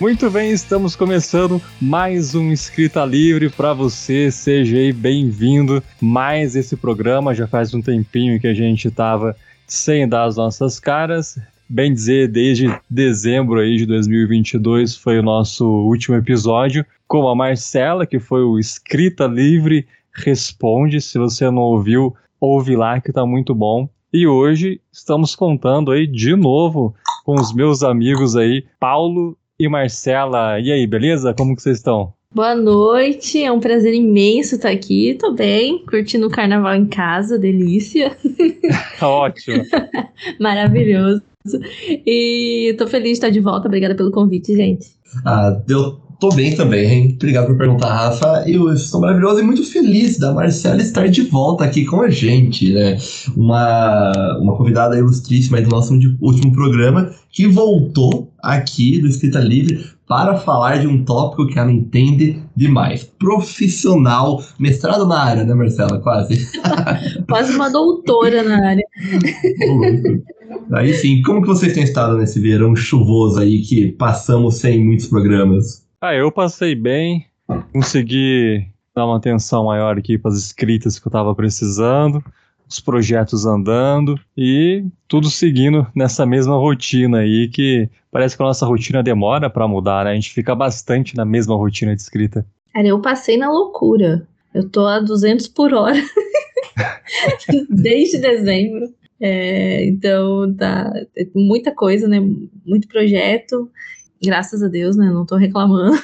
Muito bem, estamos começando mais um Escrita Livre para você. Seja aí bem-vindo. Mais esse programa já faz um tempinho que a gente estava sem dar as nossas caras. Bem dizer, desde dezembro aí de 2022 foi o nosso último episódio com a Marcela, que foi o Escrita Livre Responde. Se você não ouviu, ouve lá que tá muito bom. E hoje estamos contando aí de novo com os meus amigos aí, Paulo e Marcela. E aí, beleza? Como que vocês estão? Boa noite, é um prazer imenso estar aqui. Tô bem, curtindo o carnaval em casa, delícia. Ótimo. Maravilhoso. E tô feliz de estar de volta. Obrigada pelo convite, gente. Ah, deu Tô bem também, hein? Obrigado por perguntar, Rafa. Eu estou maravilhoso e muito feliz da Marcela estar de volta aqui com a gente, né? Uma, uma convidada ilustríssima do nosso último programa que voltou aqui do Escrita Livre para falar de um tópico que ela entende demais. Profissional, mestrado na área, né, Marcela? Quase. Quase uma doutora na área. Aí sim, como que vocês têm estado nesse verão chuvoso aí que passamos sem muitos programas? Ah, eu passei bem, consegui dar uma atenção maior aqui para as escritas que eu estava precisando, os projetos andando e tudo seguindo nessa mesma rotina aí que parece que a nossa rotina demora para mudar, né? A gente fica bastante na mesma rotina de escrita. Cara, eu passei na loucura. Eu tô a 200 por hora desde dezembro. É, então, tá muita coisa, né? Muito projeto. Graças a Deus, né? Não tô reclamando.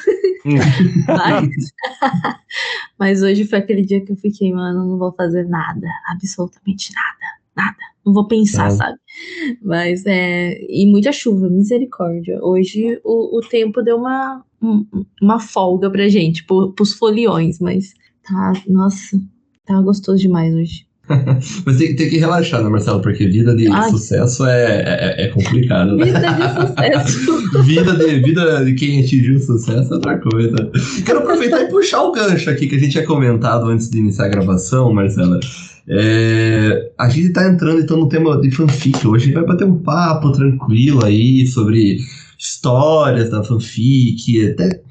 mas, mas hoje foi aquele dia que eu fiquei, mano, não vou fazer nada. Absolutamente nada. Nada. Não vou pensar, é. sabe? Mas é. E muita chuva, misericórdia. Hoje o, o tempo deu uma, uma folga pra gente, pro, pros foliões, mas tá. Nossa, tá gostoso demais hoje. Mas tem, tem, que relaxar, né, Marcelo? Porque vida de Ai. sucesso é, é, é complicado. Né? Vida de sucesso. vida, de, vida de quem atingiu sucesso é outra coisa. Quero aproveitar e puxar o gancho aqui que a gente tinha comentado antes de iniciar a gravação, Marcela. É, a gente tá entrando então no tema de fanfic. Hoje a gente vai bater um papo tranquilo aí sobre histórias da fanfic, até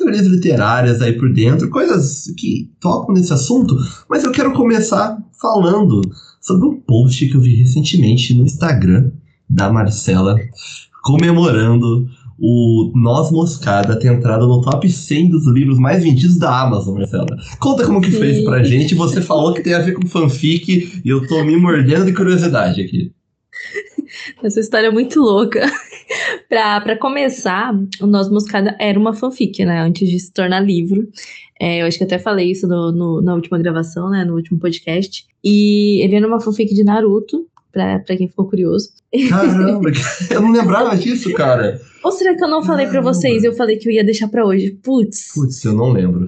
teorias literárias aí por dentro, coisas que tocam nesse assunto, mas eu quero começar falando sobre um post que eu vi recentemente no Instagram da Marcela, comemorando o Nós Moscada ter entrado no top 100 dos livros mais vendidos da Amazon, Marcela. Conta como que fez pra gente. Você falou que tem a ver com fanfic e eu tô me mordendo de curiosidade aqui. Essa história é muito louca. Pra, pra começar, o Nós Moscada era uma fanfic, né? Antes de se tornar livro. É, eu acho que até falei isso no, no, na última gravação, né? No último podcast. E ele era uma fanfic de Naruto, pra, pra quem ficou curioso. Caramba, eu não lembrava disso, cara. Ou será que eu não falei para vocês? Eu falei que eu ia deixar para hoje. Putz. Putz, eu não lembro.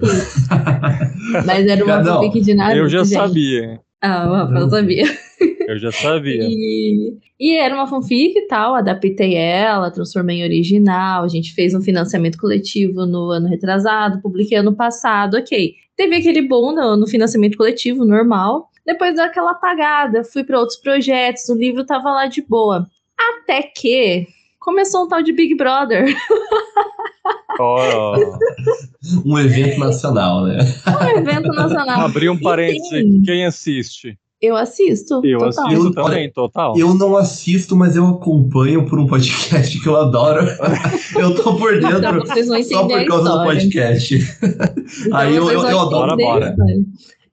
Mas era uma fanfic de Naruto. Eu já gente. sabia. Ah, Rafael sabia. Eu já sabia. E, e, era uma fanfic e tal, adaptei ela, transformei em original, a gente fez um financiamento coletivo no ano retrasado, publiquei ano passado, ok. Teve aquele boom no, no financiamento coletivo, normal. Depois deu aquela apagada, fui para outros projetos, o livro tava lá de boa. Até que começou um tal de Big Brother. Oh. um evento nacional, né? Um evento nacional. Abri um parênteses, quem assiste? Eu assisto. Eu total. assisto eu, também, total. Eu não assisto, mas eu acompanho por um podcast que eu adoro. eu tô por dentro então, só por causa do podcast. Então, Aí eu, eu, eu adoro agora.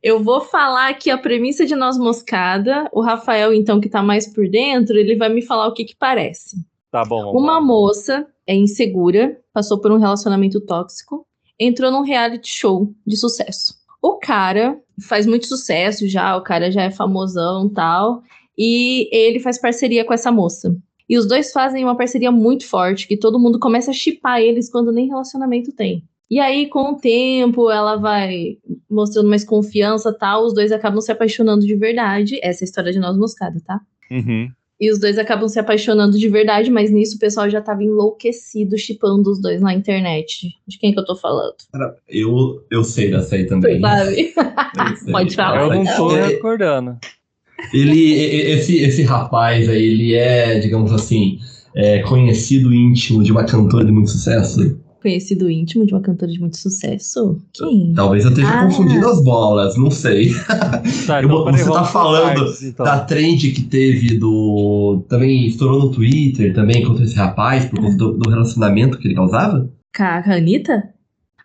Eu vou falar aqui a premissa de Nós Moscada. O Rafael, então, que tá mais por dentro, ele vai me falar o que que parece. Tá bom. Uma moça é insegura, passou por um relacionamento tóxico, entrou num reality show de sucesso. O cara faz muito sucesso já, o cara já é famosão tal, e ele faz parceria com essa moça. E os dois fazem uma parceria muito forte, que todo mundo começa a chipar eles quando nem relacionamento tem. E aí, com o tempo, ela vai mostrando mais confiança tal, os dois acabam se apaixonando de verdade. Essa é a história de Nós Moscada, tá? Uhum. E os dois acabam se apaixonando de verdade, mas nisso o pessoal já tava enlouquecido chipando os dois na internet. De quem que eu tô falando? Eu, eu sei dessa aí também. Você sabe? Pode falar. Eu não tô recordando. Ele, esse, esse rapaz aí, ele é, digamos assim, é, conhecido íntimo de uma cantora de muito sucesso. Conhecido íntimo de uma cantora de muito sucesso? Quem? Talvez eu esteja Ah. confundindo as bolas, não sei. Tá, Eu- então, você tá falando partes, então. Da trend que teve do. Também estourou no Twitter também contra esse rapaz por conta do, do relacionamento que ele causava? Com a Anitta?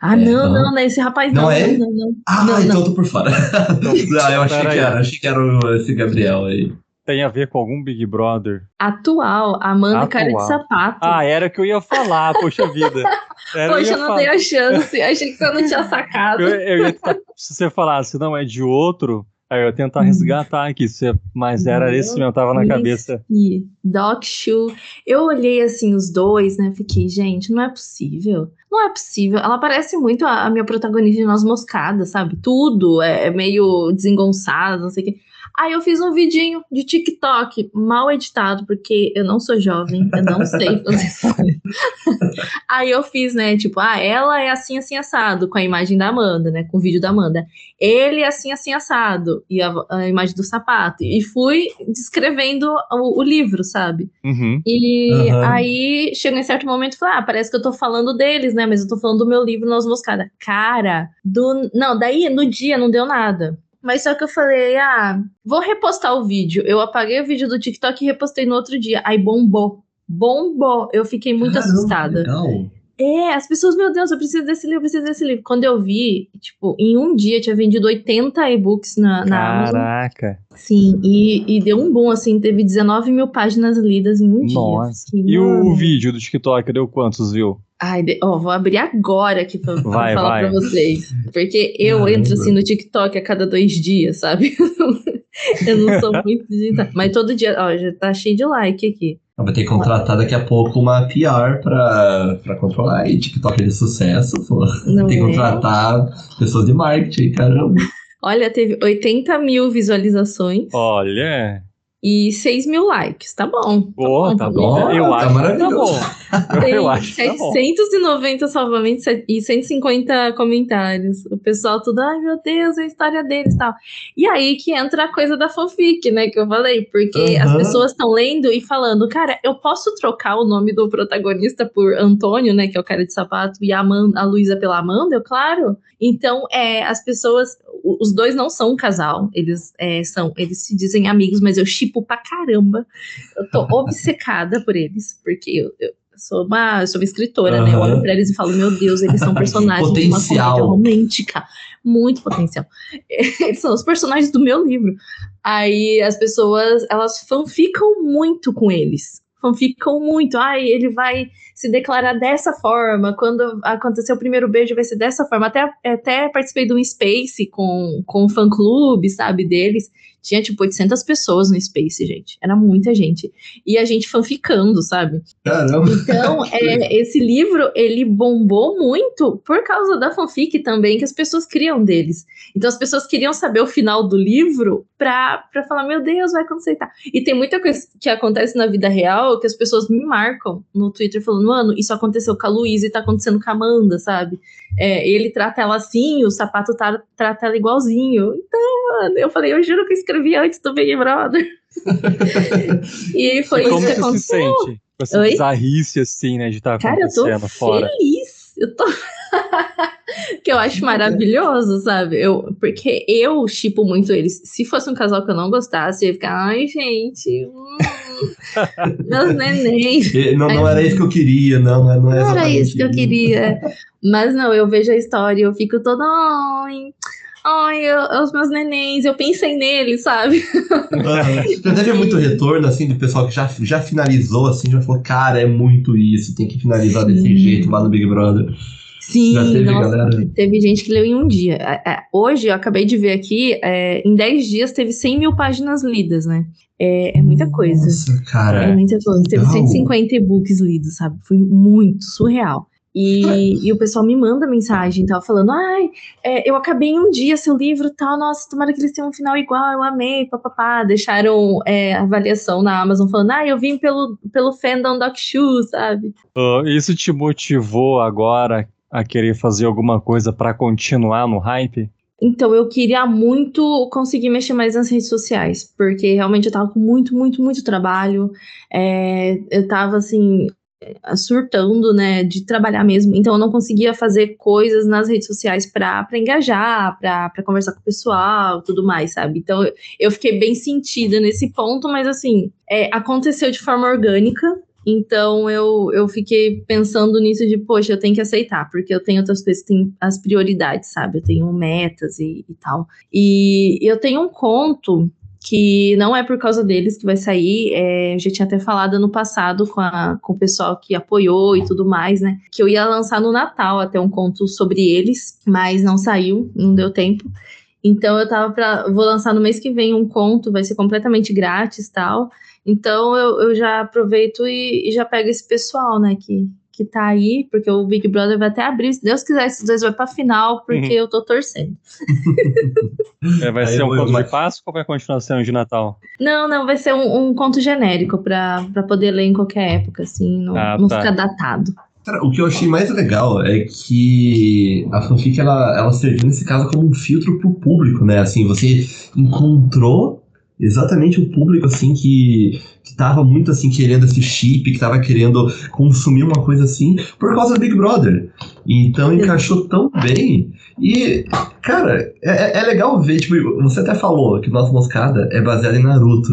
Ah, É, não, não. não, não, esse rapaz Não não. é? Não, não, não. Ah, Não, então não. eu tô por fora. ah, eu achei Pera que aí. era, achei que era esse Gabriel aí. Tem a ver com algum Big Brother? Atual, Amanda Cara de Atual. Sapato. Ah, era o que eu ia falar, poxa vida. Era, Poxa, eu não dei a chance. Achei que você não tinha sacado. Eu, eu tentar- se você falasse, não, é de outro, aí eu ia tentar Hum. resgatar aqui, mas era Não, esse mesmo, tava na cabeça. E Doc Shu. Eu olhei assim os dois, né? Fiquei, gente, não é possível. Não é possível. Ela parece muito a, a minha protagonista de Nós Moscadas, sabe? Tudo é, é meio desengonçado, não sei o quê. Aí eu fiz um vidinho de TikTok, mal editado, porque eu não sou jovem, eu não sei fazer isso. Aí eu fiz, né? Tipo, ah, ela é assim, assim, assado, com a imagem da Amanda, né? Com o vídeo da Amanda. Ele é assim, assim, assado, e a, a imagem do sapato. E fui descrevendo o, o livro, sabe? Uhum. E Aham. aí chegou em certo momento e falei: Ah, parece que eu tô falando deles, né? Mas eu tô falando do meu livro Nós Moscada. Cara, do. Não, daí no dia não deu nada. Mas só que eu falei, ah, vou repostar o vídeo. Eu apaguei o vídeo do TikTok e repostei no outro dia. Aí bombou. Bombou. Eu fiquei muito Caramba, assustada. Legal. É, as pessoas, meu Deus, eu preciso desse livro, eu preciso desse livro. Quando eu vi, tipo, em um dia tinha vendido 80 e-books na, na Amazon. Caraca. Sim, e, e deu um boom, assim, teve 19 mil páginas lidas em um dia. Nossa. Fiquei, E o vídeo do TikTok deu quantos, viu? Ai, de- ó, vou abrir agora aqui pra, pra Vai, falar vai. pra vocês. Porque eu Caramba. entro assim no TikTok a cada dois dias, sabe? eu não sou muito digital. Mas todo dia, ó, já tá cheio de like aqui. Vai ter que contratar daqui a pouco uma PR pra, pra controlar aí. TikTok é de sucesso, pô. Não Tem que é? contratar pessoas de marketing, caramba. Olha, teve 80 mil visualizações Olha. E 6 mil likes. Tá bom. Boa, tá bom. bom. Eu Tá acho que tá maravilhoso. bom. Tem Eu acho que tá bom. 790 salvamentos e 150 comentários. O pessoal tudo, ai meu Deus, a história deles e tal. E aí que entra a coisa da fanfic, né, que eu falei. Porque as Aham. pessoas estão lendo e falando, cara, eu posso trocar o nome do protagonista por Antônio, né, que é o cara de sapato, e a, Amanda, a Luísa pela Amanda? Eu, claro. Então, é, as pessoas, os dois não são um casal, eles é, são, eles se dizem amigos, mas eu chipo pra caramba. Eu tô obcecada por eles, porque eu, eu sou uma, eu sou uma escritora, né? Eu olho pra eles e falo, meu Deus, eles são personagens de uma Potencial. comédia romântica. Muito potencial. Eles são os personagens do meu livro. Aí as pessoas, elas fanficam muito com eles. Fanficam muito. Ai, ele vai se declarar dessa forma. Quando acontecer o primeiro beijo, vai ser dessa forma. Até, até participei de um Space com, com o fã-clube, sabe, deles. Tinha, tipo, 800 pessoas no Space, gente. Era muita gente. E a gente fanficando, sabe? Caramba. Então, é, esse livro, ele bombou muito por causa da fanfic também, que as pessoas criam deles. Então, as pessoas queriam saber o final do livro pra, pra falar, meu Deus, vai acontecer e tal. E tem muita coisa que acontece na vida real que as pessoas me marcam no Twitter falando, mano, isso aconteceu com a Luísa e tá acontecendo com a Amanda, sabe? É, ele trata ela assim, o sapato tá- trata ela igualzinho. Então, mano, eu falei, eu juro que eu escrevi antes do Big Brother. e foi E como isso que você se aconteceu. sente? Com essa Oi? bizarrice, assim, né, de estar Cara, eu tô acontecendo fora. feliz. Eu tô. que eu acho maravilhoso, sabe? Eu, porque eu chipo muito eles. Se fosse um casal que eu não gostasse, eu ia ficar, ai, gente. hum, meus nenéns. E Não, não era isso que eu queria, não. Não, não é Não era isso que eu queria. Mas não, eu vejo a história e eu fico toda. Ai, ai, eu- os meus nenéns, eu pensei neles, sabe? Já teve muito retorno, assim, do pessoal que já, já finalizou, assim, já falou, cara, é muito isso, tem que finalizar desse Sim. jeito lá no Big Brother. Sim, Já teve nossa, galera. Teve gente que leu em um dia. É, é, Hoje, eu acabei de ver aqui, é, em 10 dias teve 100 mil páginas lidas, né? É, é muita coisa. Nossa, É cara. muita coisa. Teve legal. 150 e-books lidos, sabe? Foi muito surreal. E, e o pessoal me manda mensagem e tal, falando: ai, é, eu acabei em um dia seu livro e tal, nossa, tomara que eles tenham um final igual, eu amei, papapá. Deixaram é, avaliação na Amazon falando: ah, eu vim pelo, pelo fandom Doc Shoe, sabe? Ah, isso te motivou agora a querer fazer alguma coisa pra continuar no hype? Então, eu queria muito conseguir mexer mais nas redes sociais, porque realmente eu tava com muito, muito, muito trabalho. É, eu tava assim. surtando, né, de trabalhar mesmo. Então eu não conseguia fazer coisas nas redes sociais para engajar, para conversar com o pessoal, tudo mais, sabe? Então eu fiquei bem sentida nesse ponto, mas assim, é, aconteceu de forma orgânica. Então eu, eu fiquei pensando nisso de, poxa, eu tenho que aceitar, porque eu tenho outras coisas, tem as prioridades, sabe? Eu tenho metas e, e tal. E eu tenho um conto que não é por causa deles que vai sair. É, eu já tinha até falado ano passado com, a, com o pessoal que apoiou e tudo mais, né? Que eu ia lançar no Natal até um conto sobre eles, mas não saiu, não deu tempo. Então eu tava para vou lançar no mês que vem um conto, vai ser completamente grátis tal. Então eu, eu já aproveito e, e já pego esse pessoal, né, que, que tá aí, porque o Big Brother vai até abrir. Se Deus quiser, esses dois vai pra final, porque uhum. eu tô torcendo. É, vai ser um conto de Páscoa ou vai continuar sendo de Natal? Não, não, vai ser um, um conto genérico pra, pra poder ler em qualquer época, assim, não, ah, não tá. ficar datado. Cara, o que eu achei mais legal é que a fanfic, ela, ela serviu nesse caso como um filtro pro público, né? Assim, você encontrou exatamente o público assim que, que tava muito assim querendo esse chip, que tava querendo consumir uma coisa assim por causa do Big Brother. Então encaixou tão bem. E, cara, é, é legal ver, tipo, você até falou que Nossa Moscada é baseada em Naruto.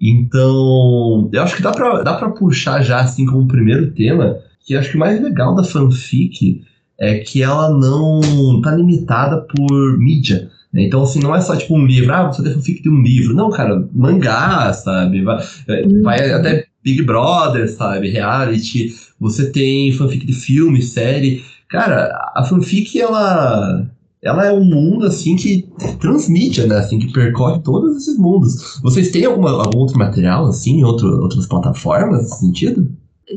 Então, eu acho que dá pra, dá pra puxar já assim como primeiro tema, que acho que o mais legal da fanfic é que ela não tá limitada por mídia. Né? Então, assim, não é só tipo um livro, ah, você tem fanfic de um livro. Não, cara, mangá, sabe? Vai, é, uhum. vai até Big Brother, sabe? Reality. Você tem fanfic de filme, série. Cara, a fanfic, ela ela é um mundo assim que transmite, né? Assim, que percorre todos esses mundos. Vocês têm alguma, algum outro material, assim, em outro, outras plataformas nesse sentido?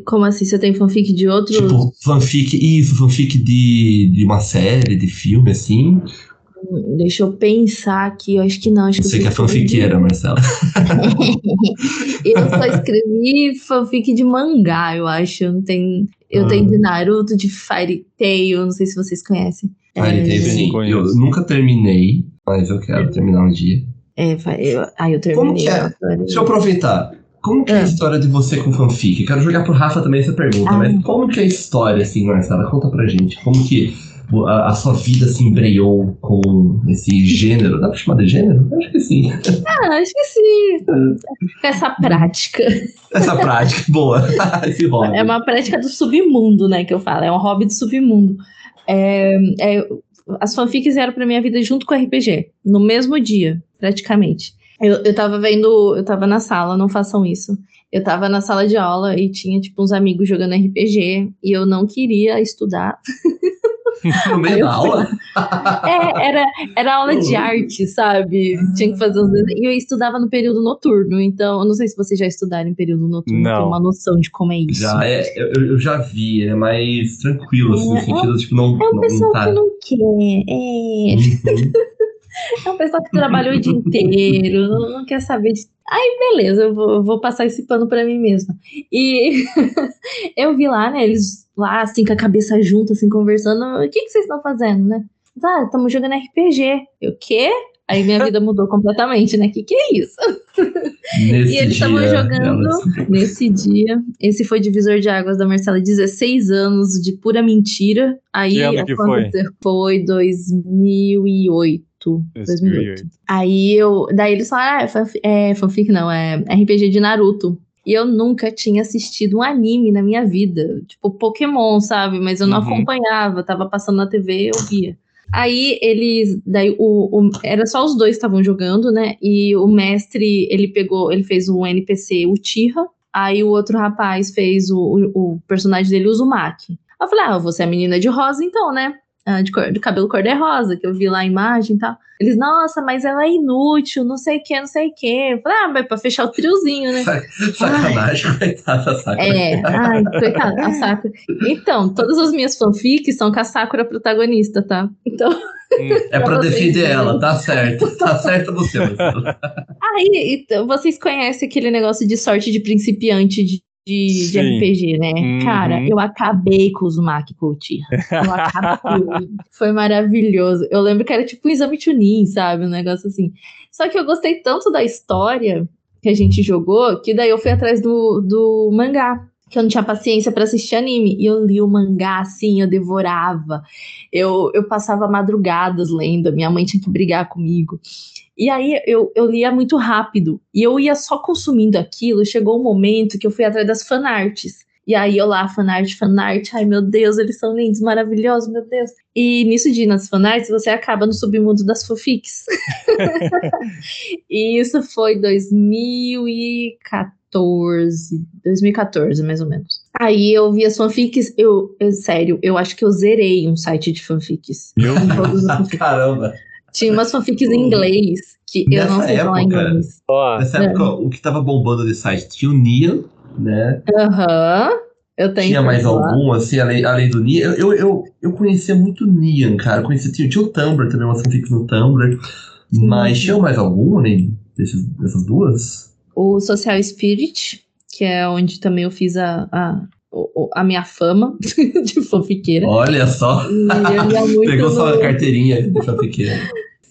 Como assim? Você tem fanfic de outro? Tipo, fanfic, isso, fanfic de, de uma série, de filme, assim. Deixa eu pensar aqui, eu acho que não. Acho Você que, é fanfiqueira, Marcela. eu só escrevi fanfic de mangá, eu acho. Eu, não tenho, eu ah. tenho de Naruto, de Fairy Tail, não sei se vocês conhecem. Fairy é, Tail, sim. Eu nunca terminei, mas eu quero terminar um dia. É, eu, ah, eu terminei. Como que é? Deixa eu aproveitar. Como que é a ah. história de você com fanfic? Quero jogar pro Rafa também essa pergunta, ah. mas como que é a história, assim, Marcela? Conta pra gente. Como que a, a, sua vida se embreou com esse gênero. Dá pra chamar de gênero? Acho que sim. Ah, acho que sim. Essa prática. Essa prática, boa. Esse hobby. É uma prática do submundo, né, que eu falo. É um hobby do submundo. É, é, as fanfics eram pra minha vida junto com o RPG. No mesmo dia, praticamente. Eu, eu tava vendo, eu tava na sala, não façam isso. Eu tava na sala de aula e tinha, tipo, uns amigos jogando RPG e eu não queria estudar. No meio da aula? É, era, era aula de arte, sabe? Tinha que fazer uns desenhos. E eu estudava no período noturno, então eu não sei se vocês já estudaram em período noturno, não. tem uma noção de como é isso. Já, é, eu, eu já vi, é mais tranquilo, assim, é, no sentido, tipo, não. É um pessoal tá... que não quer. É. Uhum. É um pessoal que trabalhou o dia inteiro, não, não quer saber de. Aí, beleza, eu vou, vou passar esse pano pra mim mesma. E eu vi lá, né, eles lá, assim, com a cabeça junta, assim, conversando. O que, que vocês estão fazendo, né? Ah, estamos jogando RPG. Eu, o quê? Aí minha vida mudou completamente, né? Que que é isso? Nesse e eles estavam jogando nesse dia. Esse foi divisor de águas da Marcela, 16 anos de pura mentira. Aí que ano que foi? Foi 2008. 2008. Aí eu. Daí eles falaram, ah, é, fanfic, é fanfic não, é RPG de Naruto. E eu nunca tinha assistido um anime na minha vida. Tipo, Pokémon, sabe? Mas eu não uhum. acompanhava, tava passando na TV eu via. Aí eles. Daí o, o era só os dois que estavam jogando, né? E o mestre, ele pegou, ele fez o NPC Uchiha. Aí o outro rapaz fez o, o, o personagem dele, o Uzumaki. Eu falei, ah, você é a menina de rosa, então, né? Ah, de, cor, de cabelo cor-de-rosa, que eu vi lá a imagem e tal. Eles, nossa, mas ela é inútil, não sei o que, não sei o que. Eu falei, ah, mas pra fechar o triozinho, né? Sacanagem, coitada da Sakura. É, ai, coitada, a Sakura. Então, todas as minhas fanfics são com a Sakura protagonista, tá? Então. É pra, pra defender ela, tá certo. Tá certo você. Aí, então, vocês conhecem aquele negócio de sorte de principiante de de, de RPG, né? Uhum. Cara, eu acabei com os Mac Coach. Eu acabei. Foi maravilhoso. Eu lembro que era tipo um exame Chunin, sabe? Um negócio assim. Só que eu gostei tanto da história que a gente jogou que daí eu fui atrás do, do mangá que eu não tinha paciência para assistir anime. E eu li o mangá assim, eu devorava. Eu, eu passava madrugadas lendo, minha mãe tinha que brigar comigo. E aí eu, eu lia muito rápido. E eu ia só consumindo aquilo. Chegou um momento que eu fui atrás das fanarts. E aí eu lá, fanart, fanart, ai meu Deus, eles são lindos, maravilhosos, meu Deus. E nisso de ir nas fanarts, você acaba no submundo das fanfics. e isso foi 2014, 2014 mais ou menos. Aí eu vi as fanfics, eu, eu, sério, eu acho que eu zerei um site de fanfics. Meu Deus, caramba. Tinha umas fanfics em inglês, que Nessa eu não sei época, falar inglês. Nessa é. época, o que tava bombando de site tinha o Nian, né? Aham. Uhum. Eu tenho Tinha mais algum, assim, além, além do Nian? Eu, eu, eu conhecia muito Nian, cara. Eu conhecia, tinha, tinha o Tumblr também, umas fanfics no Tumblr. Sim. Mas tinha mais algum além desses, dessas duas? O Social Spirit, que é onde também eu fiz a, a, a minha fama de fanfiqueira. Olha só! Pegou no... sua carteirinha de fanfiqueira.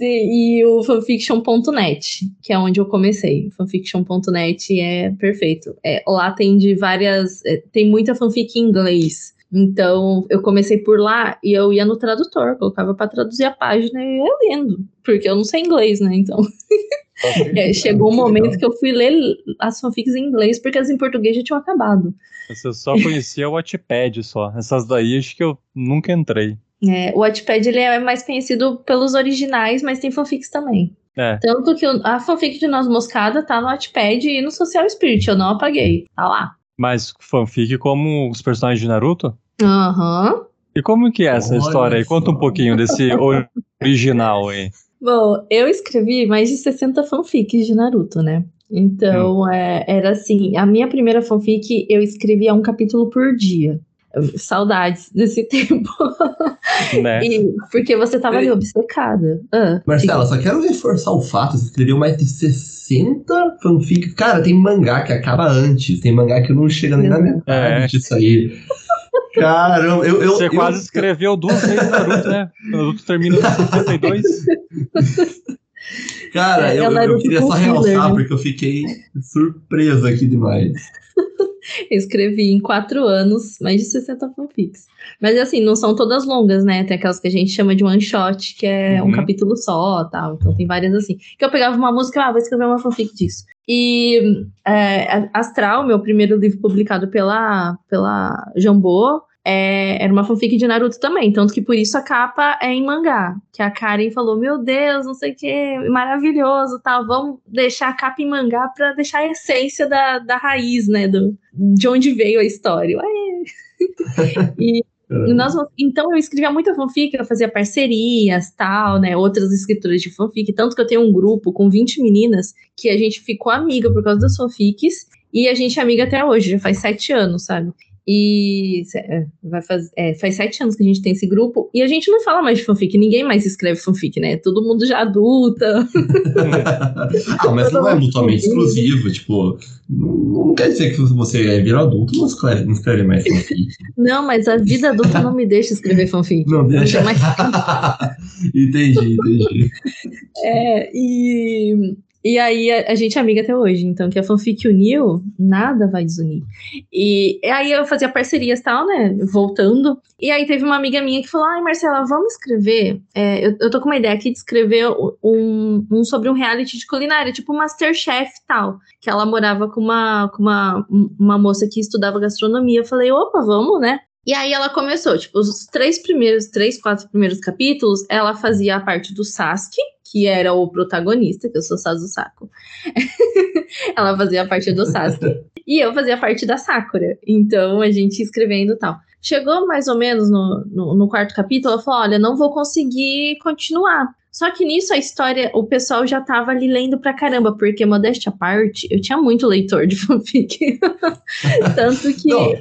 e o fanfiction.net, que é onde eu comecei. Fanfiction.net é perfeito. É, lá tem de várias. É, tem muita fanfic em inglês. Então, eu comecei por lá e eu ia no tradutor, colocava para traduzir a página e eu ia lendo, porque eu não sei inglês, né? Então, é, chegou um momento que eu fui ler as fanfics em inglês, porque as em português já tinham acabado. Você só conhecia o Wattpad só. Essas daí acho que eu nunca entrei. É, o Wattpad ele é mais conhecido pelos originais, mas tem fanfics também. É. Tanto que a fanfic de Nós Moscada tá no Wattpad e no Social Spirit, eu não apaguei. Tá lá. Mas fanfic como os personagens de Naruto? Aham. Uhum. E como que é essa Olha história aí? Conta um pouquinho desse original aí. Bom, eu escrevi mais de 60 fanfics de Naruto, né? Então, hum. é, era assim, a minha primeira fanfic eu escrevia um capítulo por dia. Saudades desse tempo. Né? E, porque você tava ali obcecada. Ah, Marcela, só quero reforçar o fato: você escreveu mais de 60 fanfics. Cara, tem mangá que acaba antes, tem mangá que não chega nem na metade é. disso aí. Caramba, eu, eu, Você eu, quase eu, escreveu duas vezes Naruto, né? Naruto termina em 52. Cara, é, eu, eu, queria só realçar, né? porque eu fiquei surpreso aqui demais. escrevi em quatro anos mais de 60 fanfics. Mas assim, não são todas longas, né? Tem aquelas que a gente chama de one shot, que é uhum. um capítulo só tal. Então tem várias assim. Que eu pegava uma música, ah, vou escrever uma fanfic disso. E é, Astral, meu primeiro livro publicado pela, pela Jambô, é, era uma fanfic de Naruto também, tanto que por isso a capa é em mangá. Que a Karen falou: Meu Deus, não sei o que, maravilhoso, tal. Vamos deixar a capa em mangá para deixar a essência da, da raiz, né? Do, de onde veio a história. e, nós, então eu escrevia muita fanfic, eu fazia parcerias, tal, né? Outras escritoras de fanfic, tanto que eu tenho um grupo com 20 meninas que a gente ficou amiga por causa das fanfics. E a gente é amiga até hoje, já faz sete anos, sabe? E é, vai faz, é, faz sete anos que a gente tem esse grupo e a gente não fala mais de fanfic, ninguém mais escreve fanfic, né? Todo mundo já adulta. ah, mas não é mutuamente exclusivo, tipo, não, não, quer dizer que você é vir adulto não escreve, não escreve mais fanfic. Não, mas a vida adulta não me deixa escrever fanfic. Não deixa. mais... entendi, entendi. É, e e aí a, a, gente é amiga até hoje, então que a fanfic uniu, nada vai desunir. E, e aí eu fazia parcerias e tal, né? Voltando. E aí teve uma amiga minha que falou: Ai, Marcela, vamos escrever. É, eu, eu tô com uma ideia aqui de escrever um, um sobre um reality de culinária, tipo Masterchef e tal. Que ela morava com uma, com uma, uma moça que estudava gastronomia. Eu falei, opa, vamos, né? E aí ela começou, tipo, os três primeiros, três, quatro primeiros capítulos, ela fazia a parte do Sasuke, que era o protagonista, que eu sou Sasu Saco. ela fazia a parte do Sasuke. e eu fazia a parte da Sakura. Então a gente escrevendo tal. Chegou mais ou menos no, no, no quarto capítulo, ela falou: olha, não vou conseguir continuar. Só que nisso a história, o pessoal já tava ali lendo pra caramba, porque, modéstia à parte, eu tinha muito leitor de fanfic. Tanto que. Não,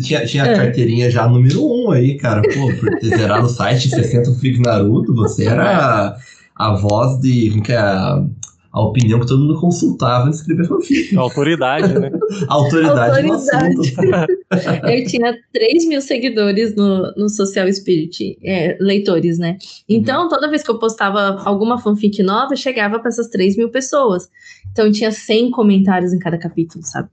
tinha, tinha é. a carteirinha já número 1 um aí, cara. Pô, por ter zerado o site 60 fanfic Naruto, você era a voz de. Como que é? A, a opinião que todo mundo consultava em escrever fanfic. A autoridade, né? a autoridade, autoridade. eu tinha 3 mil seguidores no, no Social Spirit, é, leitores, né? Então, toda vez que eu postava alguma fanfic nova, chegava para essas 3 mil pessoas. Então, tinha 100 comentários em cada capítulo, sabe?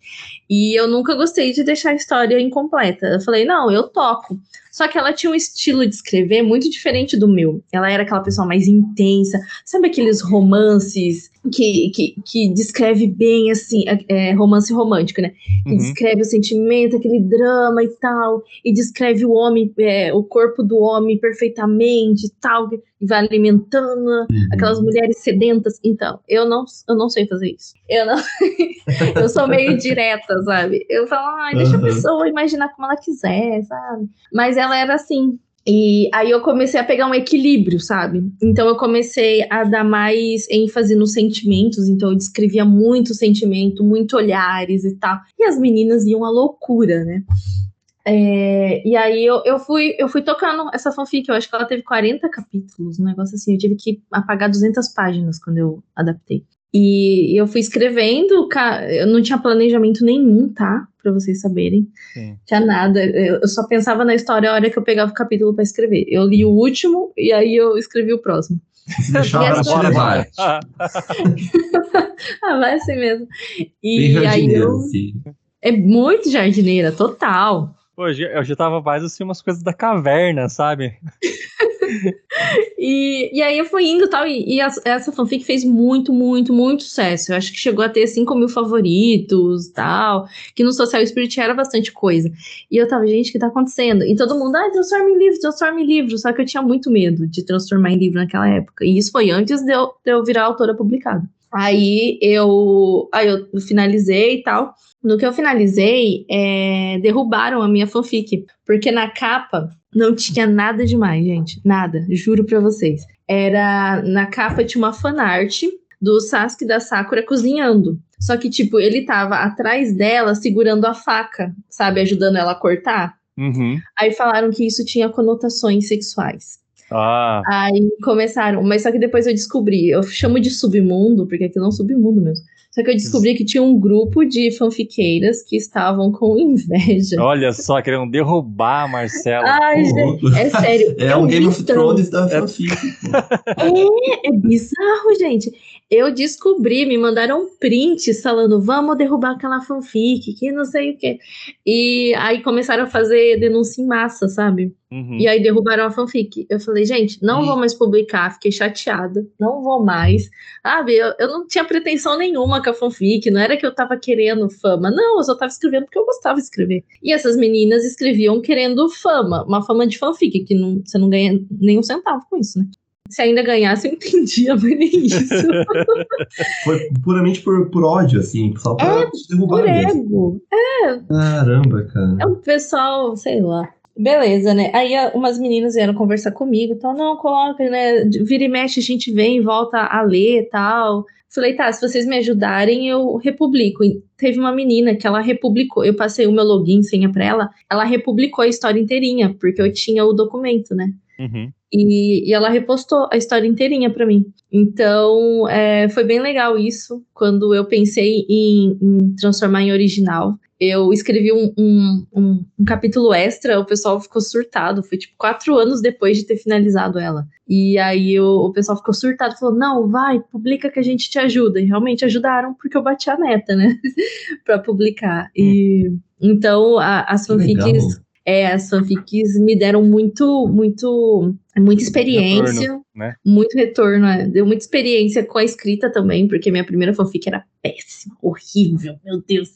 E eu nunca gostei de deixar a história incompleta. Eu falei, não, eu toco. Só que ela tinha um estilo de escrever muito diferente do meu. Ela era aquela pessoa mais intensa, sabe aqueles romances que, que, que descreve bem, assim, é, romance romântico, né? Que uhum. descreve o sentimento, aquele drama e tal, e descreve o homem, é, o corpo do homem perfeitamente e tal, e vai alimentando uhum. aquelas mulheres sedentas. Então, eu não, eu não sei fazer isso. Eu não. eu sou meio direta, sabe? Eu falo, ai, deixa uhum. a pessoa imaginar como ela quiser, sabe? Mas ela era assim. E aí eu comecei a pegar um equilíbrio, sabe? Então eu comecei a dar mais ênfase nos sentimentos, então eu descrevia muito sentimento, muito olhares e tal. E as meninas iam à loucura, né? É, e aí eu, eu, fui, eu fui tocando essa fanfic, eu acho que ela teve 40 capítulos, um negócio assim. Eu tive que apagar 200 páginas quando eu adaptei. E eu fui escrevendo, eu não tinha planejamento nenhum, tá? Pra vocês saberem. Sim. Tinha nada. Eu só pensava na história a hora que eu pegava o capítulo para escrever. Eu li o último e aí eu escrevi o próximo. Deixava te levar. ah, vai assim mesmo. E aí eu. É muito jardineira, total. Pô, eu já tava mais assim umas coisas da caverna, sabe? e, e aí eu fui indo tal, e, e essa fanfic fez muito, muito, muito sucesso. Eu acho que chegou a ter 5 mil favoritos tal, que no Social Spirit era bastante coisa. E eu tava, gente, o que tá acontecendo? E todo mundo, ah, transforma em livro, transforma em livro. Só que eu tinha muito medo de transformar em livro naquela época. E isso foi antes de eu, de eu virar autora publicada. Aí eu, aí eu finalizei e tal. No que eu finalizei, é, derrubaram a minha fanfic. Porque na capa não tinha nada demais, gente. Nada, juro pra vocês. Era. Na capa tinha uma fanart do Sasuke da Sakura cozinhando. Só que, tipo, ele tava atrás dela segurando a faca, sabe? Ajudando ela a cortar. Uhum. Aí falaram que isso tinha conotações sexuais. Ah. Aí começaram, mas só que depois eu descobri, eu chamo de submundo, porque aquilo é um submundo mesmo. Só que eu descobri que tinha um grupo de fanfiqueiras que estavam com inveja. Olha só, querendo derrubar a Marcela. Ai, gente, é sério. é um Game of Thrones da fanfic. É, é bizarro, gente. Eu descobri, me mandaram prints falando, vamos derrubar aquela fanfic, que não sei o quê. E aí começaram a fazer denúncia em massa, sabe? Uhum. E aí derrubaram a fanfic. Eu falei, gente, não uhum. vou mais publicar, fiquei chateada, não vou mais. Sabe, eu, eu não tinha pretensão nenhuma com a fanfic, não era que eu tava querendo fama, não, eu só tava escrevendo porque eu gostava de escrever. E essas meninas escreviam querendo fama, uma fama de fanfic, que não, você não ganha nenhum centavo com isso, né? Se ainda ganhasse, eu entendia, mas nem isso. Foi puramente por, por ódio, assim, só pra é, derrubar. Por ego. É. Caramba, cara. É um pessoal, sei lá. Beleza, né? Aí umas meninas vieram conversar comigo, tal, não, coloca, né? Vira e mexe, a gente vem e volta a ler tal. Falei, tá, se vocês me ajudarem, eu republico. E teve uma menina que ela republicou, eu passei o meu login, senha pra ela, ela republicou a história inteirinha, porque eu tinha o documento, né? Uhum. E, e, ela repostou a história inteirinha para mim. Então, é, foi bem legal isso, quando eu pensei em, em transformar em original eu escrevi um, um, um, um, capítulo extra, o pessoal ficou surtado. Foi tipo quatro anos depois de ter finalizado ela. E aí o, o pessoal ficou surtado, falou: não, vai, publica que a gente te ajuda. E realmente ajudaram, porque eu bati a meta, né? pra publicar. E hum. então a, as fanfics é, as fanfics me deram muito, muito, muita experiência, retorno, né? muito retorno, é. deu muita experiência com a escrita também, porque minha primeira fanfic era péssima, horrível, meu Deus.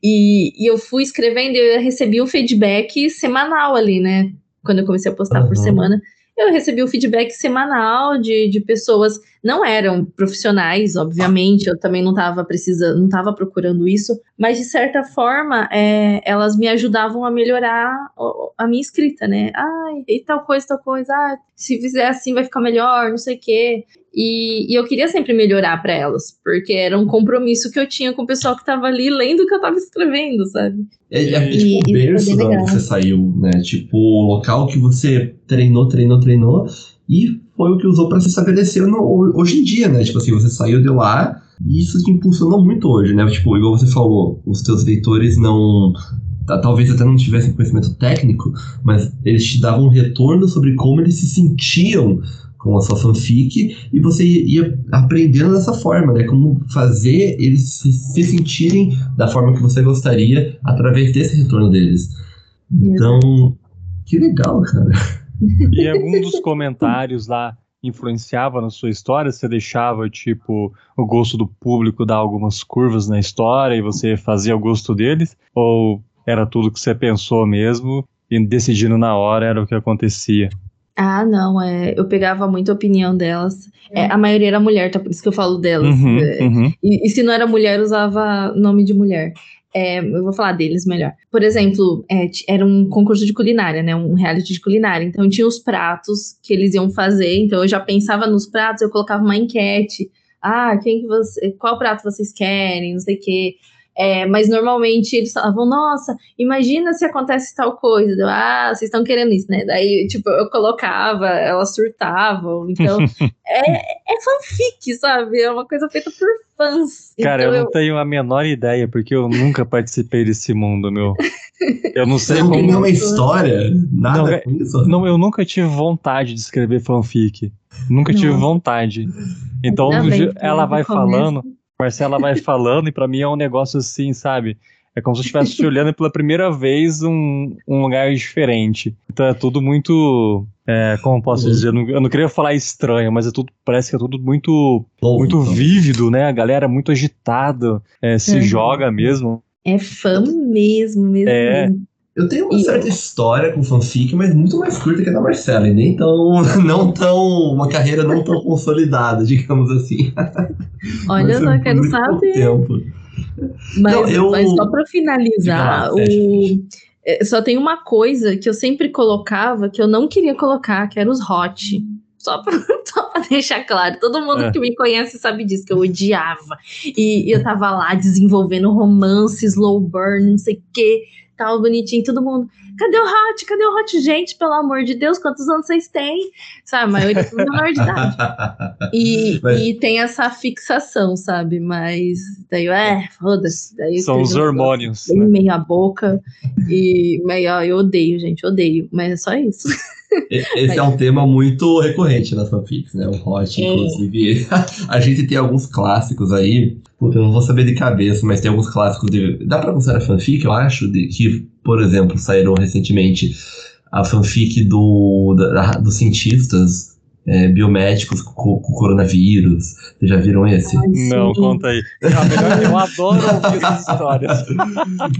E, e eu fui escrevendo e eu recebi um feedback semanal ali, né? Quando eu comecei a postar uhum. por semana eu recebi o feedback semanal de, de pessoas, não eram profissionais, obviamente, eu também não estava precisando, não estava procurando isso, mas de certa forma é, elas me ajudavam a melhorar a minha escrita, né? Ai, e tal coisa, tal coisa, ah, se fizer assim vai ficar melhor, não sei o quê. E, e, eu queria sempre melhorar para elas, porque era um compromisso que eu tinha com o pessoal que estava ali lendo o que eu estava escrevendo, sabe? É, é tipo o berço de onde você saiu, né? Tipo, o local que você treinou, treinou, treinou, e foi o que usou para se estabelecer no, hoje em dia, né? Tipo assim, você saiu de lá e isso te impulsionou muito hoje, né? Tipo, igual você falou, os teus leitores não talvez até não tivessem conhecimento técnico, mas eles te davam um retorno sobre como eles se sentiam com a sua fanfic e você ia aprendendo dessa forma, né? Como fazer eles se sentirem da forma que você gostaria através desse retorno deles. Então, que legal, cara. E algum dos comentários lá influenciava na sua história? Você deixava, tipo, o gosto do público dar algumas curvas na história e você fazia o gosto deles? Ou era tudo que você pensou mesmo e decidindo na hora era o que acontecia? Ah, não, é, eu pegava muita opinião delas. É, a maioria era mulher, tá? Por isso que eu falo delas. Uhum, é, uhum. E, e se não era mulher, usava nome de mulher. É, eu vou falar deles melhor. Por exemplo, é, era um concurso de culinária, né? Um reality de culinária. Então tinha os pratos que eles iam fazer. Então eu já pensava nos pratos, eu colocava uma enquete. Ah, quem que você, qual prato vocês querem? Não sei o quê. É, mas normalmente eles falavam, nossa, imagina se acontece tal coisa. Eu, ah, vocês estão querendo isso, né? Daí, tipo, eu colocava, elas surtavam. Então, é, é fanfic, sabe? É uma coisa feita por fãs. Cara, então, eu não tenho a menor ideia, porque eu nunca participei desse mundo, meu. Eu não sei não tem como. nenhuma história, nada Não, é- com isso. Não, eu nunca tive vontade de escrever fanfic. Nunca tive Nossa. vontade. Então ela vai começo- falando, Marcela vai falando, e pra mim é um negócio assim, sabe? É como se eu estivesse olhando pela primeira vez um, um lugar diferente. Então é tudo muito. é, como eu posso Uhum. dizer? Eu não, eu não queria falar estranho, mas é tudo. Parece que é tudo muito, Novo, muito então. vívido, né? A galera muito agitada, é, se Uhum. joga mesmo. É fã mesmo, mesmo. É. mesmo. Eu tenho uma E- certa história com fanfic, mas muito mais curta que a da Marcela, e nem tão, não tão, uma carreira não tão consolidada, digamos assim. Olha, eu só por quero muito pouco saber. tempo. Mas, Não, eu- mas só pra finalizar, lá, o... é, só tem uma coisa que eu sempre colocava que eu não queria colocar, que era os hot. Só pra, só pra deixar claro. Todo mundo É. que me conhece sabe disso, que eu odiava. E eu tava lá desenvolvendo romance, slow burn, não sei o quê, tal, bonitinho, todo mundo. Cadê o hot? Cadê o hot? Gente, pelo amor de Deus, quantos anos vocês têm? Sabe, a maioria é tudo menor de idade. E, Mas- e tem essa fixação, sabe? Mas daí, é, foda-se. São os hormônios. Bem né? meia boca. E meio, ó, eu odeio, gente, odeio. Mas é só isso. Esse é um tema muito recorrente nas fanfics, né? O Hot, É. inclusive. A gente tem alguns clássicos aí. Puta, eu não vou saber de cabeça, mas tem alguns clássicos de. Dá pra considerar fanfic, eu acho, de, que, por exemplo, saíram recentemente a fanfic do, da- dos cientistas é, biomédicos com, com coronavírus. Vocês já viram esse? Não, Sim. conta aí. Melhor- eu adoro ouvir essas histórias.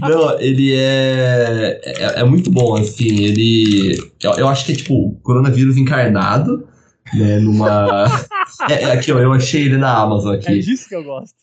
Não, ele é, é. é muito bom, assim. Ele. Eu, eu acho que é tipo coronavírus encarnado, né? Numa. É, é aqui, ó, eu achei ele na Amazon É aqui. disso que eu gosto.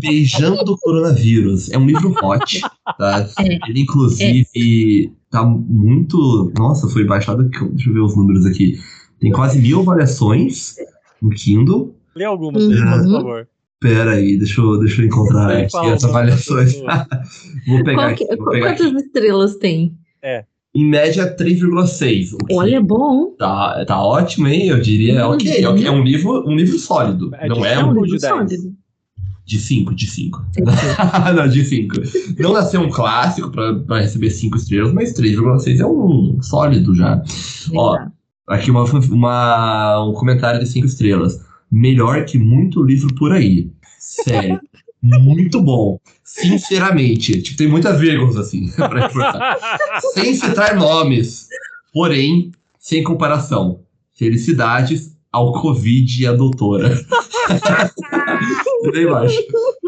Beijando o Coronavírus. É um livro hot, tá? É. Ele, inclusive, tá muito. Nossa, foi baixado. Deixa eu ver os números aqui. Tem quase mil avaliações no Kindle. Lê algumas, Uhum. por favor. Pera aí, deixa eu, deixa eu encontrar aqui as avaliações. vou pegar aqui. Vou pegar quantas aqui. estrelas tem? Em média, 3,6. o que Olha, bom. Tá, tá ótimo, hein? Eu diria, Uhum. ok, ok. É um livro, um livro sólido. É não é um livro sólido. De 5, de 5. não, de 5. Não nasceu um clássico pra, pra receber 5 estrelas, mas 3,6 é um sólido já. Ó. Aqui uma, uma- um comentário de 5 estrelas. Melhor que muito livro por aí. Sério. muito bom. Sinceramente. Tipo, tem muitas vírgulas assim, pra reforçar. sem citar nomes, porém, sem comparação. Felicidades ao Covid e à doutora. Bem baixo.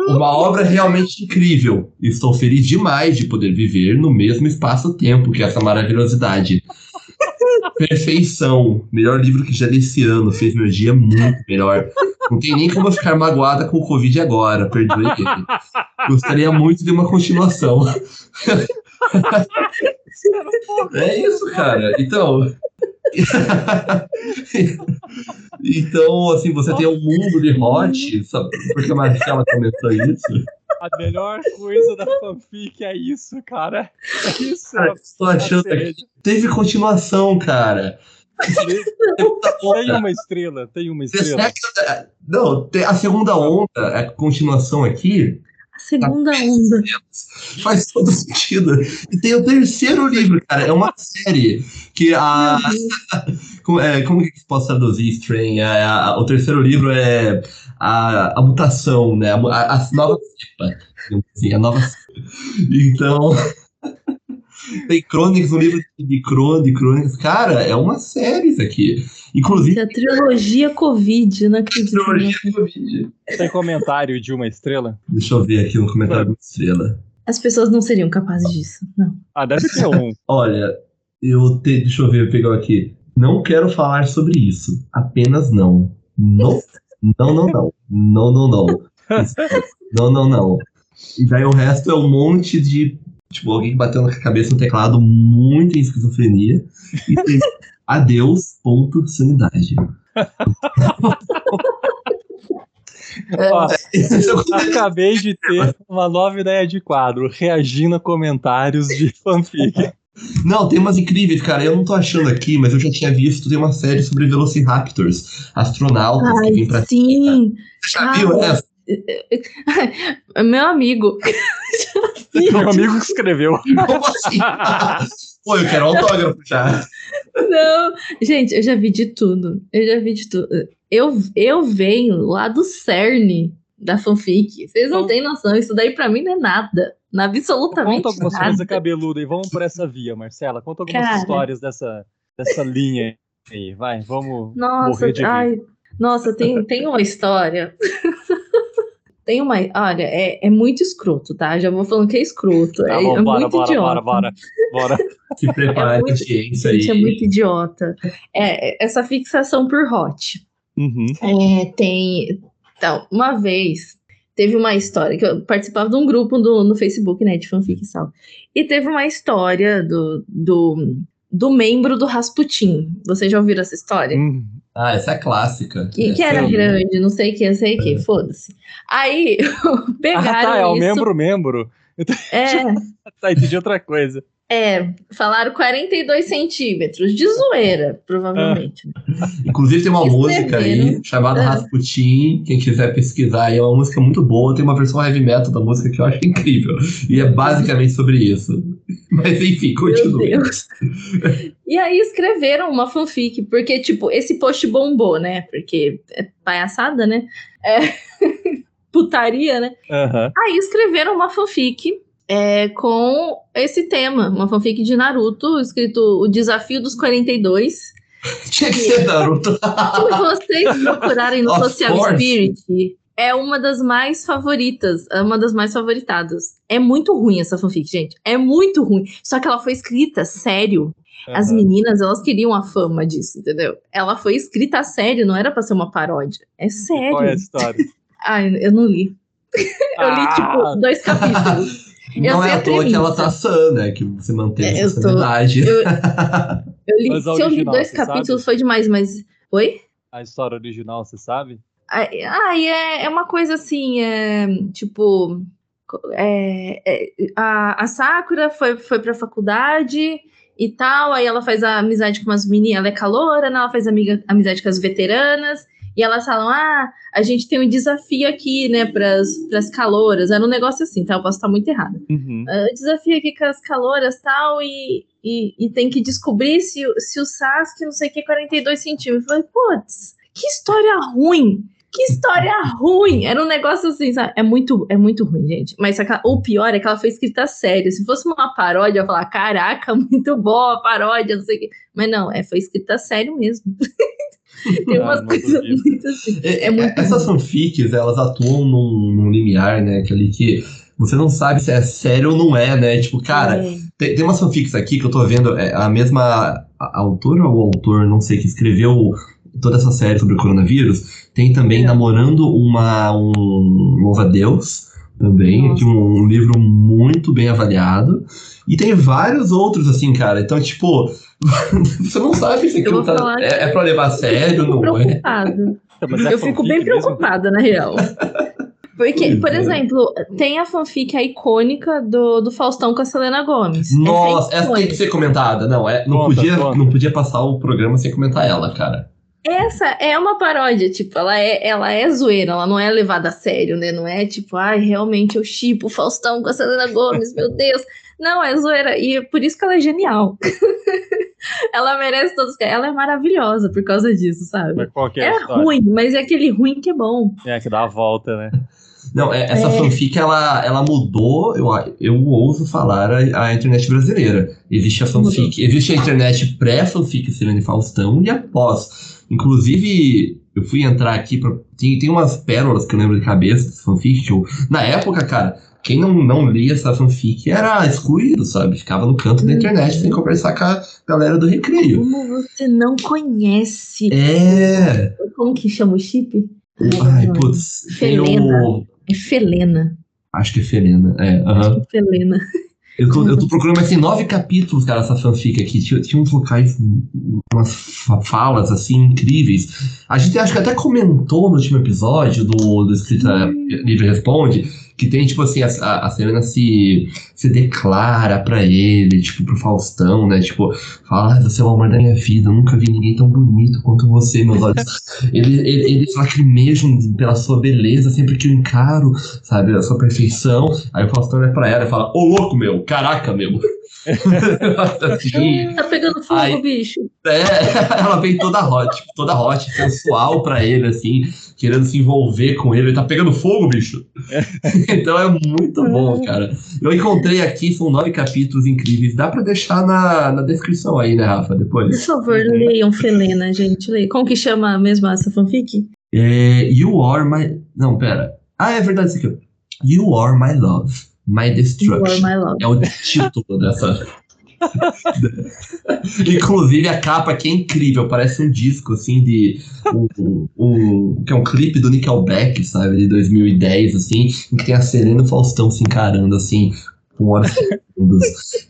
Uma obra realmente incrível. Estou feliz demais de poder viver no mesmo espaço-tempo que essa maravilhosidade. Perfeição. Melhor livro que já li esse ano. Fez meu dia muito melhor. Não tem nem como eu ficar magoada com o Covid agora. Perdoe ele. Gostaria muito de uma continuação. É isso, cara. Então. então, assim, você tem um mundo de hot, sabe? porque a Marcela comentou isso. A melhor coisa da fanfic é isso, cara. É isso. Cara, estou achando aqui. Teve continuação, cara. Tem uma estrela, tem uma estrela. que- Não, tem- a segunda onda, a continuação aqui, segunda onda. Faz todo sentido. E tem o terceiro livro, cara. É uma série que a. como, é, como que posso traduzir Strain? É, o terceiro livro é a, a mutação, né? A, a, nova cepa. Assim, a nova. Então. Tem crônicas, um livro de crônicas. Cara, é uma série isso aqui. Inclusive. A trilogia Covid, não acredito. Trilogia Covid. Tem comentário de uma estrela? Deixa eu ver aqui um comentário de uma estrela. As pessoas não seriam capazes disso, não. Ah, deve ser um. Olha, eu te, deixa eu ver, eu pegar aqui. Não quero falar sobre isso. Apenas não. Não, não, não, não. Não, não, não. Não, não, não. E daí o resto é um monte de Tipo, alguém batendo a cabeça no teclado muito em esquizofrenia. E tem adeus, ponto, sanidade. Ó, acabei de ter uma nova ideia de quadro, reagindo a comentários de fanfic. Não, tem umas incríveis, cara. Eu não tô achando aqui, mas eu já tinha visto. Tem uma série sobre Velociraptors, astronautas Ai, que vêm pra Sim. Você já viu essa? Meu amigo. Meu amigo que escreveu. Como assim? Pô, eu quero autógrafo já. Não, gente, eu já vi de tudo. Eu já vi de tudo. Eu, eu venho lá do CERN da fanfic. Vocês não Então- têm noção. Isso daí pra mim não é nada. Não, absolutamente Conta algumas nada. coisas cabeludas e vamos por essa via, Marcela. Conta algumas Cara. histórias dessa, dessa linha aí. Vai, vamos Nossa, morrer de ai, nossa, tem, tem uma história. Tem uma. Olha, é, é muito escroto, tá? Já vou falando que é escroto. Tá é, bom, é bora, muito bora, idiota. bora, bora, bora. Se prepare, É muito- ciência aí. Gente, é muito idiota. É, essa fixação por hot. Uhum. É, tem. Então, uma vez teve uma história que eu participava de um grupo do, no Facebook, né, de fanfic e tal. E teve uma história do, do, do membro do Rasputin. Vocês já ouviram essa história? Hum. Ah, essa é clássica. Que, que era é- grande, não sei o que, não sei o que, foda-se. Aí Ah, pegaram tá, é o isso. membro, membro. É, Tá, entendi outra coisa. É, falaram 42 centímetros, de zoeira, provavelmente. Inclusive tem uma Escreveram. música aí chamada Ah. Rasputin, quem quiser pesquisar aí, é uma música muito boa, tem uma versão heavy metal da música que eu acho incrível. E é basicamente sobre isso. Mas enfim. Deus. E aí escreveram uma fanfic, porque, tipo, esse post bombou, né? Porque é palhaçada, né? É putaria, né? Aí escreveram uma fanfic é, com esse tema, uma fanfic de Naruto, escrito O Desafio dos 42. Tinha que ser Naruto. Se vocês procurarem no Of Social course. Spirit, é uma das mais favoritas, é uma das mais favoritadas. É muito ruim essa fanfic, gente. É muito ruim. Só que ela foi escrita sério. As aham. meninas, elas queriam a fama disso, entendeu? Ela foi escrita a sério, não era pra ser uma paródia. É sério. Qual é a história? Ai, eu não li. Eu li, Ah, tipo, dois capítulos. Eu Não é a à toa que ela tá sã, né? Que você mantém É, a eu tô- sanidade. eu- Eu li, se eu li dois capítulos sabe? foi demais, mas. Oi? a história original, você sabe? Ai, é, é uma coisa assim, é, tipo. é, é, a, a Sakura foi, foi pra faculdade e tal, aí ela faz a amizade com umas meninas, ela é caloura, né? Ela faz amiga, amizade com as veteranas, e elas falam: ah, a gente tem um desafio aqui, né, pras, pras calouras. Era um negócio assim, tá? Eu posso estar muito errada. Uhum. Ah, desafio aqui com as caloras tal, e, e, e tem que descobrir se, o- se o Sasuke, não sei o que, 42 centímetros. Eu falei, putz, que história ruim! Que história ruim! Era um negócio assim, sabe? É muito, é muito ruim, gente. Mas só que ela- o pior é que ela foi escrita sério. Se fosse uma paródia, eu ia falar, caraca, muito boa a paródia, não sei o quê. Mas não, é, foi escrita sério mesmo. Tem Ah, umas não coisas muito assim. É, É muito Essas fanfics, elas atuam num, num limiar, né? Que ali que você não sabe se é sério ou não é, né? Tipo, cara, É. tem, tem umas fanfics aqui que eu tô vendo, é, a mesma a- autora ou autor, não sei, que escreveu toda essa série sobre o coronavírus, tem também É. namorando uma um louva-a-Deus também, Nossa. que um, um livro muito bem avaliado. E tem vários outros, assim, cara. Então, tipo, você não sabe se Eu aquilo tá, é, é pra levar a sério, não é? preocupada. Mas é eu fico bem mesmo? preocupada, na real. Porque, Pois por é. exemplo, tem a fanfic a icônica do, do Faustão com a Selena Gomes. Nossa, é essa tem que ser comentada. Não, é, não, Conta, podia, conta. não podia passar o programa sem comentar ela, cara. essa é uma paródia, tipo, ela é, ela é zoeira, ela não é levada a sério, né? Não é tipo, ai, realmente eu chipo o Faustão com a Selena Gomes, meu Deus. Não, é zoeira. E por isso que ela é genial. ela merece todos. Ela é maravilhosa por causa disso, sabe? Mas qual que é, É ruim, mas é aquele ruim que é bom. É, que dá a volta, né? Não, é- essa É. fanfic, ela, ela mudou, eu, eu ouso falar, a, a internet brasileira. Existe a fanfic, existe a internet pré-fanfic Selene Faustão e após. Inclusive, eu fui entrar aqui, pra, tem, tem umas pérolas que eu lembro de cabeça fanfic, que eu, na época, cara, quem não, não lia essa fanfic era excluído, sabe? Ficava no canto da Uhum. internet sem conversar com a galera do recreio. Como você não conhece? É. Como que chama o chip? Ai, putz. Tem Felena. o. É Felena. Acho que é Felena. É. Acho que é Felena. Eu tô, eu tô procurando, mas tem nove capítulos, cara, essa fanfic aqui. Tinha, tinha uns locais, umas fa- falas, assim, incríveis. A gente acho que até comentou no último episódio do, do Escrita Livre Responde, que tem, tipo assim, a, a, Serena se, se declara pra ele, tipo, pro Faustão, né? Tipo, fala, ah, você é o amor da minha vida, eu nunca vi ninguém tão bonito quanto você, meus olhos. Eles ele, eles lacrimejam pela sua beleza sempre que eu encaro, sabe, a sua perfeição. Aí o Faustão olha pra ela e fala, ô louco, meu, caraca, meu. Tá pegando fogo, Ai. bicho. é, ela vem toda hot, tipo, toda hot, sensual pra ele, assim, querendo se envolver com ele. Ele tá pegando fogo, bicho. então é muito bom, cara. Eu encontrei aqui, são nove capítulos incríveis. Dá pra deixar na, na descrição aí, né, Rafa, Por depois. favor, leiam Felena, gente. Leiam. Como que chama mesmo essa fanfic? É, you are my... Não, pera. Ah, é verdade isso aqui. You are my love, my destruction. My. É o título dessa. Inclusive a capa aqui é incrível, parece um disco assim de um, um- que é um clipe do Nickelback, sabe, de 2010 assim, em que tem a Serena e o Faustão se encarando assim, com horas segundos.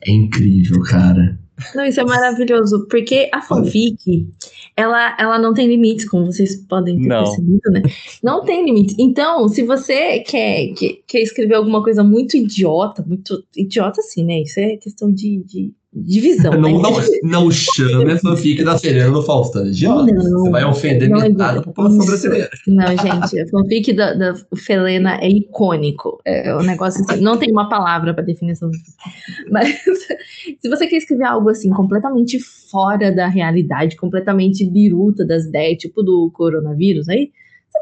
É incrível, cara. Não, isso é maravilhoso, porque a fanfic, ela, ela não tem limites, como vocês podem ter Não. percebido, né? Não tem limites. Então, se você quer, quer, quer escrever alguma coisa muito idiota, muito idiota assim, né? Isso é questão de, de divisão? Não, não, não chame a fanfic da Serena no Faustão. Não. Você vai ofender Não é metade da isso. população brasileira. Não, gente, a fanfic da, da Felena é icônico. É um negócio assim, não tem uma palavra para definição. Mas se você quer escrever algo assim, completamente fora da realidade, completamente biruta das ideias, tipo do coronavírus aí,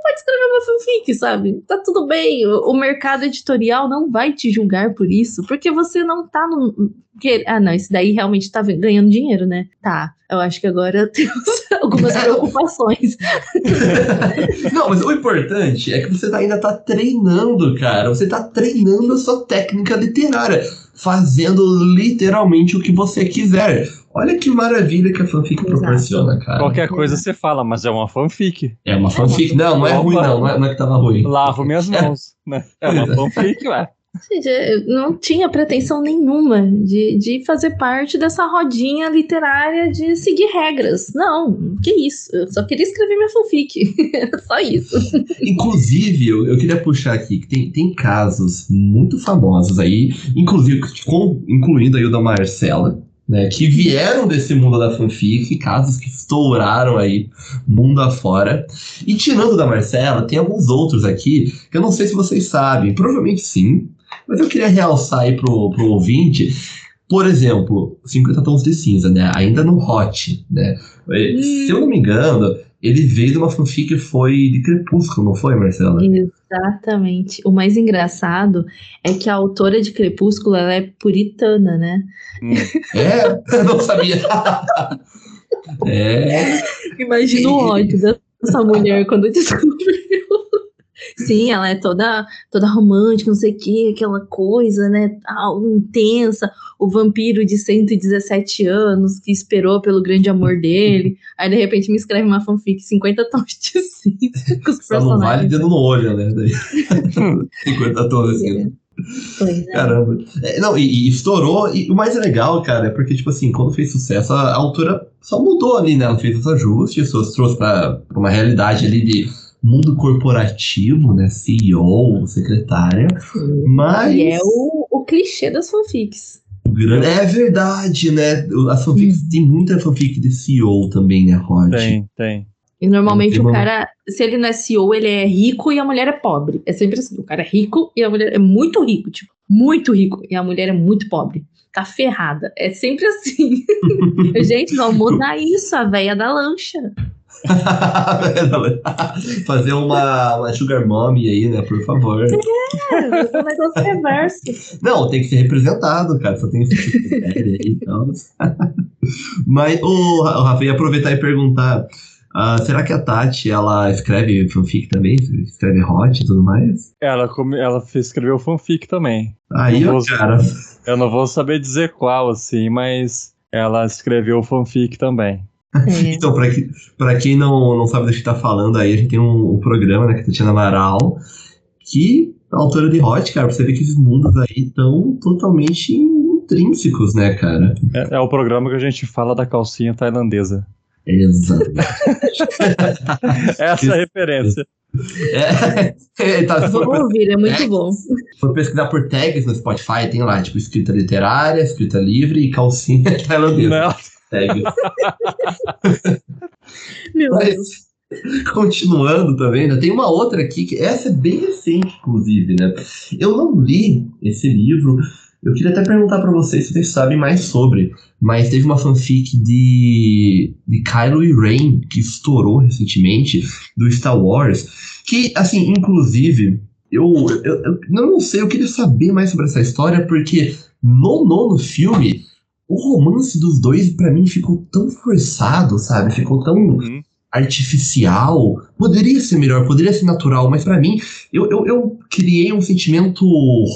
pode escrever uma fanfic, sabe? Tá tudo bem. O, o mercado editorial não vai te julgar por isso, porque você não tá no. Que, ah, não, esse daí realmente tá ganhando dinheiro, né? Tá. Eu acho que agora temos algumas preocupações. Não, mas o importante é que você ainda tá treinando, cara. Você tá treinando a sua técnica literária, fazendo literalmente o que você quiser. Olha que maravilha que a fanfic Exato. proporciona, cara. Qualquer coisa você fala, mas é uma fanfic. É uma fanfic. Não, não é ruim, não. Não é, não é que tava ruim. Lavo minhas mãos. né? É uma é. fanfic, ué. Seja, eu não tinha pretensão nenhuma de, de fazer parte dessa rodinha literária de seguir regras. Não, que isso. Eu só queria escrever minha fanfic. Era só isso. Inclusive, eu, eu queria puxar aqui que tem, tem casos muito famosos aí, inclusive com- incluindo aí o da Marcela, né, que vieram desse mundo da fanfic, casos que estouraram aí mundo afora. E tirando da Marcela, tem alguns outros aqui que eu não sei se vocês sabem, provavelmente sim, mas eu queria realçar aí pro, pro ouvinte. Por exemplo, 50 Tons de Cinza, né? Ainda no Hot, né? Eh, Se eu não me engano, ele veio de uma fanfic que foi de Crepúsculo, não foi, Marcela? Exatamente. O mais engraçado é que a autora de Crepúsculo ela é puritana, né? Hum. É? Eu não sabia. é. Imagina o ódio dessa mulher quando descobriu. Sim, ela é toda, toda romântica, não sei o que, aquela coisa, né, tal, intensa. O vampiro de 117 anos que esperou pelo grande amor dele. Aí, de repente, me escreve uma fanfic 50 tons de cinza com os Só não vale personagens. dedo no olho, né? Daí. 50 tons assim. Pois é. Caramba. É, não, e, e estourou. E o mais legal, cara, é porque, tipo assim, quando fez sucesso, a, a autora só mudou ali, né? Ela fez os ajustes, só trouxe pra, pra uma realidade ali de mundo corporativo, né? CEO, secretária. Mas. E é o, o clichê das fanfics. grande- É verdade, né? As fanfics. Tem muita fanfic de CEO também, né, Rod? Tem, tem. E normalmente o cara, se ele não é CEO, ele é rico e a mulher é pobre. É sempre assim, o cara é rico e a mulher é muito rico, tipo, muito rico e a mulher é muito pobre. Tá ferrada. É sempre assim. Gente, vamos mudar isso, a véia da lancha. Fazer uma, uma sugar mommy aí, né? Por favor. É, um negócio reverso. Não, tem que ser representado, cara. Só tem esse tipo aí e tal. Mas, o oh, Rafa, ia aproveitar e perguntar. Uh, será que a Tati, ela escreve fanfic também? Escreve hot e tudo mais? Ela, ela escreveu fanfic também. Aí, eu, cara. Eu não vou saber dizer qual, assim, mas ela escreveu fanfic também. É. então, pra, que, pra quem não, não sabe do que tá falando aí, a gente tem um, um programa, né, que é a Tatiana Amaral, que é autora de Hot, cara, pra você ver que esses mundos aí estão totalmente intrínsecos, né, cara? É, é, o programa que a gente fala da calcinha tailandesa. Exatamente. Essa é a referência. É, é, tá, Vamos ouvir, é muito bom. For pesquisar por tags no Spotify, tem lá, tipo, escrita literária, escrita livre e calcinha tailandesa. Não. Tags. Meu Mas, Deus. Continuando também, né, tem uma outra aqui, que essa é bem recente, inclusive, né? Eu não li esse livro, eu queria até perguntar para vocês se vocês sabem mais sobre, mas teve uma fanfic de, de Kylo e Ren que estourou recentemente do Star Wars, que, assim, inclusive, eu, eu, eu não sei, eu queria saber mais sobre essa história, porque no nono filme, o romance dos dois, para mim, ficou tão forçado, sabe? Ficou tão. Uhum artificial. Poderia ser melhor, poderia ser natural, mas para mim, eu, eu, eu, criei um sentimento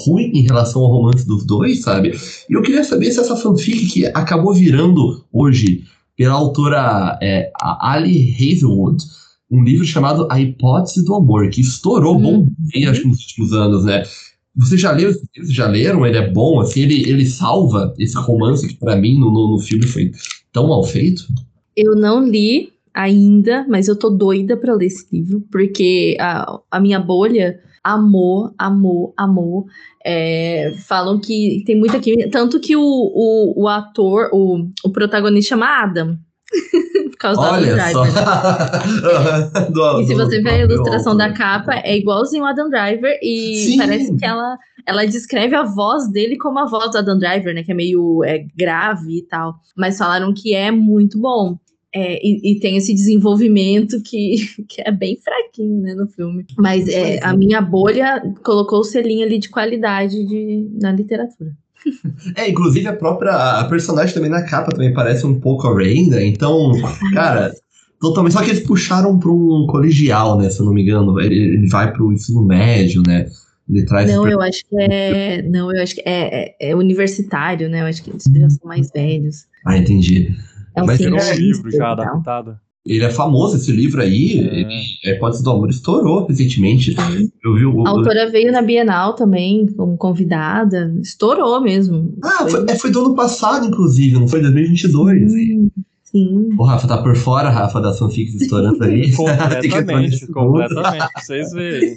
ruim em relação ao romance dos dois, sabe? E eu queria saber se essa fanfic que acabou virando hoje pela autora é, Ali Hazelwood, um livro chamado A Hipótese do Amor, que estourou bom, uhum. acho que nos últimos anos, né? Você já leu? Eles já leram? Ele é bom, assim, ele, ele salva esse romance que para mim no, no, no filme foi tão mal feito? Eu não li, ainda, mas eu tô doida para ler esse livro, porque a, a minha bolha amou, amou, amou. É, falam que tem muita química. Tanto que o, o, o ator, o, o protagonista chama Adam. Por causa Olha do Adam Driver. do, e se você ver a ilustração da capa, é igualzinho o Adam Driver. E Sim. parece que ela, ela descreve a voz dele como a voz do Adam Driver, né? Que é meio é, grave e tal. Mas falaram que é muito bom. É, e, e, tem esse desenvolvimento que, que é bem fraquinho né, no filme. Mas é, a minha bolha colocou o selinho ali de qualidade de, na literatura. É, inclusive a própria a personagem também na capa também parece um pouco a né? Então, cara, totalmente. Só que eles puxaram para um colegial, né? Se eu não me engano. Ele, ele vai para o ensino médio, né? Ele traz. Não, eu acho que é. Não, eu acho que é, é, é universitário, né? Eu acho que eles já são mais velhos. Ah, entendi. É um Mas é um livro já adaptado. Ele é famoso, esse livro aí. É. Ele, a Hipótese do Amor estourou recentemente. Eu vi o, a autora veio na Bienal também, como convidada. Estourou mesmo. Ah, foi, é, foi do ano passado, inclusive, não foi 2022. Sim. Sim. O Rafa tá por fora, Rafa, das fanfics estourando aí. completamente, completamente. Vocês verem.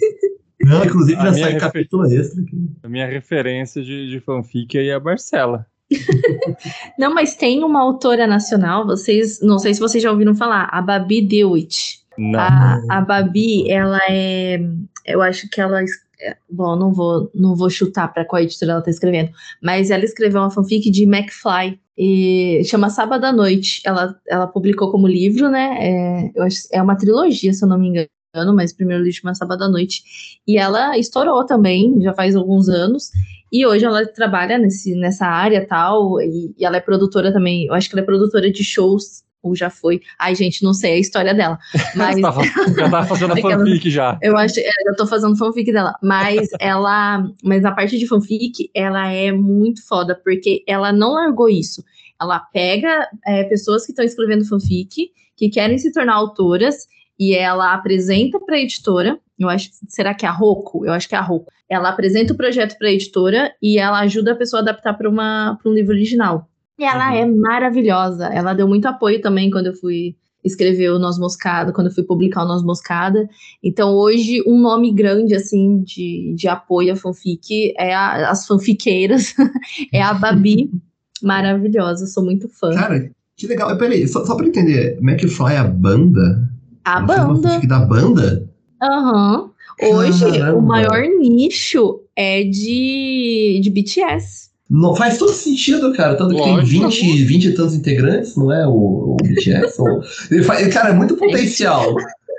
Não, inclusive já sai refer... capítulo extra aqui. A minha referência de, de fanfic aí é a Marcela. não, mas tem uma autora nacional, vocês, não sei se vocês já ouviram falar, a Babi Dewitt. Não. A, a Babi, ela é, eu acho que ela é, Bom, não vou, não vou chutar para qual editora ela tá escrevendo, mas ela escreveu uma fanfic de McFly, e chama Sábado à Noite. Ela, ela publicou como livro, né? É, eu acho, é uma trilogia, se eu não me engano, mas o primeiro livro chama Sábado à Noite. E ela estourou também, já faz alguns anos. E hoje ela trabalha nesse, nessa área tal, e, e ela é produtora também. Eu acho que ela é produtora de shows ou já foi. Ai, gente, não sei a história dela. Mas. já tá fazendo fanfic já. Eu acho, é, já tô fazendo fanfic dela. Mas ela. Mas a parte de fanfic, ela é muito foda, porque ela não largou isso. Ela pega é, pessoas que estão escrevendo fanfic, que querem se tornar autoras, e ela apresenta para a editora. Eu acho, será que é a Roku? Eu acho que é a Roku. Ela apresenta o projeto para a editora e ela ajuda a pessoa a adaptar para um livro original. E ela uhum. é maravilhosa. Ela deu muito apoio também quando eu fui escrever o Nós Moscada, quando eu fui publicar o Nós Moscada. Então, hoje, um nome grande, assim, de, de apoio à fanfic é a, as fanfiqueiras, é a Babi. maravilhosa, sou muito fã. Cara, que legal. Peraí, só, só pra entender, McFly é a banda? A Ela fez uma banda. fanfic da banda? Aham. Hoje, Caramba. o maior nicho é de, de BTS. Não, faz todo sentido, cara. Tanto que tem Lógico. 20, 20 e tantos integrantes, não é? O, o BTS. ou- ele faz- cara, é muito potencial.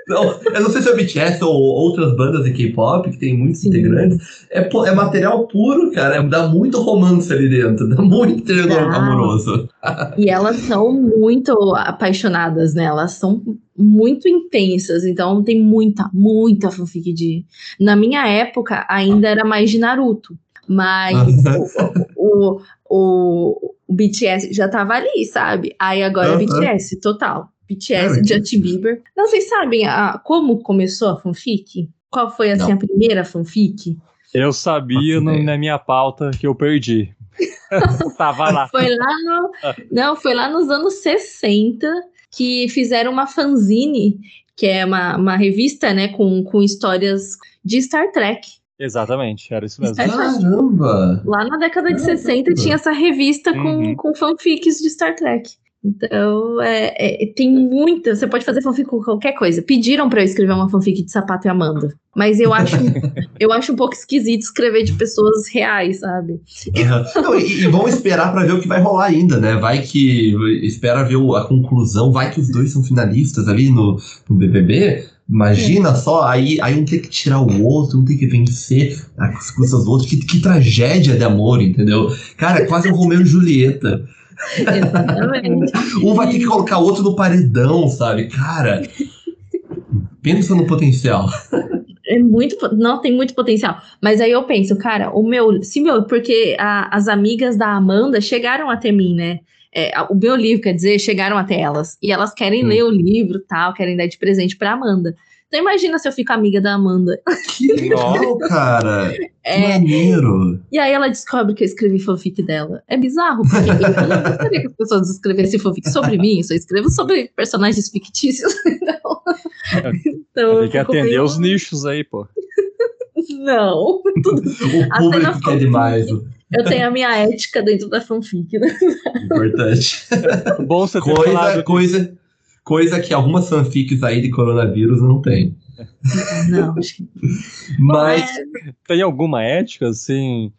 Não, eu não sei se é o BTS ou outras bandas de K-pop que tem muitos Sim. integrantes. É, é material puro, cara. É- dá muito romance ali dentro. Dá muito triângulo Dá. amoroso. E elas são muito apaixonadas, né? Elas são muito intensas. Então tem muita, muita fanfic de. Na minha época, ainda era mais de Naruto. Mas o, o, o, o BTS já tava ali, sabe? Aí agora é Aham. BTS, total. BTS, que- Justin Bieber. Não, vocês sabem a, como começou a fanfic? Qual foi, assim, Não. a primeira fanfic? Eu sabia no- na minha pauta que eu perdi. Tava lá. Foi lá no. Não, foi lá nos anos 60 que fizeram uma fanzine, que é uma, uma revista, né, com, com histórias de Star Trek. Exatamente, era isso mesmo. Star Trek. Caramba! Lá na década de Caramba. 60 tinha essa revista com, Uhum. com fanfics de Star Trek. Então, é, é- tem muita. Você pode fazer fanfic com qualquer coisa. Pediram pra eu escrever uma fanfic de Sapato e Amanda. Mas eu acho, eu acho um pouco esquisito escrever de pessoas reais, sabe? Aham. Não, e, e vamos esperar pra ver o que vai rolar ainda, né? Vai que. Espera ver a conclusão, vai que os dois são finalistas ali no, no BBB. Imagina só, aí, aí um tem que tirar o outro, um tem que vencer as custas do outro. Que, que tragédia de amor, entendeu? Cara, é quase um Romeu e Julieta. Exatamente. Um vai ter que colocar o outro no paredão, sabe? Cara, pensa no potencial. É muito, não tem muito potencial. Mas aí eu penso, cara, o meu, se meu, porque a- as amigas da Amanda chegaram até mim, né? É, o meu livro, quer dizer, chegaram até elas. E elas querem Hum. ler o livro, tal, querem dar de presente pra Amanda. Então imagina se eu fico amiga da Amanda. Que legal, cara. Que É, maneiro. e aí ela descobre que eu escrevi fanfic dela. É bizarro, porque eu não gostaria que as pessoas escrevessem fanfic sobre mim, eu só escrevo sobre personagens fictícios. Então, então Tem que atender meio- os nichos aí, pô. Não. O Até na público quer fanfic. demais. Eu tenho a minha ética dentro da fanfic, né? Importante. Bom você ter Coisa, falado coisa, coisa que algumas fanfics aí de coronavírus não tem. Não, acho que Mas, Tem alguma ética, assim,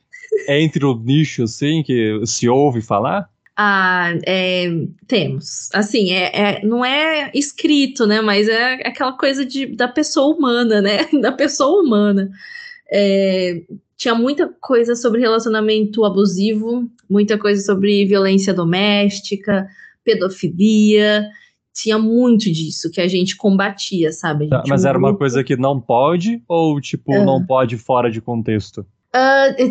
entre o nicho, assim, que se ouve falar? Ah, é, temos. Assim, é, é- não é escrito, né? Mas é aquela coisa de, da pessoa humana, né? Da pessoa humana. É, tinha muita coisa sobre relacionamento abusivo, muita coisa sobre violência doméstica, pedofilia. Tinha muito disso que a gente combatia, sabe? Tá, gente Mas era uma coisa que não pode ou, tipo, É. não pode fora de contexto?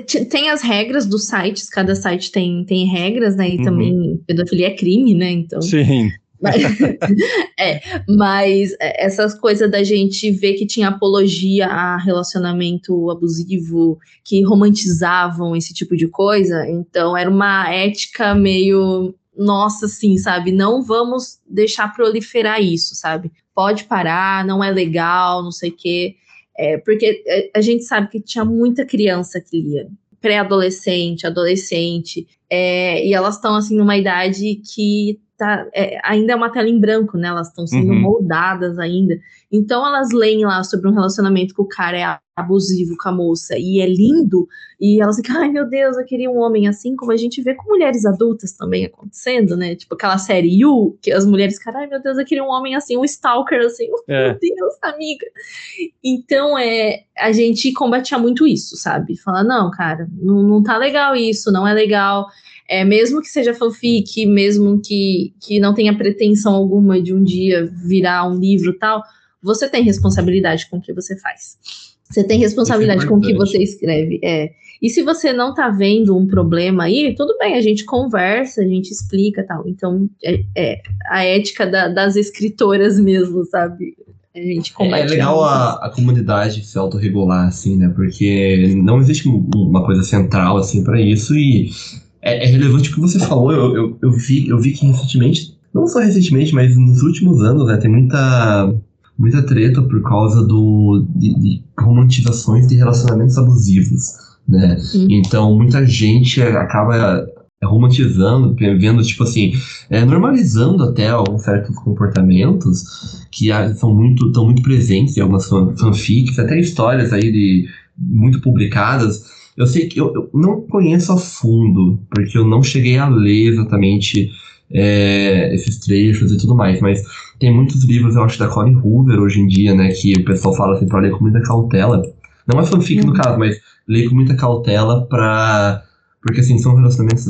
T- tem as regras dos sites, cada site tem, tem regras, né? E Uhum. também pedofilia é crime, né? Então. Sim. Mas, é, mas essas coisas da gente ver que tinha apologia a relacionamento abusivo, que romantizavam esse tipo de coisa, então era uma ética meio nossa, assim, sabe? Não vamos deixar proliferar isso, sabe? Pode parar, não é legal, não sei o quê. É, porque é, a gente sabe que tinha muita criança que lia, pré-adolescente, adolescente, é, e elas estão assim numa idade que tá, é, ainda é uma tela em branco, né? Elas estão sendo Uhum. moldadas ainda. Então elas leem lá sobre um relacionamento que o cara é abusivo com a moça e é lindo, e elas ficam, ai meu Deus, eu queria um homem assim, como a gente vê com mulheres adultas também acontecendo, né? Tipo aquela série You, que as mulheres ficam, ai meu Deus, eu queria um homem assim, um stalker assim, É. meu Deus, amiga. Então, é, a gente combatia muito isso, sabe? Falar, não, cara, não, não tá legal isso, não é legal. É, mesmo que seja fanfic, mesmo que, que não tenha pretensão alguma de um dia virar um livro e tal, você tem responsabilidade com o que você faz. Você tem responsabilidade com o que você escreve. É. E se você não tá vendo um problema aí, tudo bem, a gente conversa, a gente explica tal. Então, é, é a ética da- das escritoras mesmo, sabe? A gente é combate. legal muito a, a comunidade se autorregular, assim, né? Porque não existe um- uma coisa central, assim, pra isso. E é, é relevante o que você falou. Eu, eu, eu, vi, eu vi que recentemente, não só recentemente, mas nos últimos anos, né? Tem muita, muita treta por causa do, de, de romantizações de relacionamentos abusivos, né? Então, muita gente acaba romantizando, vendo, tipo assim, é, normalizando até alguns certos comportamentos que são muito, estão muito presentes em algumas fanfics, até histórias aí de, muito publicadas. Eu sei que eu, eu não conheço a fundo, porque eu não cheguei a ler exatamente é, esses trechos e tudo mais, mas tem muitos livros, eu acho, da Colin Hoover hoje em dia, né, que o pessoal fala assim pra ler com muita cautela. Não é fanfic no uhum. caso, mas ler com muita cautela pra porque, assim, são relacionamentos.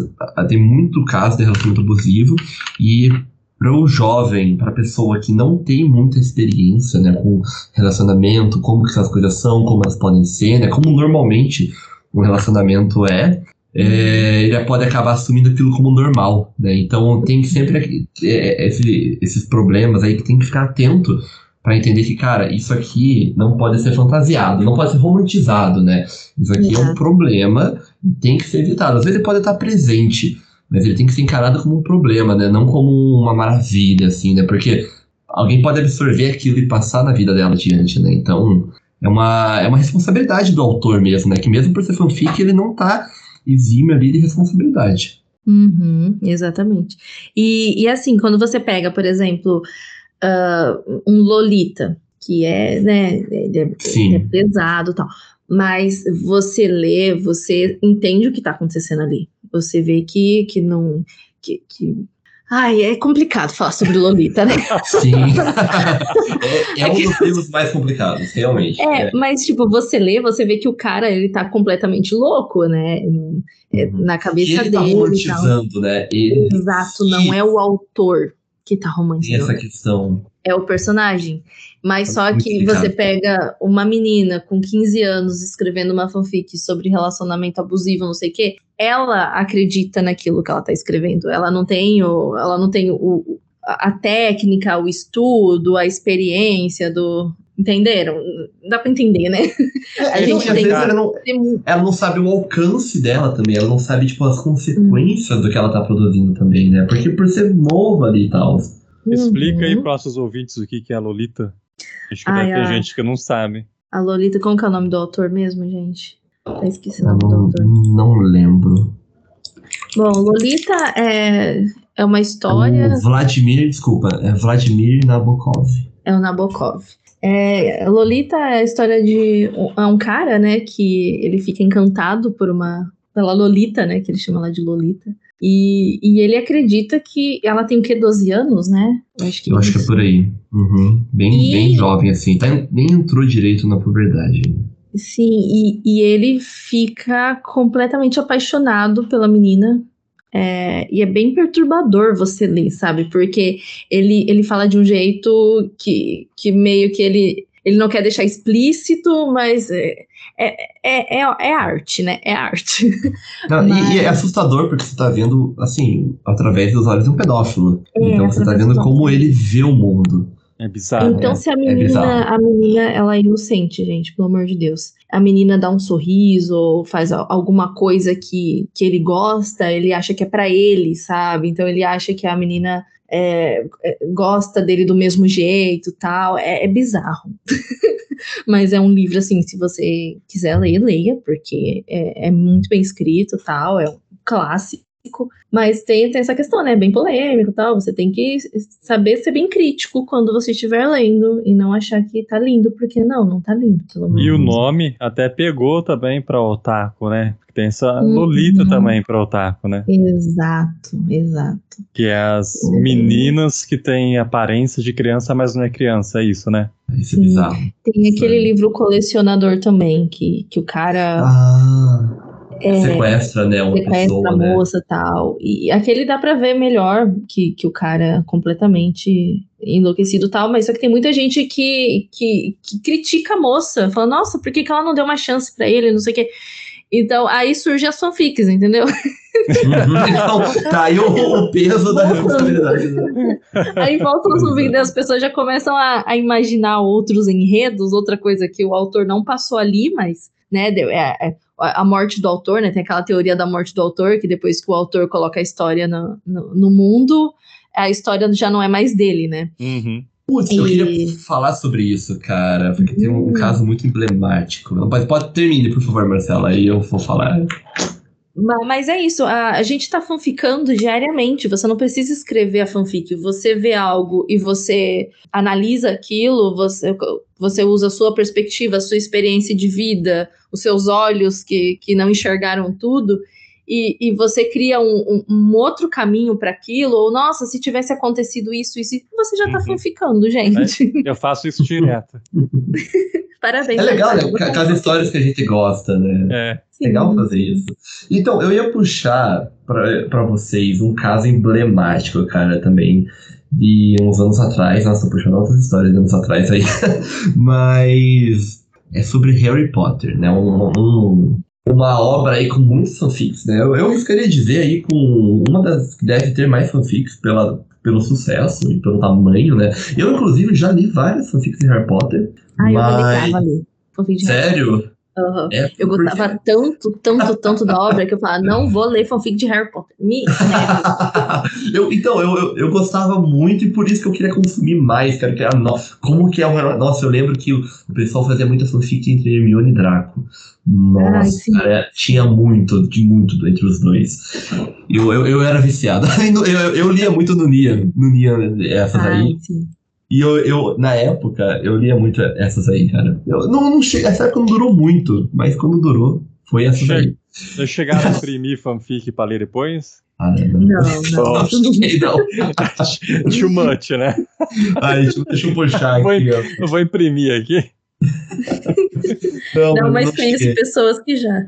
Tem muito caso de relacionamento abusivo. E para o jovem, para a pessoa que não tem muita experiência né, com relacionamento, como que as coisas são, como elas podem ser, né, como normalmente um relacionamento é, é, ele pode acabar assumindo aquilo como normal, né? Então tem que sempre é, esse, esses problemas aí que tem que ficar atento para entender que, cara, isso aqui não pode ser fantasiado, não pode ser romantizado, né? Isso aqui é um problema e tem que ser evitado. Às vezes ele pode estar presente, mas ele tem que ser encarado como um problema, né? Não como uma maravilha, assim, né? Porque alguém pode absorver aquilo e passar na vida dela adiante, né? Então, é uma, é uma responsabilidade do autor mesmo, né? Que mesmo por ser fanfic, ele não tá exime ali de responsabilidade. Uhum, exatamente. E, e assim, quando você pega, por exemplo, uh, um Lolita, que é, né, ele é, ele é pesado tal. Mas você lê, você entende o que está acontecendo ali. Você vê que, que não. Que, que... Ai, é complicado falar sobre Lolita, né? Sim. é, é, um dos livros mais complicados, realmente. É, é, mas, tipo, você lê, você vê que o cara, ele tá completamente louco, né? É, uhum. Na cabeça ele tá dele. Ele tá romantizando, né? Ele... Exato, não é o autor que tá romantizando. Tem essa questão. É o personagem. Mas é só que você pega uma menina com 15 anos escrevendo uma fanfic sobre relacionamento abusivo, não sei o quê, ela acredita naquilo que ela tá escrevendo. Ela não tem o, ela não tem o, a técnica, o estudo, a experiência do, Entenderam? Dá pra entender, né? É, a gente não, tem ela não, ela não sabe o alcance dela também, ela não sabe, tipo, as consequências hum. do que ela tá produzindo também, né? Porque por ser nova ali e tal. Explica aí uhum. para nossos ouvintes o que é a Lolita. Acho que Ai, deve ter a... gente que não sabe. A Lolita, como que é o nome do autor mesmo, gente? Tá esqueci o nome não, do autor. Não lembro. Bom, Lolita é, é uma história. É Vladimir, desculpa, é Vladimir Nabokov. É o Nabokov. É, Lolita é a história de um, é um cara, né, que ele fica encantado por uma pela Lolita, né, que ele chama ela de Lolita. E, e ele acredita que ela tem o quê, 12 anos, né? Eu acho que, Eu acho que é por aí. Uhum. Bem, e... bem jovem, assim. Tá, nem entrou direito na puberdade. Sim, e, e ele fica completamente apaixonado pela menina. É, e é bem perturbador você ler, sabe? Porque ele, ele fala de um jeito que, que meio que ele, ele não quer deixar explícito, mas é, é, é, é, é arte, né? É arte. Não, Mas... e, e, é assustador porque você tá vendo, assim, através dos olhos de um pedófilo. É, então você tá vendo como ele vê o mundo. É bizarro. Então, é, se a menina, é a menina, ela é inocente, gente, pelo amor de Deus. A menina dá um sorriso ou faz alguma coisa que, que ele gosta, ele acha que é para ele, sabe? Então ele acha que a menina é, é, gosta dele do mesmo jeito tal. É, é bizarro. Mas é um livro, assim, se você quiser ler, leia, porque é, é muito bem escrito tal, é um clássico. Mas tem, tem essa questão, né? Bem polêmico tal. Você tem que saber ser bem crítico quando você estiver lendo e não achar que tá lindo, porque não, não tá lindo. e o nome até pegou também pra Otaku, né? Tem essa Lolita uhum. também pra Otaku, né? Exato, exato. Que é as uhum. meninas que têm aparência de criança, mas não é criança, é isso, né? Isso é bizarro. Tem aquele Sim. livro colecionador também, que, que o cara. Ah é, sequestra, né, uma sequestra pessoa, a né? moça tal. E aquele dá para ver melhor que, que o cara é completamente enlouquecido tal, mas só que tem muita gente que, que, que critica a moça, fala, nossa, por que, que ela não deu uma chance para ele, não sei o quê. Então, aí surge as fanfics, entendeu? então, tá aí o, o peso da responsabilidade. Né? Aí volta os fanfics, as pessoas já começam a, a, imaginar outros enredos, outra coisa que o autor não passou ali, mas, né, é, é, a morte do autor, né? Tem aquela teoria da morte do autor, que depois que o autor coloca a história no, no, no mundo, a história já não é mais dele, né? Uhum. Putz, e... eu queria falar sobre isso, cara, porque tem um, um caso muito emblemático. Pode, pode termine, por favor, Marcela, aí eu vou falar. Mas é isso, a, a gente tá fanficando diariamente. Você não precisa escrever a fanfic. Você vê algo e você analisa aquilo, você, você usa a sua perspectiva, a sua experiência de vida, os seus olhos que, que não enxergaram tudo, e, e você cria um, um, um outro caminho para aquilo, ou nossa, se tivesse acontecido isso, isso, você já tá uhum. fanficando, gente. Eu faço isso direto. Parabéns. É legal, né? Com as histórias que a gente gosta, né? É. Legal fazer isso. Então, eu ia puxar para vocês um caso emblemático, cara, também, de uns anos atrás. Nossa, tô puxando outras histórias de anos atrás aí. Mas é sobre Harry Potter, né? Um, um, uma obra aí com muitos fanfics, né? Eu, eu arriscaria dizer aí com uma das que deve ter mais fanfics pela, pelo sucesso e pelo tamanho, né? Eu, inclusive, já li várias fanfics de Harry Potter. Ah, mas... eu ali. Sério? Uhum. É, eu gostava porque... tanto, tanto, tanto da obra que eu falava, não vou ler fanfic de Harry Potter. Me eu, Então, eu, eu, eu, gostava muito e por isso que eu queria consumir mais, cara. Que era, no... Como que é o. Nossa, eu lembro que o, o pessoal fazia muita fanfic entre Hermione e Draco. Nossa, Ai, cara, tinha muito, de muito entre os dois. Eu, eu, eu era viciado. eu, eu, eu lia muito no Nia, no Nia essas Ai, aí. Sim. E eu, eu, na época, eu lia muito essas aí, cara. Eu, não, não che... Essa época não durou muito, mas quando durou, foi essas che... aí. Vocês chegaram a imprimir fanfic pra ler depois? Ah, não, não. não, não. Too much, né? Ai, deixa, deixa eu puxar aqui. Vou, eu vou imprimir aqui. Não, não mas não conheço cheguei. pessoas que já.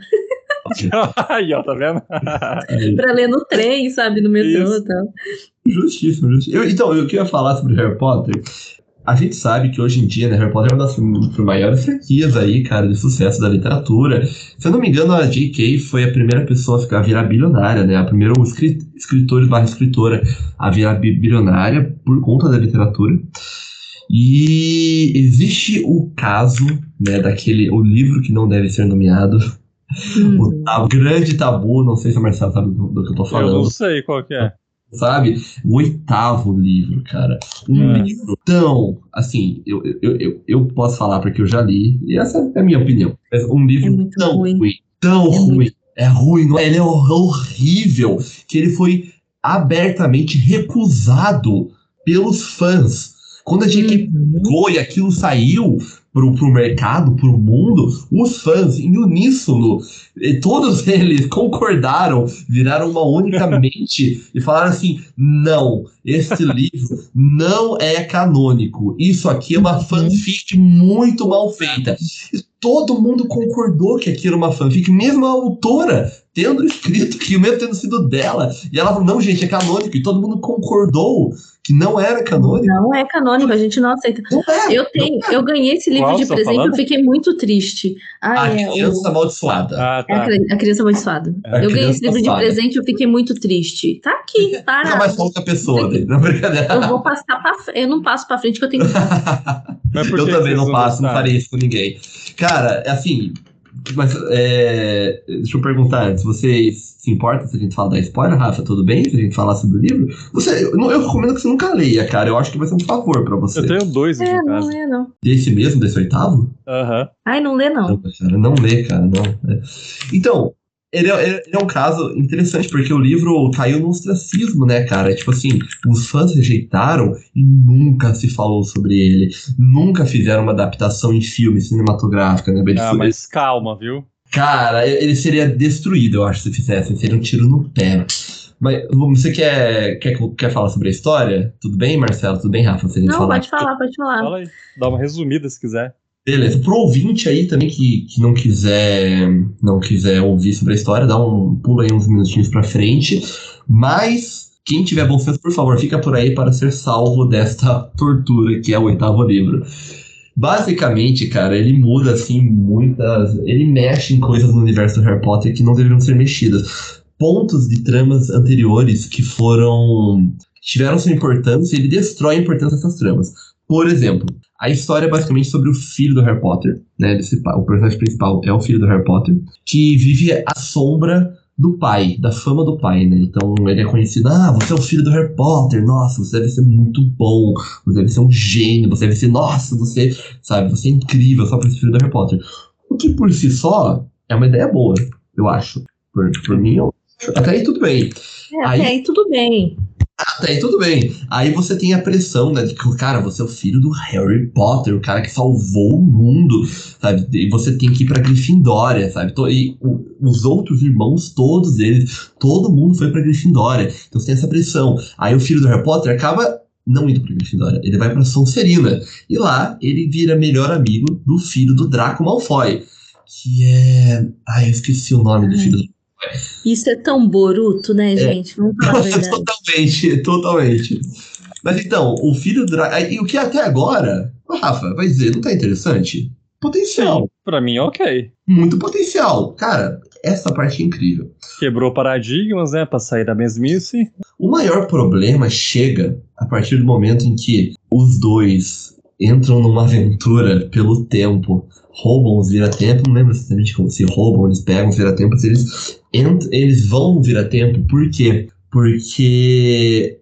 Aí, ó, tá vendo? pra ler no trem, sabe, no metrô e tal. Justíssimo, justíssimo. Eu, então, eu queria falar sobre Harry Potter. A gente sabe que hoje em dia, né, Harry Potter é uma das maiores franquias aí, cara, de sucesso da literatura. Se eu não me engano, a J.K. foi a primeira pessoa a ficar a virar bilionária, né? A primeira escritora barra escritora a virar bilionária por conta da literatura. E existe o caso, né, daquele, o livro que não deve ser nomeado, hum. o, o, grande tabu, não sei se o Marcelo sabe do, do, que eu tô falando. Eu não sei qual que é sabe? O oitavo livro, cara. Um é. livro tão. Assim, eu, eu, eu, eu, posso falar porque eu já li, e essa é a minha opinião. Mas um livro é tão ruim, ruim tão é ruim. Muito... É ruim, não é? Ele é horrível. Que ele foi abertamente recusado pelos fãs. Quando a gente uhum. e aquilo saiu, pro, pro mercado, pro mundo, os fãs, em uníssono, todos eles concordaram, viraram uma única mente e falaram assim: não, este livro não é canônico. Isso aqui é uma uhum. fanfic muito mal feita. E todo mundo concordou que aquilo era uma fanfic, mesmo a autora tendo escrito que mesmo tendo sido dela. E ela falou: não, gente, é canônico. E todo mundo concordou que não era canônico. Não é canônico, a gente não aceita. Não é, eu tenho, é. eu ganhei esse livro Qual de presente, falando? eu fiquei muito triste. Ai, a é criança o... amaldiçoada. Ah, tá. é a criança amaldiçoada. É eu ganhei esse livro de presente, eu fiquei muito triste. Tá aqui, para. Não, mas outra pessoa, né? não brincadeira. Eu vou passar pra frente, eu não passo pra frente que eu tenho. eu também não passo, não farei isso com ninguém. Cara, é assim, mas, é, deixa eu perguntar antes, você se importa se a gente falar da spoiler, Rafa? Tudo bem? Se a gente falar sobre o livro? Você, eu, eu recomendo que você nunca leia, cara. Eu acho que vai ser um favor pra você. Eu tenho dois aqui é, em casa. Não lê, não. Desse mesmo, desse oitavo? Aham. Uhum. Ai, não lê, não. Não, cara, não lê, cara, não. É. Então, ele é, ele é, um caso interessante, porque o livro caiu no ostracismo, né, cara? Tipo assim, os fãs rejeitaram e nunca se falou sobre ele. Nunca fizeram uma adaptação em filme, cinematográfica, né? Ah, mas calma, viu? Cara, ele seria destruído, eu acho, se fizesse. Seria um tiro no pé. Mas você quer, quer, quer falar sobre a história? Tudo bem, Marcelo? Tudo bem, Rafa? Não, falar pode falar, pode falar. Fala aí. Dá uma resumida se quiser. Beleza. Pro ouvinte aí também que, que não quiser não quiser ouvir sobre a história, dá um pulo aí uns minutinhos pra frente. Mas quem tiver bom senso, por favor, fica por aí para ser salvo desta tortura que é o oitavo livro. Basicamente, cara, ele muda assim muitas. Ele mexe em coisas no universo do Harry Potter que não deveriam ser mexidas. Pontos de tramas anteriores que foram. tiveram sua importância, ele destrói a importância dessas tramas. Por exemplo, a história é basicamente sobre o filho do Harry Potter, né? Desse, o personagem principal é o filho do Harry Potter, que vive à sombra do pai, da fama do pai, né? Então ele é conhecido, ah, você é o filho do Harry Potter, nossa, você deve ser muito bom, você deve ser um gênio, você deve ser, nossa, você, sabe, você é incrível só por ser filho do Harry Potter. O que por si só é uma ideia boa, eu acho. Por, por mim, eu... até aí tudo bem. É, aí, até aí tudo bem. Até aí tudo bem. Aí você tem a pressão, né? De que, cara, você é o filho do Harry Potter, o cara que salvou o mundo, sabe? E você tem que ir pra Grifindória, sabe? E os outros irmãos, todos eles, todo mundo foi pra Grifindória. Então você tem essa pressão. Aí o filho do Harry Potter acaba não indo pra Grifindória, ele vai pra Sonserina. E lá ele vira melhor amigo do filho do Draco Malfoy. Que é. Ai, eu esqueci o nome do filho do isso é tão boruto, né, é. gente? A verdade. totalmente, totalmente. Mas então, o filho do E o que até agora, Rafa, vai dizer, não tá interessante? Potencial. Pra mim, ok. Muito potencial. Cara, essa parte é incrível. Quebrou paradigmas, né, pra sair da mesmice. O maior problema chega a partir do momento em que os dois entram numa aventura pelo tempo roubam os vira-tempo, não lembro exatamente como se roubam, eles pegam os vira-tempo, eles, eles vão vira-tempo, por quê? Porque,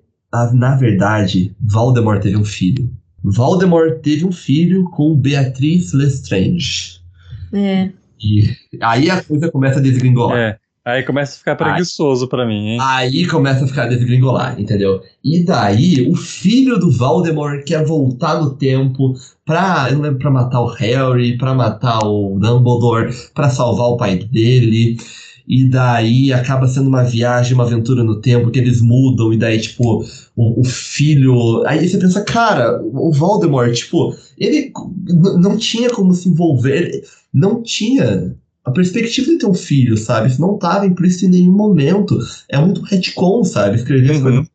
na verdade, Voldemort teve um filho. Voldemort teve um filho com Beatriz Lestrange. É. E aí a coisa começa a desgringolar. É. Aí começa a ficar preguiçoso para mim, hein? Aí começa a ficar desgringolar, entendeu? E daí, o filho do Voldemort quer voltar no tempo pra, eu não lembro, pra matar o Harry, pra matar o Dumbledore, pra salvar o pai dele. E daí acaba sendo uma viagem, uma aventura no tempo, que eles mudam, e daí, tipo, o, o filho. Aí você pensa, cara, o Voldemort, tipo, ele não tinha como se envolver, não tinha a perspectiva de ter um filho, sabe? Isso não estava implícito em nenhum momento. É muito retcon, sabe? Escrever as coisas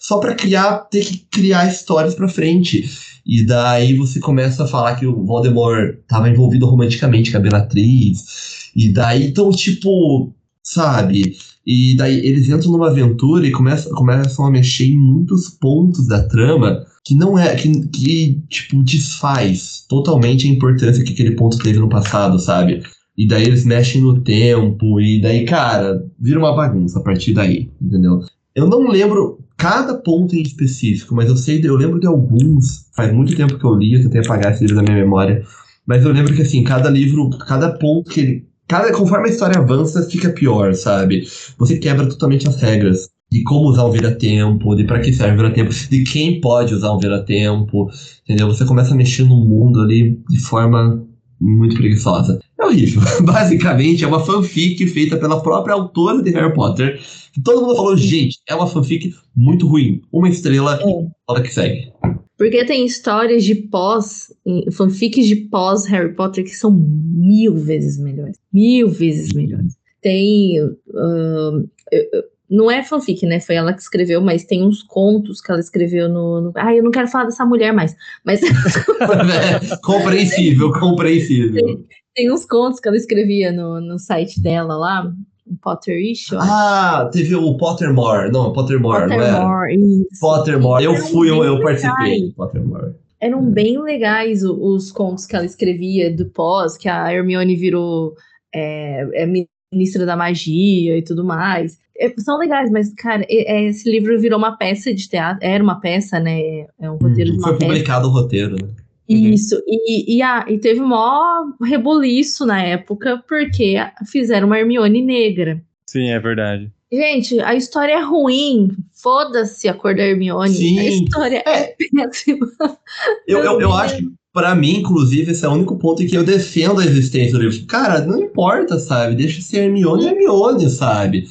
só para criar, ter que criar histórias para frente. E daí você começa a falar que o Voldemort estava envolvido romanticamente com a Bellatrix. E daí, então, tipo, sabe? E daí eles entram numa aventura e começam, começam a mexer em muitos pontos da trama que não é. que, que tipo, desfaz totalmente a importância que aquele ponto teve no passado, sabe? E daí eles mexem no tempo, e daí, cara, vira uma bagunça a partir daí, entendeu? Eu não lembro cada ponto em específico, mas eu sei, eu lembro de alguns. Faz muito tempo que eu li, eu tentei apagar esse livro da minha memória. Mas eu lembro que, assim, cada livro, cada ponto que ele. Cada, conforme a história avança, fica pior, sabe? Você quebra totalmente as regras de como usar um vira-tempo, de para que serve o vira-tempo, de quem pode usar um vira-tempo, entendeu? Você começa a mexer no mundo ali de forma muito preguiçosa. É horrível. Basicamente, é uma fanfic feita pela própria autora de Harry Potter. Que todo mundo falou, gente, é uma fanfic muito ruim. Uma estrela, é. hora que segue. Porque tem histórias de pós, fanfics de pós Harry Potter que são mil vezes melhores. Mil vezes melhores. Tem. Uh, eu, não é fanfic, né? Foi ela que escreveu, mas tem uns contos que ela escreveu no. no... Ah, eu não quero falar dessa mulher mais. Mas. é, compreensível, compreensível. Tem, tem, uns contos que ela escrevia no, no site dela lá. Potterish. Ah, teve o Pottermore. Não, Pottermore, Pottermore, não é? Isso. Pottermore. Eu fui, eu, eu participei. Pottermore. Eram bem legais os, os, contos que ela escrevia do pós, que a Hermione virou é, é ministra da magia e tudo mais. É, são legais, mas, cara, é, esse livro virou uma peça de teatro. Era uma peça, né? É um roteiro hum, de uma Foi peça. publicado o roteiro, né? Isso, e, e, a, e teve um maior rebuliço na época, porque fizeram uma Hermione negra. Sim, é verdade. Gente, a história é ruim. Foda-se a cor da Hermione. Sim. A história é, é péssima. Eu, eu, eu acho que para mim, inclusive, esse é o único ponto em que eu defendo a existência do livro. Cara, não importa, sabe? Deixa ser Hermione Hermione, sabe?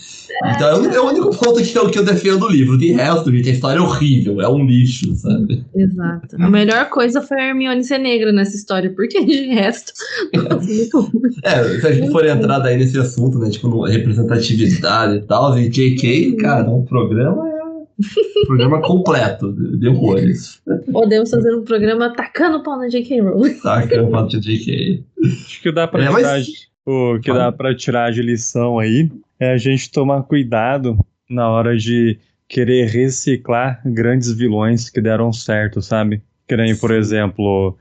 Então é o, é o único ponto que eu, que eu defendo o livro. De resto, gente, a história é horrível, é um lixo, sabe? Exato. A melhor coisa foi a Hermione ser negra nessa história, porque de resto. é, se a gente for entrar daí nesse assunto, né? Tipo, representatividade e tal, e JK, cara, um programa é programa completo de horrores. Podemos fazer um programa tacando o pau na J.K. Rowling. Tacando o pau na J.K. Acho que dá pra é, tirar, mas... o que dá pra tirar de lição aí é a gente tomar cuidado na hora de querer reciclar grandes vilões que deram certo, sabe? Que nem, por exemplo,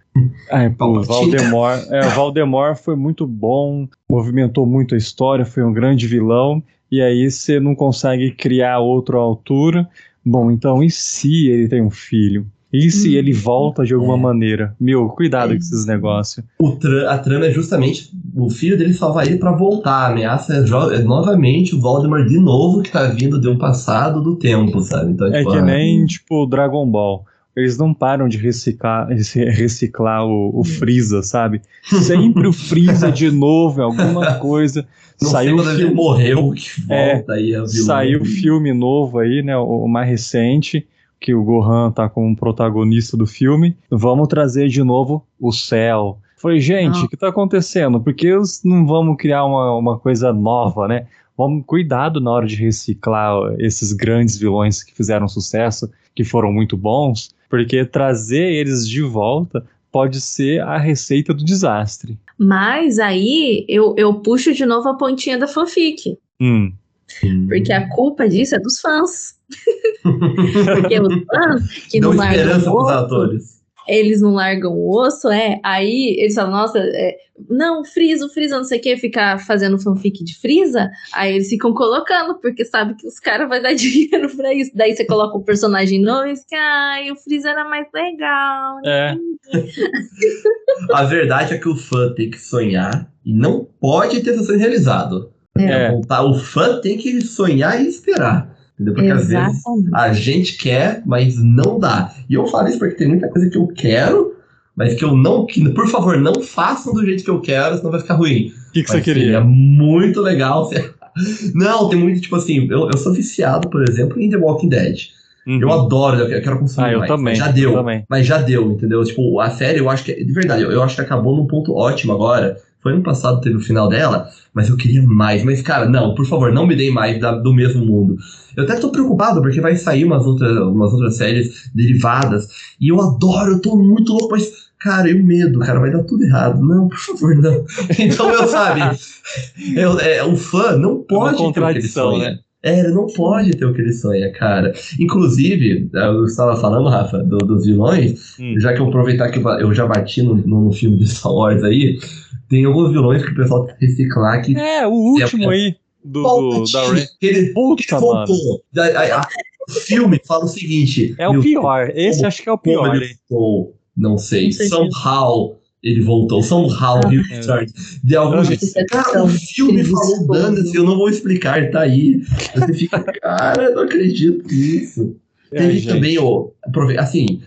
ai, o Valdemar. É, o Valdemar foi muito bom, movimentou muito a história, foi um grande vilão e aí você não consegue criar outra altura. Bom, então e se ele tem um filho? E se hum, ele volta de alguma é. maneira? Meu, cuidado é. com esses negócios. Tra a trama é justamente o filho dele salvar ele pra voltar. A ameaça é, é novamente o Voldemort de novo que tá vindo de um passado do tempo, sabe? Então, é tipo, que ah, nem, tipo, Dragon Ball. Eles não param de reciclar, reciclar o, o Freeza, sabe? Sempre o Freeza de novo em alguma coisa. Não saiu sei filme... ele morreu, que volta é, aí Saiu filme novo aí, né? O, o mais recente que o Gohan tá como protagonista do filme. Vamos trazer de novo o céu. Foi, gente, o que tá acontecendo? Por que não vamos criar uma, uma coisa nova, né? Vamos cuidado na hora de reciclar esses grandes vilões que fizeram sucesso, que foram muito bons, porque trazer eles de volta pode ser a receita do desastre. Mas aí eu, eu puxo de novo a pontinha da fanfic. Hum. Porque a culpa disso é dos fãs. Porque os fãs que Dão não largam o osso, atores. eles não largam o osso, é. Aí eles falam, nossa, é, não, Frieza, o Frieza não sei o que, ficar fazendo fanfic de Frieza. Aí eles ficam colocando, porque sabe que os caras vão dar dinheiro pra isso. Daí você coloca o personagem novo e fica, ai, o Frieza era mais legal. É. A verdade é que o fã tem que sonhar e não pode ter seu sonho realizado. É. é. O fã tem que sonhar e esperar. Entendeu? Porque Exatamente. às vezes a gente quer, mas não dá. E eu falo isso porque tem muita coisa que eu quero, mas que eu não. Que, por favor, não façam do jeito que eu quero, senão vai ficar ruim. O que, que você queria? É muito legal. Não, tem muito, tipo assim, eu, eu sou viciado, por exemplo, em The Walking Dead. Uhum. Eu adoro, eu quero consumir ah, eu mais. Também, já deu, também. mas já deu, entendeu? Tipo, a série, eu acho que, de verdade, eu, eu acho que acabou num ponto ótimo agora. Foi ano passado, teve o final dela, mas eu queria mais. Mas, cara, não, por favor, não me deem mais da, do mesmo mundo. Eu até tô preocupado, porque vai sair umas outras, umas outras séries derivadas. E eu adoro, eu tô muito louco, mas, cara, eu medo, cara, vai dar tudo errado. Não, por favor, não. Então, eu sabe, eu, é, o fã não pode é ter o que ele sonha. Né? É, ele não pode ter o que ele sonha, cara. Inclusive, eu estava falando, Rafa, do, dos vilões, hum. já que eu aproveitar que eu já bati no, no filme de Star Wars aí, tem alguns vilões que o pessoal tem que reciclar que. É, o último é, aí. Do, do, da Ray. Ele, Puta, ele voltou. A, a, o filme fala o seguinte. É o pior. Esse acho que é o pior. Ele voltou, não sei. Não sei somehow ele voltou. Somehow ah, he returned. De algum jeito. Cara, o filme falou dane-se, eu não vou explicar, tá aí. Você fica, cara, não acredito nisso. É, Teve gente. também o. Assim,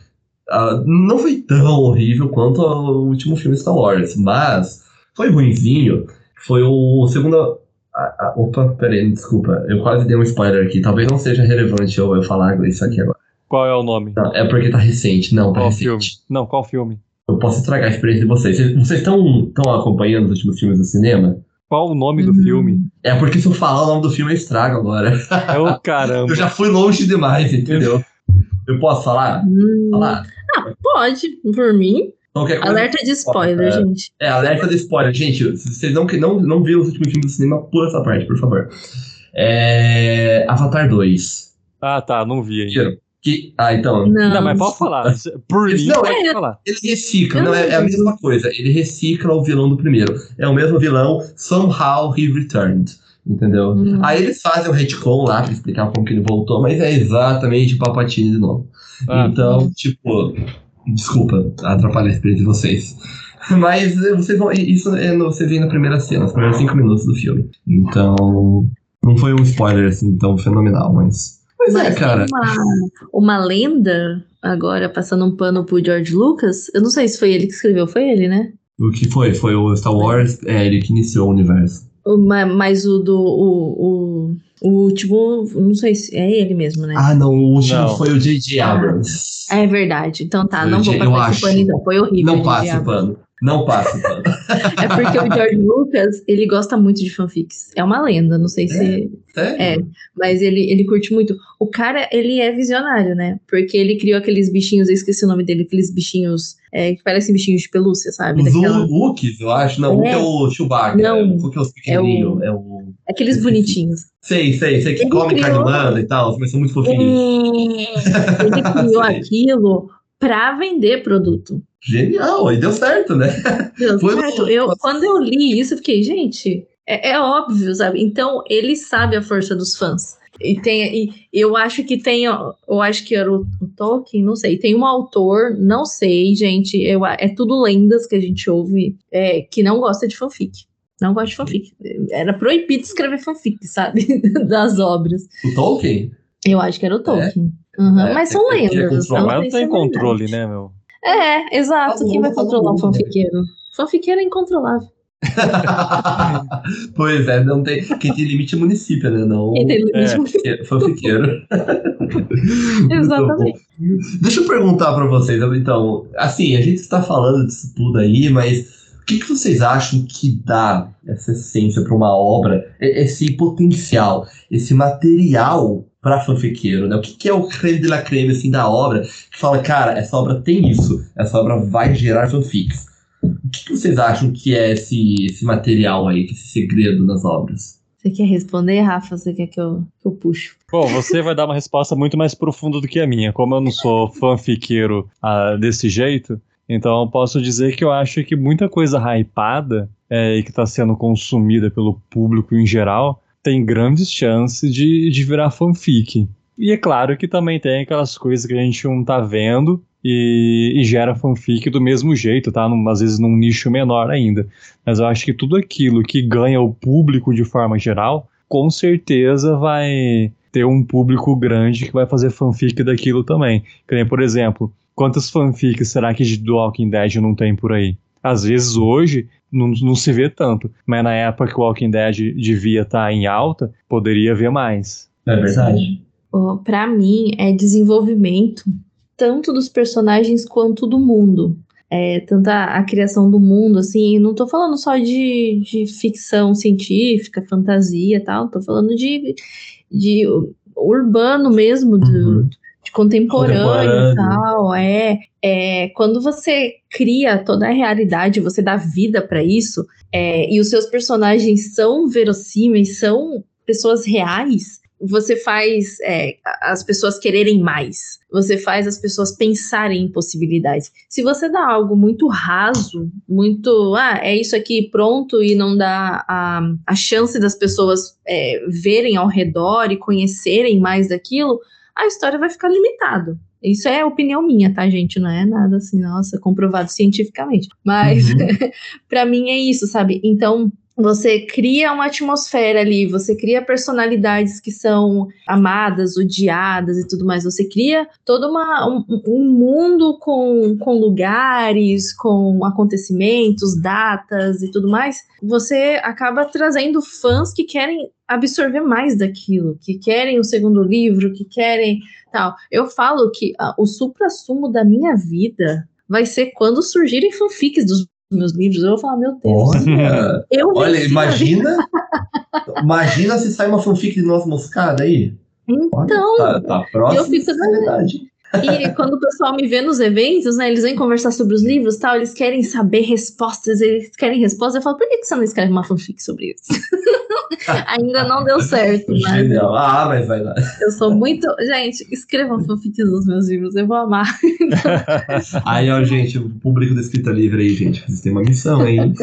uh, não foi tão horrível quanto o último filme Star Wars, mas foi ruimzinho. Foi o segundo. Ah, ah, opa, peraí, desculpa. Eu quase dei um spoiler aqui. Talvez não seja relevante eu, eu falar isso aqui agora. Qual é o nome? Não, é porque tá recente. Não, tá qual recente. Filme? Não, qual filme? Eu posso estragar a experiência de vocês. Vocês estão acompanhando os últimos filmes do cinema? Qual o nome do uhum. filme? É porque se eu falar o nome do filme eu estrago agora. É o caramba. eu já fui longe demais, entendeu? Eu posso falar? Hum. Falar? Ah, pode, por mim. Alerta de spoiler, é, gente. É, alerta de spoiler. Gente, se vocês não, não, não viram os últimos filmes do cinema, pula essa parte, por favor. É... Avatar 2. Ah, tá, não vi ainda. Que, ah, então. Não, não mas pode falar. Por mim, não, pode é, falar. Ele recicla, não, é, é, a mesma coisa. Ele recicla o vilão do primeiro. É o mesmo vilão, somehow he returned. Entendeu? Hum. Aí eles fazem o retcon lá pra explicar como que ele voltou, mas é exatamente o Palpatine de novo. Ah. Então, tipo, Desculpa atrapalhar a experiência de vocês. Mas eh, vocês vão. Isso é no, você vê na primeira cena, os primeiros cinco minutos do filme. Então. Não foi um spoiler assim tão fenomenal, mas. Mas, mas é, cara. Uma, uma lenda, agora passando um pano pro George Lucas. Eu não sei se foi ele que escreveu, foi ele, né? O que foi? Foi o Star Wars, é ele que iniciou o universo. Mas o do. O, o, o último, não sei se é ele mesmo, né? Ah, não, o último não. foi o J.J. Abrams. É verdade. Então tá, não vou passar esse pano então. Foi horrível. Não passe o pano. Não passe o pano. é porque o George Lucas, ele gosta muito de fanfics. É uma lenda, não sei se. É? é, mas ele, ele curte muito. O cara, ele é visionário, né? Porque ele criou aqueles bichinhos, eu esqueci o nome dele, aqueles bichinhos é, que parecem bichinhos de pelúcia, sabe? Os Daquela... Wookies, eu acho. Não, é. o é o Chewbacca. Não, o Wookie é os pequenininhos. É o... É o... Aqueles bonitinhos. Sei, sei, sei, que ele comem criou... carne humana e tal, mas são muito fofinhos. É. Ele criou aquilo para vender produto. Genial, e deu certo, né? Deu Foi certo. Eu, quando eu li isso, eu fiquei, gente, é, é, óbvio, sabe? Então, ele sabe a força dos fãs. E tem, e eu acho que tem, eu acho que era o, o, Tolkien, não sei, tem um autor, não sei, gente, eu, é tudo lendas que a gente ouve, é, que não gosta de fanfic. Não gosto de fanfic. Era proibido escrever fanfic, sabe? das obras. O Tolkien? Eu acho que era o Tolkien. Uhum. É, Mas são é que é lendas. Não, não mas não tem é controle, né, meu? É, exato. Todo Quem vai mundo controlar né? fanfiqueiro? Fanfiqueiro é incontrolável. pois é, não tem. Quem tem limite é município, né? Não. Quem tem limite é. muito- Fanfiqueiro. Exatamente. Deixa eu perguntar pra vocês, então. Assim, a gente está falando disso tudo aí, mas o que, que vocês acham que dá essa essência pra uma obra, esse potencial, esse material pra fanfiqueiro, né? O que, que é o creme de la creme, assim, da obra, que fala, cara, essa obra tem isso, essa obra vai gerar fanfics. O que, que vocês acham que é esse, esse material aí, esse segredo nas obras? Você quer responder, Rafa? Você quer que eu, que eu puxo? Bom, você vai dar uma resposta muito mais profunda do que a minha. Como eu não sou fanfiqueiro ah, desse jeito, então eu posso dizer que eu acho que muita coisa hypada é, e que está sendo consumida pelo público em geral tem grandes chances de, de virar fanfic. E é claro que também tem aquelas coisas que a gente não tá vendo e, e gera fanfic do mesmo jeito, tá? Num- às vezes num nicho menor ainda. Mas eu acho que tudo aquilo que ganha o público de forma geral, com certeza vai ter um público grande que vai fazer fanfic daquilo também. Por exemplo, quantas fanfics será que de Walking Dead não tem por aí? Às vezes hoje não, não se vê tanto, mas na época que o Walking Dead devia estar em alta, poderia ver mais. É verdade? Ó, Pra mim, é desenvolvimento tanto dos personagens quanto do mundo. É, tanto a, a criação do mundo, assim, não tô falando só de, de ficção científica, fantasia e tal, tô falando de, de urbano mesmo, do, Uhum. Contemporâneo, e tal. É, é, quando você cria toda a realidade, você dá vida pra isso, é, e os seus personagens são verossímeis, são pessoas reais, você faz é, as pessoas quererem mais. Você faz as pessoas pensarem em possibilidades. Se você dá algo muito raso, muito, ah, é isso aqui pronto e não dá a, a chance das pessoas é, verem ao redor e conhecerem mais daquilo, a história vai ficar limitada. Isso é opinião minha, tá, gente? Não é nada assim, nossa, comprovado cientificamente. Mas Uhum. Pra mim é isso, sabe? Então, você cria uma atmosfera ali, você cria personalidades que são amadas, odiadas e tudo mais. Você cria todo uma, um, um mundo com, com lugares, com acontecimentos, datas e tudo mais. Você acaba trazendo fãs que querem absorver mais daquilo, que querem o segundo livro, que querem tal. Eu falo que ah, o supra-sumo da minha vida vai ser quando surgirem fanfics dos meus livros. Eu vou falar, meu Deus, Olha, eu olha imagina. imagina se sai uma fanfic de noz moscada aí. Olha, Então, tá, tá próximo eu fico da. E quando o pessoal me vê nos eventos, né, eles vêm conversar sobre os livros e tal, eles querem saber respostas, eles querem respostas. Eu falo, por que, você não escreve uma fanfic sobre isso? Ainda não deu certo, mas Genial. Ah, mas vai lá. eu sou muito. Gente, escrevam fanfics nos meus livros, eu vou amar. Aí, ó, gente, o público da escrita livre aí, gente. Vocês têm uma missão, hein?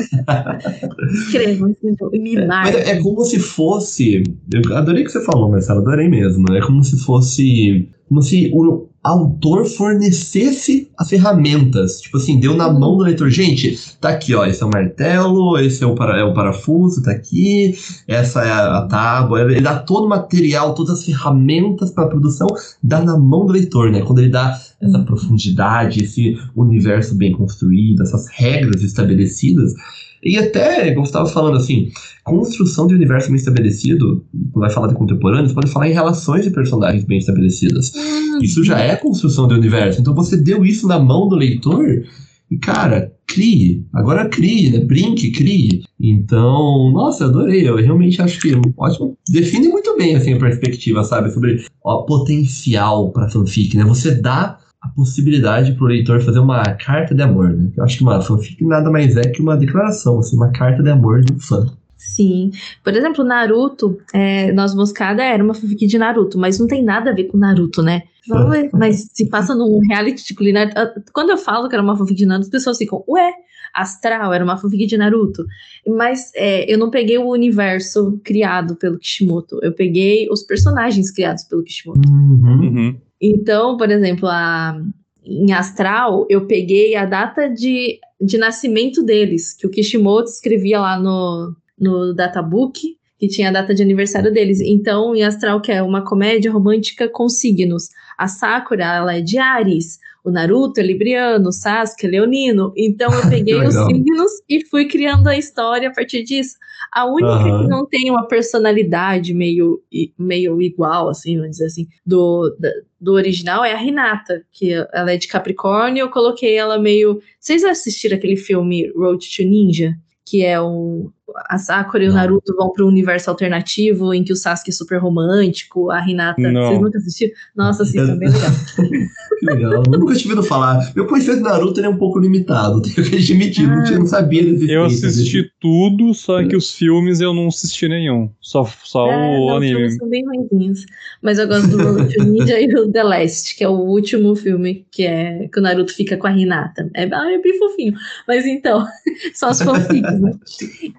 Escrevam, escrevam, e me Mas é, é como se fosse. Eu adorei o que você falou, Marcelo, adorei mesmo. É como se fosse. Como se o autor fornecesse as ferramentas. Tipo assim, deu na mão do leitor. Gente, tá aqui, ó. Esse é o martelo, esse é o, para, é o parafuso, tá aqui. Essa é a, a tábua. Ele dá todo o material, todas as ferramentas para produção, dá na mão do leitor, né? Quando ele dá essa profundidade, esse universo bem construído, essas regras estabelecidas. E até, como você estava falando assim, construção de universo bem estabelecido, quando vai falar de contemporâneo, você pode falar em relações de personagens bem estabelecidas. Isso já é construção de universo. Então você deu isso na mão do leitor e, cara, crie. Agora crie, né? Brinque, crie. Então, nossa, adorei. Eu realmente acho que é ótimo. Define muito bem assim, a perspectiva, sabe? Sobre o potencial para fanfic, né? Você dá a possibilidade pro leitor fazer uma carta de amor, né? Eu acho que uma fanfic nada mais é que uma declaração, assim, uma carta de amor de um fã. Sim. Por exemplo, Naruto, é, Noz Moscada era uma fanfic de Naruto, mas não tem nada a ver com Naruto, né? Vamos ver, Mas se passa num reality de culinária. ah, Quando eu falo que era uma fanfic de Naruto, as pessoas ficam, ué, Astral era uma fanfic de Naruto. Mas é, eu não peguei o universo criado pelo Kishimoto, eu peguei os personagens criados pelo Kishimoto. Uhum. Uhum. Então, por exemplo, a, em Astral, eu peguei a data de, de nascimento deles, que o Kishimoto escrevia lá no, no databook que tinha a data de aniversário deles. Então, em Astral, que é uma comédia romântica com signos. A Sakura, ela é de Ares. O Naruto é Libriano, o Sasuke é Leonino. Então, eu peguei os signos e fui criando a história a partir disso. A única uhum. que não tem uma personalidade meio, meio igual, assim, vamos dizer assim, do, do original é a Renata, que ela é de Capricórnio. Eu coloquei ela meio. Vocês assistiram aquele filme Road to Ninja? Que é um, a Sakura e o Naruto vão para um universo alternativo em que o Sasuke é super romântico, a Hinata. Não. Vocês nunca assistiram? Nossa, sim, é bem legal. que legal. Eu nunca tive ouvido falar. Meu conhecimento de Naruto é um pouco limitado, tenho que admitir. Ah. Não, não sabia desse Eu assisti tudo, só que os filmes eu não assisti nenhum. Só, só é, o não, anime. Os filmes são bem ruins. Mas eu gosto do Ninja e o The Last, que é o último filme que é que o Naruto fica com a Hinata. É, é bem fofinho. Mas então, só as fanfics, né?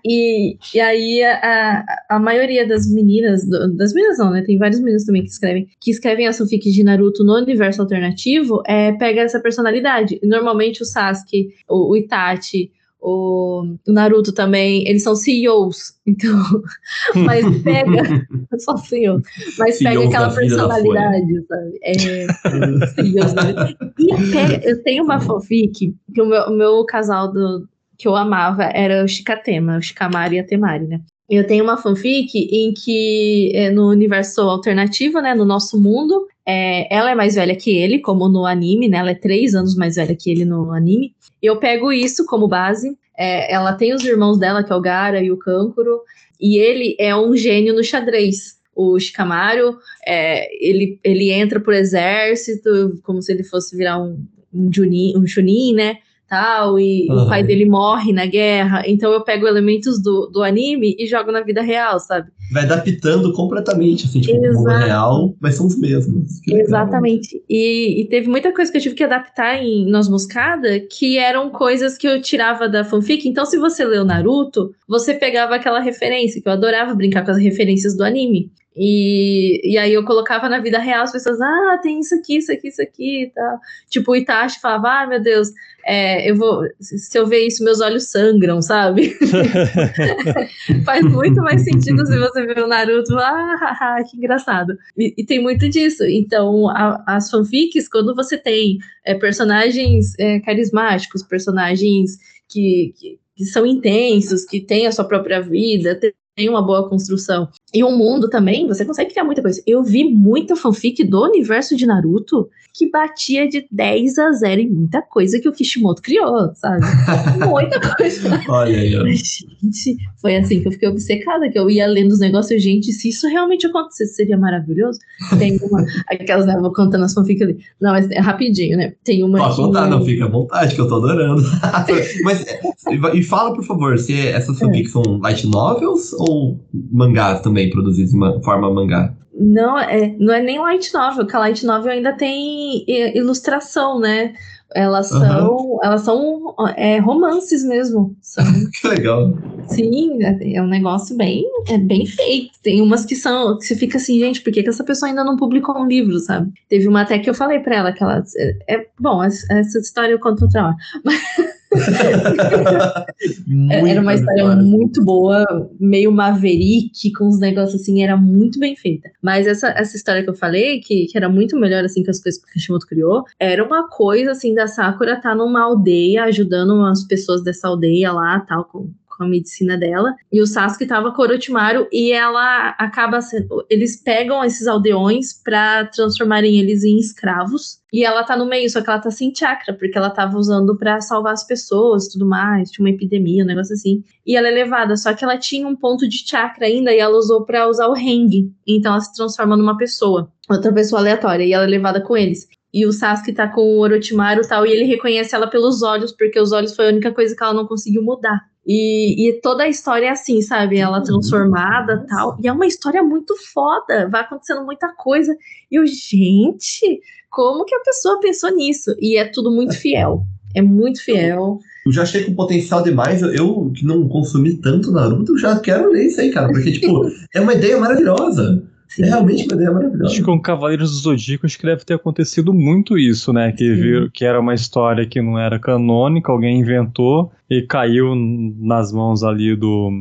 E e, aí a, a maioria das meninas, das meninas não, né? Tem vários meninos também que escrevem, que escrevem a fanfic de Naruto no universo alternativo, é, pega essa personalidade. Normalmente o Sasuke, o, o Itachi, o, o Naruto também, eles são CEOs, então, mas pega, só CEO, mas CEOs pega aquela personalidade, sabe? É, CEOs? E eu tenho uma fanfic que o meu, o meu casal do, que eu amava era o Shikatema, o Shikamari e a Temari, né? Eu tenho uma fanfic em que, é, no universo alternativo, né, no nosso mundo, é, ela é mais velha que ele, como no anime, né? Ela é três anos mais velha que ele no anime. Eu pego isso como base. É, ela tem os irmãos dela, que é o Gara e o Kankuro, e ele é um gênio no xadrez. O Shikamaru, é, ele, ele entra pro exército, como se ele fosse virar um, um, Junin, um Chunin, né? Tal, e uhum. o pai dele morre na guerra. Então eu pego elementos do, do anime e jogo na vida real, sabe? Vai adaptando completamente, assim, tipo, o mundo real, mas são os mesmos. Exatamente. E, e, teve muita coisa que eu tive que adaptar em Noz Moscada, que eram coisas que eu tirava da fanfic. Então, se você leu Naruto, você pegava aquela referência, que eu adorava brincar com as referências do anime. E, e aí eu colocava na vida real as pessoas, ah, tem isso aqui, isso aqui, isso aqui e tal. Tipo, o Itachi falava, ah, meu Deus, é, eu vou, se eu ver isso, meus olhos sangram, sabe? Faz muito mais sentido se você ver o Naruto, ah, que engraçado. E, e tem muito disso. Então, a, as fanfics, quando você tem é, personagens é, carismáticos, personagens que, que, que são intensos, que têm a sua própria vida, tem uma boa construção. E o mundo também, você consegue criar muita coisa. Eu vi muita fanfic do universo de Naruto que batia de 10 a 0 em muita coisa que o Kishimoto criou, sabe? muita coisa. Olha aí, ó. Gente, foi assim que eu fiquei obcecada, que eu ia lendo os negócios, gente, se isso realmente acontecesse, seria maravilhoso. Tem uma, aquelas, né, vou contando as fanfics ali. Não, mas é rapidinho, né? Tem uma... Pode contar, não, fica à vontade, que eu tô adorando. mas, e fala, por favor, se essas fanfics é. são light novels ou mangás também, produzidos em forma mangá? Não, é, não é nem light novel, que a light novel ainda tem ilustração, né? Elas são, uhum. elas são é, romances mesmo. São, que legal. Sim, é, é, um negócio bem, é bem feito. Tem umas que são, que você fica assim, gente, por que, que essa pessoa ainda não publicou um livro, sabe? Teve uma até que eu falei para ela que ela, é, é bom, essa história eu conto outra hora. Mas, era uma história muito boa, meio maverick, com uns negócios assim, era muito bem feita. Mas essa, essa história que eu falei, que, que era muito melhor assim que as coisas que o Kishimoto criou, era uma coisa assim da Sakura tá numa aldeia, ajudando umas pessoas dessa aldeia lá, tal, com, com a medicina dela. E o Sasuke tava com Orochimaru e ela acaba sendo. Eles pegam esses aldeões para transformarem eles em escravos. E ela tá no meio, só que ela tá sem chakra, porque ela tava usando para salvar as pessoas tudo mais. Tinha uma epidemia, um negócio assim. E ela é levada, só que ela tinha um ponto de chakra ainda e ela usou para usar o Heng. Então ela se transforma numa pessoa, outra pessoa aleatória, e ela é levada com eles. E o Sasuke tá com o Orochimaru e tal, e ele reconhece ela pelos olhos, porque os olhos foi a única coisa que ela não conseguiu mudar. E, e, toda a história é assim, sabe? Ela uhum. transformada tal. E é uma história muito foda. Vai acontecendo muita coisa. E eu, gente, como que a pessoa pensou nisso? E é tudo muito fiel. É muito fiel. Eu já achei com potencial demais. Eu, que não consumi tanto Naruto, já quero ler isso aí, cara. Porque, tipo, é uma ideia maravilhosa. É realmente uma ideia maravilhosa. Acho que com Cavaleiros do Zodíaco acho que deve ter acontecido muito isso, né? Que, viu, que era uma história que não era canônica, alguém inventou e caiu nas mãos ali do.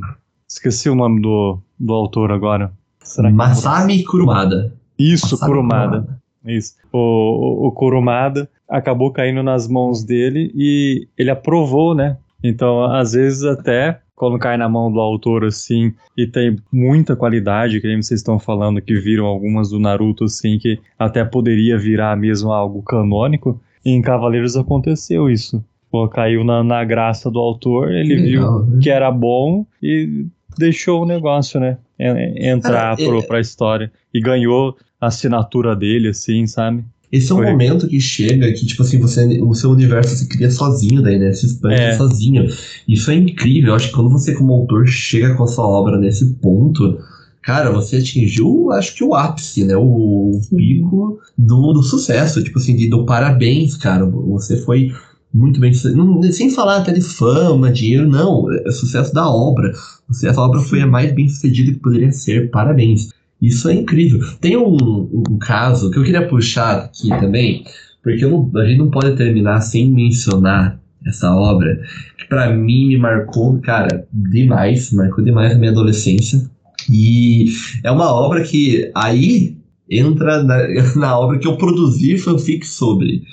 Esqueci o nome do, do autor agora. Será que Masami Kurumada. Isso, Masami Kurumada. Kurumada. Isso. O, o, o Kurumada acabou caindo nas mãos dele e ele aprovou, né? Então, às vezes até quando cai na mão do autor assim e tem muita qualidade, que nem vocês estão falando que viram algumas do Naruto assim que até poderia virar mesmo algo canônico, e em Cavaleiros aconteceu isso. Pô, caiu na, na graça do autor, ele que viu legal, né? que era bom e deixou o negócio, né? Entrar ah, pro, é... pra história. E ganhou a assinatura dele, assim, sabe? Esse é um Foi. momento que chega que, tipo assim, você, o seu universo se cria sozinho daí, né? Se expande é. sozinho. Isso é incrível. Eu acho que quando você, como autor, chega com a sua obra nesse ponto, cara, você atingiu, acho que o ápice, né? O, pico do, do sucesso, tipo assim, de, do parabéns, cara. Você foi muito bem não, sem falar até de fama, dinheiro, não, é sucesso da obra. Você, essa obra foi a mais bem sucedida que poderia ser, parabéns. Isso é incrível. Tem um, um caso que eu queria puxar aqui também, porque não, a gente não pode terminar sem mencionar essa obra, que para mim me marcou, cara, demais, marcou demais a minha adolescência. E é uma obra que aí entra na, na obra que eu produzi fanfic sobre.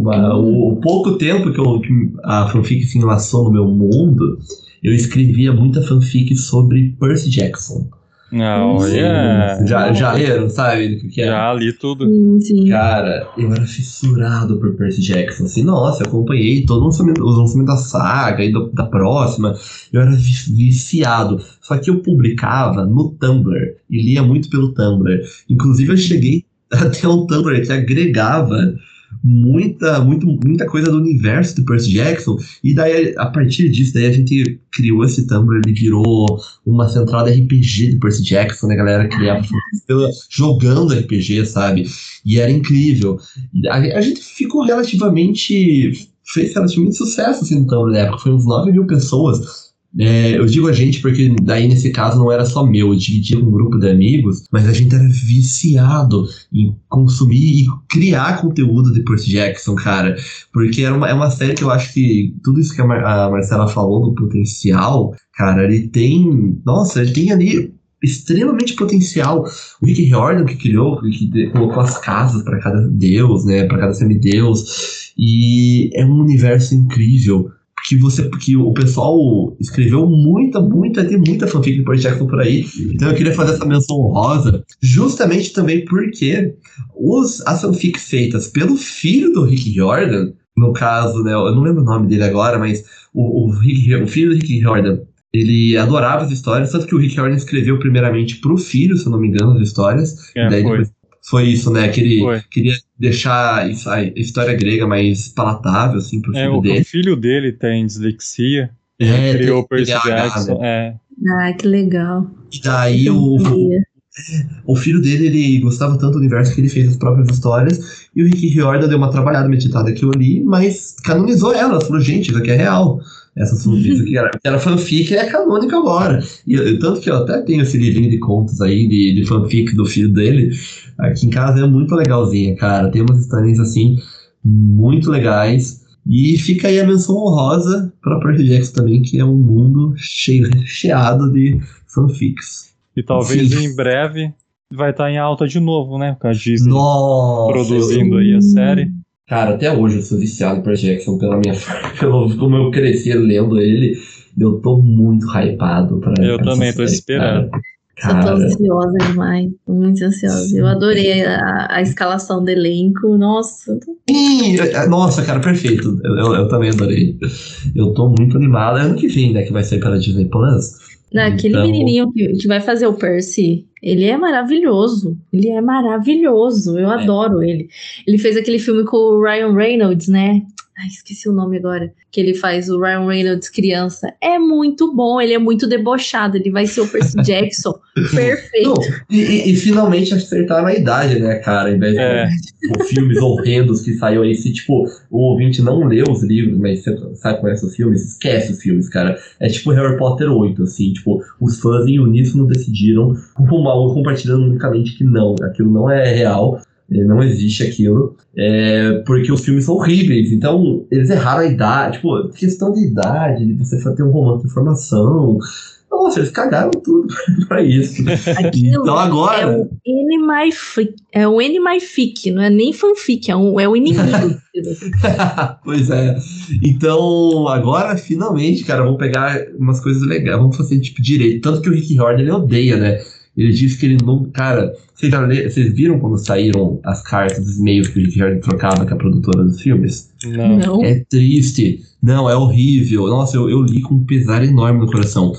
Uma, o, o, pouco tempo que, eu, que a fanfic se enlaçou no meu mundo, eu escrevia muita fanfic sobre Percy Jackson. Não, yeah. já, já leram, sabe o que é? Já li tudo. Sim, sim. Cara, eu era fissurado por Percy Jackson. Assim, nossa, eu acompanhei todo o lançamento, os lançamentos da saga e do, da próxima. Eu era viciado. Só que eu publicava no Tumblr e lia muito pelo Tumblr. Inclusive, eu cheguei até um Tumblr que agregava muita, muito, muita coisa do universo do Percy Jackson. E daí, a partir disso, daí a gente criou esse Tumblr, ele virou uma central de RPG do Percy Jackson, né? A galera criava jogando RPG, sabe? E era incrível. A, a gente ficou relativamente. fez relativamente sucesso assim no Tumblr na época. Foi uns 9 mil pessoas é, eu digo a gente porque daí nesse caso não era só meu, eu dividia um grupo de amigos, mas a gente era viciado em consumir e criar conteúdo de Percy Jackson, cara. Porque era uma, é uma série que eu acho que tudo isso que a, Mar a Marcela falou do potencial, cara, ele tem. Nossa, ele tem ali extremamente potencial. O Rick Riordan que criou, que colocou as casas para cada deus, né, para cada semideus, e é um universo incrível que você que o pessoal escreveu muita, muita, tem muita fanfic de Percy Jackson por aí. Então eu queria fazer essa menção honrosa, justamente também porque os, as fanfics feitas pelo filho do Rick Jordan, no caso, né, eu não lembro o nome dele agora, mas o, o, Rick, o filho do Rick Jordan, ele adorava as histórias, tanto que o Rick Jordan escreveu primeiramente pro filho, se eu não me engano, as histórias. É, daí depois foi isso, né? Que ele foi. queria deixar a história grega mais palatável, assim, pro é, filho o, dele. O filho dele tem dislexia. Ele é, criou o Percy Jackson. É. Ah, que legal. E daí o, o, o, filho dele, ele gostava tanto do universo que ele fez as próprias histórias. E o Rick Riordan deu uma trabalhada meditada aquilo ali, mas canonizou ela. Falou, gente, isso aqui é real essa fanfic que era, era fanfic é canônica agora. E, tanto que eu até tenho esse livrinho de contos aí de, de fanfic do filho dele. Aqui em casa é muito legalzinha, cara. Tem umas histórias assim muito legais. E fica aí a menção honrosa para Percy Jackson também, que é um mundo cheio, recheado de fanfics. E talvez Sim. em breve vai estar em alta de novo, né? Com a Disney Nossa, produzindo eu... aí a série. Cara, até hoje eu sou viciado por Jackson pela minha, pelo como eu cresci lendo ele. Eu tô muito hypado pra. Eu também tô série, esperando. Cara. Eu tô ansiosa demais, muito ansiosa. Eu adorei a, a escalação do elenco, nossa. Sim, é, nossa, cara, perfeito. Eu, eu, eu, também adorei. Eu tô muito animado. É ano que vem, né, que vai sair pela Disney Plus. Não, aquele então... menininho que, que vai fazer o Percy, ele é maravilhoso. Ele é maravilhoso. Eu é. adoro ele. Ele fez aquele filme com o Ryan Reynolds, né? Ai, esqueci o nome agora. Que ele faz o Ryan Reynolds criança. É muito bom, ele é muito debochado. Ele vai ser o Percy Jackson. Perfeito. Não, e, e, finalmente acertaram a idade, né, cara? Em vez de é. tipo, filmes horrendos que saiu aí. Se, tipo, o ouvinte não leu os livros, mas você sabe como é os filmes, esquece os filmes, cara. É tipo Harry Potter 8, assim. Tipo, os fãs em uníssono decidiram, compartilhando unicamente que não, aquilo não é real não existe aquilo, é, porque os filmes são horríveis. Então, eles erraram a idade, tipo, questão de idade, de você ter um romance de formação. Nossa, eles cagaram tudo pra isso. Aquilo então agora. É o Animaific, é o Animaific, não é nem fanfic, é, um, é o inimigo. pois é. Então, agora, finalmente, cara, vamos pegar umas coisas legais, vamos fazer tipo direito. Tanto que o Rick Horn ele odeia, né? Ele diz que ele não. Cara, vocês, já lê, vocês viram quando saíram as cartas, os e-mails que o Rick Horn trocava com a produtora dos filmes? Não. não. É triste. Não, é horrível. Nossa, eu, eu li com um pesar enorme no coração.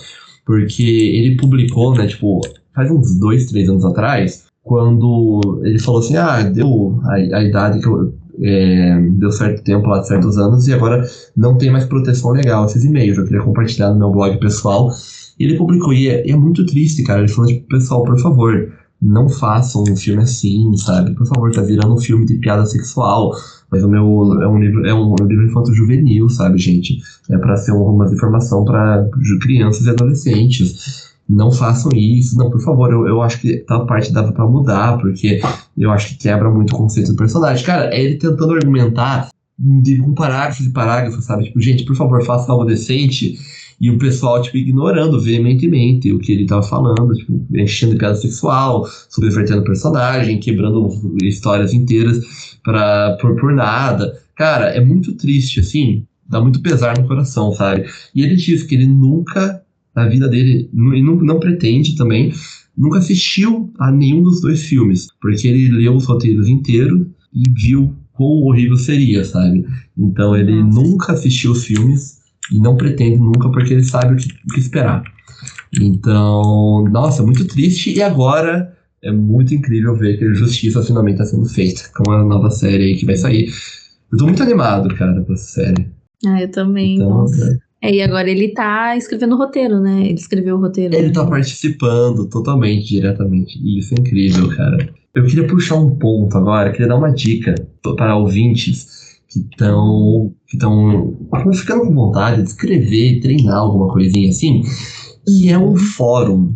Porque ele publicou, né, tipo, faz uns dois, três anos atrás, quando ele falou assim: ah, deu a, a idade que eu. É, deu certo tempo lá, certos anos, e agora não tem mais proteção legal esses e-mails. Eu queria compartilhar no meu blog pessoal e ele publicou, e é, é muito triste, cara. Ele falou, tipo, pessoal, por favor, não façam um filme assim, sabe? Por favor, tá virando um filme de piada sexual. Mas o meu é um livro, é um, é um livro infanto juvenil, sabe, gente? É para ser uma informação para crianças e adolescentes. Não façam isso, não, por favor. Eu, eu acho que tal parte dava para mudar, porque eu acho que quebra muito o conceito do personagem. Cara, é ele tentando argumentar de um parágrafo de parágrafo, sabe? Tipo, gente, por favor, faça algo decente e o pessoal, tipo, ignorando veementemente o que ele tava falando, tipo, enchendo de piada sexual, subvertendo personagem, quebrando histórias inteiras pra, por, por nada. Cara, é muito triste, assim, dá muito pesar no coração, sabe? E ele diz que ele nunca, na vida dele, e não, não pretende também, nunca assistiu a nenhum dos dois filmes, porque ele leu os roteiros inteiros e viu quão horrível seria, sabe? Então ele nunca assistiu os filmes, e não pretende nunca porque ele sabe o que, o que esperar. Então, nossa, muito triste. E agora é muito incrível ver que a justiça finalmente está sendo feita com a nova série aí que vai sair. Eu tô muito animado, cara, com essa série. Ah, eu também. Então, é. é. e agora ele tá escrevendo o roteiro, né? Ele escreveu o roteiro. Ele tá participando totalmente, diretamente. E isso é incrível, cara. Eu queria puxar um ponto agora, queria dar uma dica para ouvintes que estão que estão ficando com vontade de escrever, treinar alguma coisinha assim, que é um fórum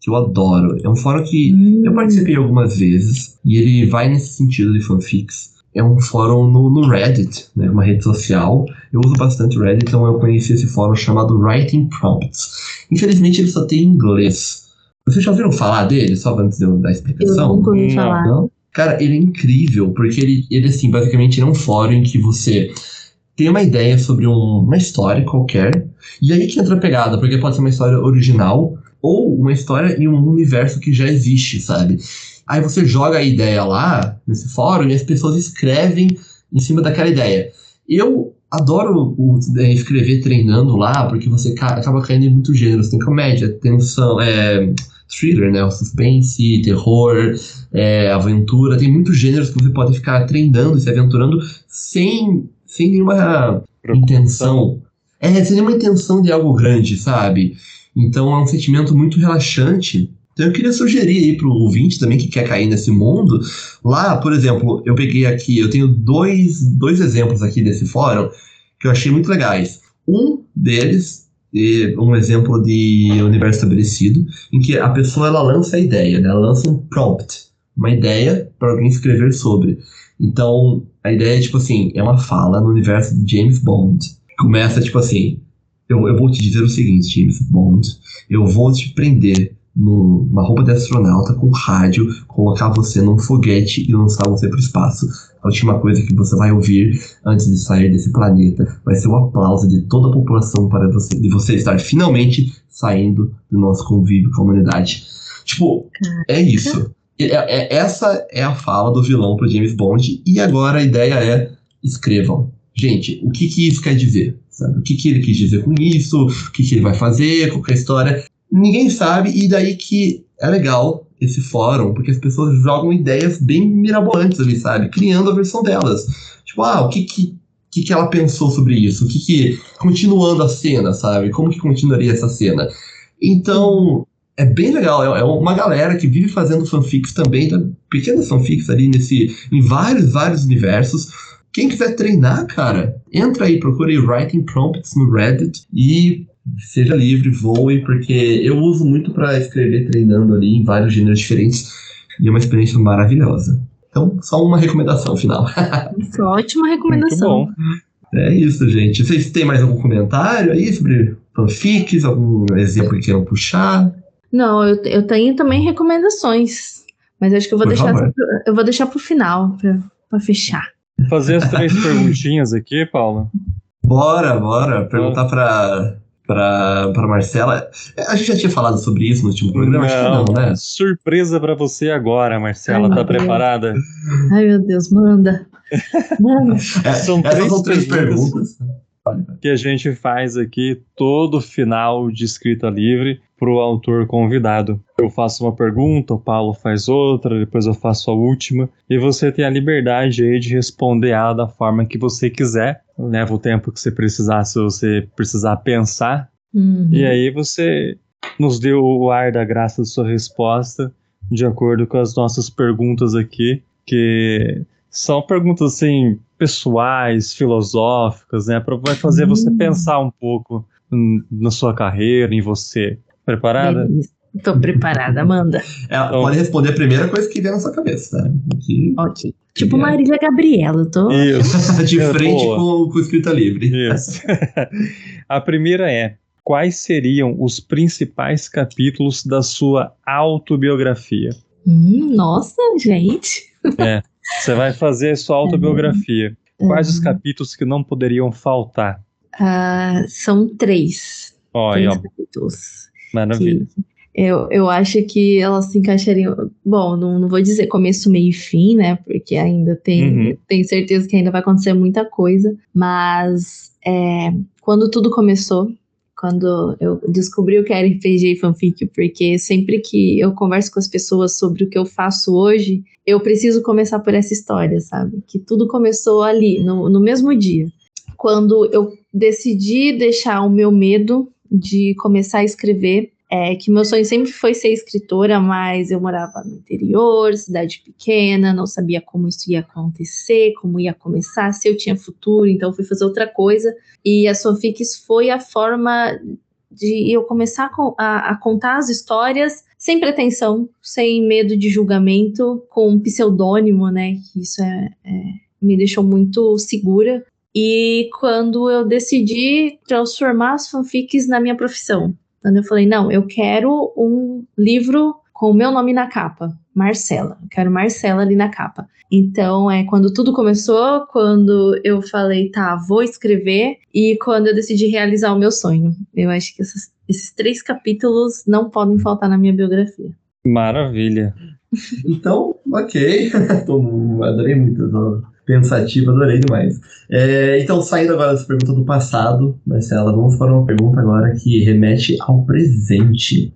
que eu adoro. É um fórum que hum. eu participei algumas vezes e ele vai nesse sentido de fanfics. É um fórum no, no Reddit, né, uma rede social. Eu uso bastante o Reddit, então eu conheci esse fórum chamado Writing Prompts. Infelizmente ele só tem em inglês. Vocês já ouviram falar dele, só antes de eu dar a explicação? Eu nunca ouvi falar. Não? Cara, ele é incrível, porque ele, ele assim, basicamente é um fórum em que você tem uma ideia sobre um, uma história qualquer, e aí que entra a pegada, porque pode ser uma história original ou uma história em um universo que já existe, sabe? Aí você joga a ideia lá, nesse fórum, e as pessoas escrevem em cima daquela ideia. Eu adoro o, é, escrever treinando lá, porque você ca acaba caindo em muitos gêneros. Tem comédia, tensão, é, thriller, né? O suspense, terror, é, aventura. Tem muitos gêneros que você pode ficar treinando e se aventurando sem, sem nenhuma intenção. É, sem nenhuma intenção de algo grande, sabe? Então é um sentimento muito relaxante. Então eu queria sugerir aí pro ouvinte também que quer cair nesse mundo. Lá, por exemplo, eu peguei aqui, eu tenho dois, dois exemplos aqui desse fórum que eu achei muito legais. Um deles um exemplo de universo estabelecido, em que a pessoa ela lança a ideia, né? ela lança um prompt, uma ideia para alguém escrever sobre. Então, a ideia é tipo assim, é uma fala no universo de James Bond. Começa tipo assim, eu, eu vou te dizer o seguinte, James Bond, eu vou te prender numa roupa de astronauta com rádio, colocar você num foguete e lançar você para o espaço. A última coisa que você vai ouvir antes de sair desse planeta vai ser o um aplauso de toda a população para você, de você estar finalmente saindo do nosso convívio com a humanidade. Tipo, é isso. É, é, essa é a fala do vilão pro James Bond, e agora a ideia é escrevam. Gente, o que, que isso quer dizer? Sabe? O que, que ele quis dizer com isso? O que, que ele vai fazer? Qual é a história? Ninguém sabe, e daí que é legal esse fórum, porque as pessoas jogam ideias bem mirabolantes ali, sabe? Criando a versão delas. Tipo, ah, o que que, que, que ela pensou sobre isso? O que que. Continuando a cena, sabe? Como que continuaria essa cena? Então, é bem legal. É, é uma galera que vive fazendo fanfics também, tá? pequenas fanfics ali nesse, em vários, vários universos. Quem quiser treinar, cara, entra aí, procure Writing Prompts no Reddit e seja livre, voe, porque eu uso muito para escrever treinando ali em vários gêneros diferentes e é uma experiência maravilhosa. Então, só uma recomendação final. Isso, ótima recomendação. Muito bom. É isso, gente. Vocês têm mais algum comentário aí sobre fanfics, algum exemplo que queiram puxar? Não, eu, eu tenho também recomendações, mas acho que eu vou Por deixar favor. eu vou deixar pro final pra, pra fechar. Fazer as três perguntinhas aqui, Paula. Bora, bora. Perguntar pra, pra, pra Marcela. É, A gente já tinha falado sobre isso no último programa? Acho que não, né? Surpresa pra você agora, Marcela. Ai, tá meu Deus. preparada? Ai, meu Deus, manda. Manda. É, São essas três são três perguntas. perguntas. Que a gente faz aqui todo final de escrita livre pro autor convidado. Eu faço uma pergunta, o Paulo faz outra, depois eu faço a última. E você tem a liberdade aí de responder ela da forma que você quiser. Leva o tempo que você precisar, se você precisar pensar. Uhum. E aí você nos deu o ar da graça da sua resposta, de acordo com as nossas perguntas aqui, que são perguntas assim pessoais, filosóficas, né, para vai fazer você Hum. pensar um pouco na sua carreira, em você. Preparada? Beleza. Tô preparada, manda. É, Então- Pode responder a primeira coisa que vier na sua cabeça, tá? Que- Ok. Tipo É. Marília Gabriela, eu tô. Isso. de É, frente com, com escrita livre. Isso. a primeira é: quais seriam os principais capítulos da sua autobiografia? Hum, nossa, gente. Você vai fazer a sua autobiografia. Quais os Uhum. capítulos que não poderiam faltar? Ah, são três. Olha, três ó, capítulos. maravilha. que eu, eu acho que elas se encaixariam. Bom, não, não vou dizer começo, meio e fim, né? Porque ainda tem. Uhum. Tenho certeza que ainda vai acontecer muita coisa. Mas é, quando tudo começou, quando eu descobri o que era RPG e fanfic, porque sempre que eu converso com as pessoas sobre o que eu faço hoje, eu preciso começar por essa história, sabe? Que tudo começou ali, no, no mesmo dia. Quando eu decidi deixar o meu medo de começar a escrever é que meu sonho sempre foi ser escritora, mas eu morava no interior, cidade pequena, não sabia como isso ia acontecer, como ia começar, se eu tinha futuro, então fui fazer outra coisa. E a Sofix foi a forma de eu começar a a, contar as histórias sem pretensão, sem medo de julgamento, com um pseudônimo, né? Isso é, é, me deixou muito segura. E quando eu decidi transformar as fanfics na minha profissão, quando eu falei, não, eu quero um livro com o meu nome na capa, Marcela. Eu quero Marcela ali na capa. Então, é quando tudo começou, quando eu falei, tá, vou escrever, e quando eu decidi realizar o meu sonho. Eu acho que essas- esses três capítulos não podem faltar na minha biografia. Maravilha. Então, ok. Adorei muito. Tô pensativo, adorei demais. É, então, saindo agora dessa pergunta do passado, Marcela, vamos para uma pergunta agora que remete ao presente.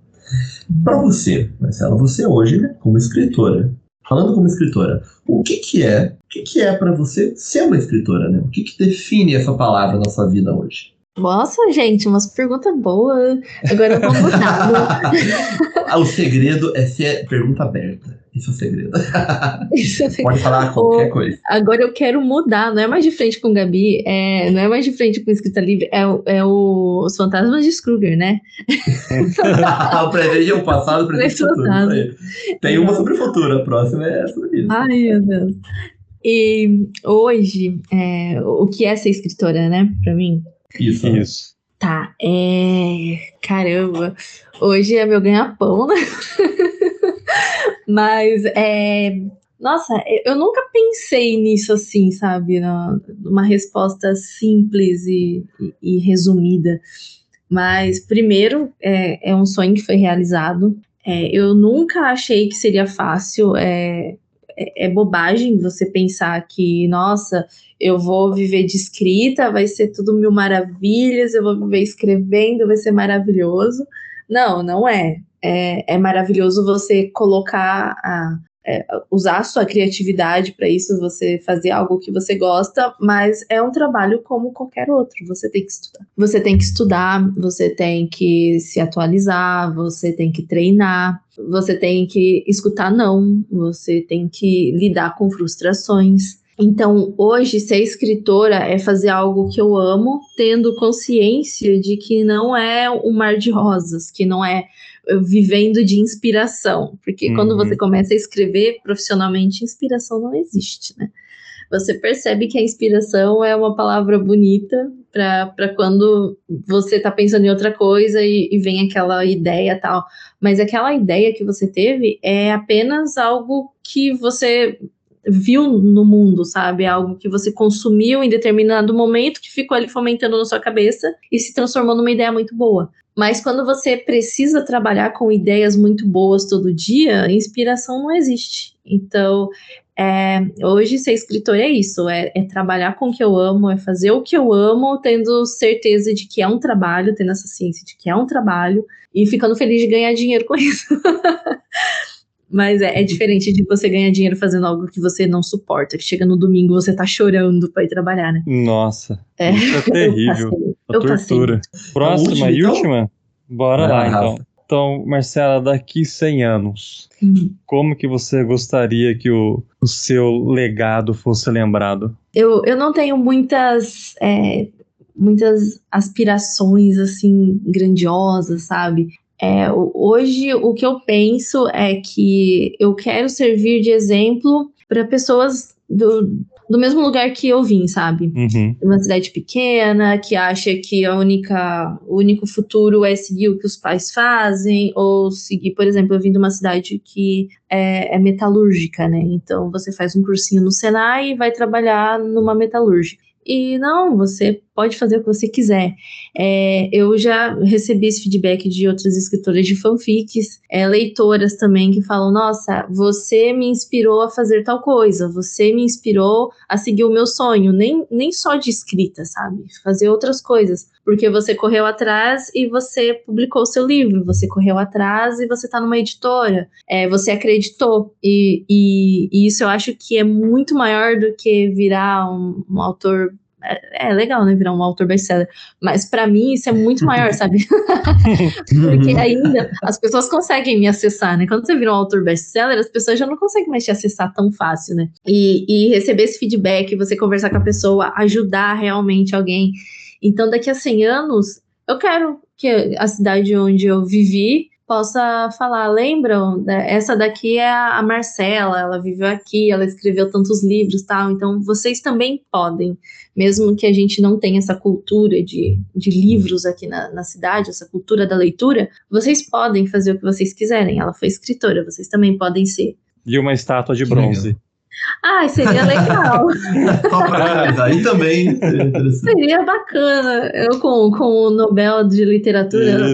Para você, Marcela, você hoje, né, como escritora, falando como escritora, o que que é, o que que é para você ser uma escritora, né? O que que define essa palavra na sua vida hoje? Nossa, gente, umas perguntas boas. Agora eu vou mudar. Ah, o segredo é ser pergunta aberta. Esse é o segredo. Isso eu Pode falar qualquer coisa. Agora eu quero mudar, não é mais de frente com Gabi, é, não é mais de frente com escrita livre, é, o- é o- os fantasmas de Scrooger, né? o presente é o passado, o presente é o futuro. Isso. Tem uma sobre o futuro, a próxima é sobre isso. Ai, meu Deus. E hoje, é, o que é ser escritora, né, pra mim? Isso. Isso. Tá, é. Caramba, hoje é meu ganha-pão, né? Mas é. Nossa, eu nunca pensei nisso assim, sabe? Numa resposta simples e, e- e resumida. Mas, primeiro, é, é um sonho que foi realizado. É, eu nunca achei que seria fácil. É, é, é bobagem você pensar que, nossa, eu vou viver de escrita, vai ser tudo mil maravilhas, eu vou viver escrevendo, vai ser maravilhoso. Não, não é. É, é maravilhoso você colocar a. é, usar a sua criatividade para isso, você fazer algo que você gosta, mas é um trabalho como qualquer outro. Você tem que estudar. Você tem que estudar, você tem que se atualizar, você tem que treinar, você tem que escutar não, você tem que lidar com frustrações. Então, hoje, ser escritora é fazer algo que eu amo, tendo consciência de que não é um mar de rosas, que não é uh, vivendo de inspiração. Porque quando Uhum. você começa a escrever profissionalmente, inspiração não existe, né? você percebe que a inspiração é uma palavra bonita para quando você está pensando em outra coisa e, e vem aquela ideia tal. Mas aquela ideia que você teve é apenas algo que você viu no mundo, sabe? Algo que você consumiu em determinado momento que ficou ali fomentando na sua cabeça e se transformou numa ideia muito boa. Mas quando você precisa trabalhar com ideias muito boas todo dia, inspiração não existe. Então, é, hoje ser escritor é isso, é, é, trabalhar com o que eu amo, é fazer o que eu amo, tendo certeza de que é um trabalho, tendo essa ciência de que é um trabalho e ficando feliz de ganhar dinheiro com isso. Mas é, é, diferente de você ganhar dinheiro fazendo algo que você não suporta, que chega no domingo você tá chorando para ir trabalhar, né? Nossa, é, isso é terrível. Eu passei, eu tortura. Passei. Próxima e última? Bora lá, então. Então, Marcela, daqui 100 anos, uhum. como que você gostaria que o, o seu legado fosse lembrado? Eu, eu não tenho muitas, é, muitas aspirações, assim, grandiosas, sabe? É, hoje, o que eu penso é que eu quero servir de exemplo para pessoas do, do mesmo lugar que eu vim, sabe? Uhum. Uma cidade pequena, que acha que a única, o único futuro é seguir o que os pais fazem, ou seguir, por exemplo, eu vim de uma cidade que é, é metalúrgica, né? Então você faz um cursinho no Senai e vai trabalhar numa metalúrgica. E não, você pode fazer o que você quiser. É, eu já recebi esse feedback de outras escritoras de fanfics, é, leitoras também que falam: Nossa, você me inspirou a fazer tal coisa, você me inspirou a seguir o meu sonho, nem, nem só de escrita, sabe? Fazer outras coisas. Porque você correu atrás e você publicou o seu livro, você correu atrás e você está numa editora, é, você acreditou. E, e, e, isso eu acho que é muito maior do que virar um, um autor é, é, legal, né, virar um autor best-seller, mas para mim isso é muito maior, sabe? Porque ainda as pessoas conseguem me acessar, né? Quando você vira um autor best-seller, as pessoas já não conseguem mais te acessar tão fácil, né? E, e receber esse feedback, você conversar com a pessoa, ajudar realmente alguém. Então, daqui a 100 anos, eu quero que a cidade onde eu vivi possa falar, lembram? Essa daqui é a Marcela, ela viveu aqui, ela escreveu tantos livros, tal. Então vocês também podem, mesmo que a gente não tenha essa cultura de, de livros aqui na, na cidade, essa cultura da leitura, vocês podem fazer o que vocês quiserem. Ela foi escritora, vocês também podem ser. E uma estátua de bronze. Ah, seria legal. Aí também seria Seria bacana. Eu com, com o Nobel de Literatura.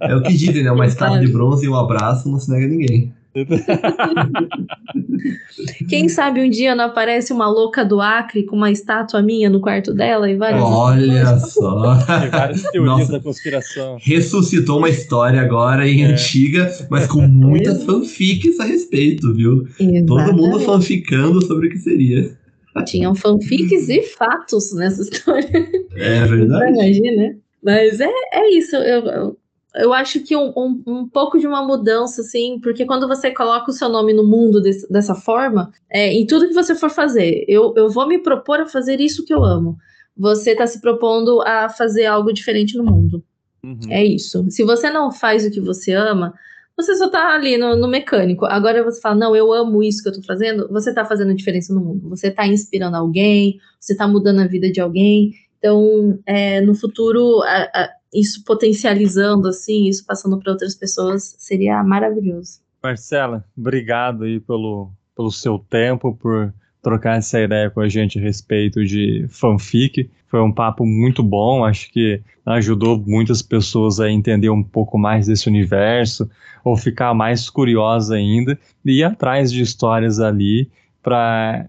é o que dizem, né? Uma estátua de bronze e um abraço não se nega a ninguém. Quem sabe um dia não aparece uma louca do Acre com uma estátua minha no quarto dela e várias Olha só. várias teorias Nossa, da conspiração. Ressuscitou uma história agora em é. antiga, mas com muitas fanfics a respeito, viu? Exatamente. Todo mundo fanficando sobre o que seria. Tinham fanfics e fatos nessa história. É verdade. Imagina. Mas é, é isso. Eu, eu eu acho que um, um, um, pouco de uma mudança, assim, porque quando você coloca o seu nome no mundo desse, dessa forma, é, em tudo que você for fazer, eu, eu vou me propor a fazer isso que eu amo. Você está se propondo a fazer algo diferente no mundo. Uhum. É isso. Se você não faz o que você ama, você só tá ali no, no, mecânico. Agora você fala, não, eu amo isso que eu tô fazendo, você tá fazendo diferença no mundo. Você tá inspirando alguém, você tá mudando a vida de alguém. Então, é, no futuro, a, a, isso potencializando, assim, isso passando para outras pessoas, seria maravilhoso. Marcela, obrigado aí pelo, pelo seu tempo, por trocar essa ideia com a gente a respeito de fanfic. Foi um papo muito bom, acho que ajudou muitas pessoas a entender um pouco mais desse universo, ou ficar mais curiosa ainda, e ir atrás de histórias ali para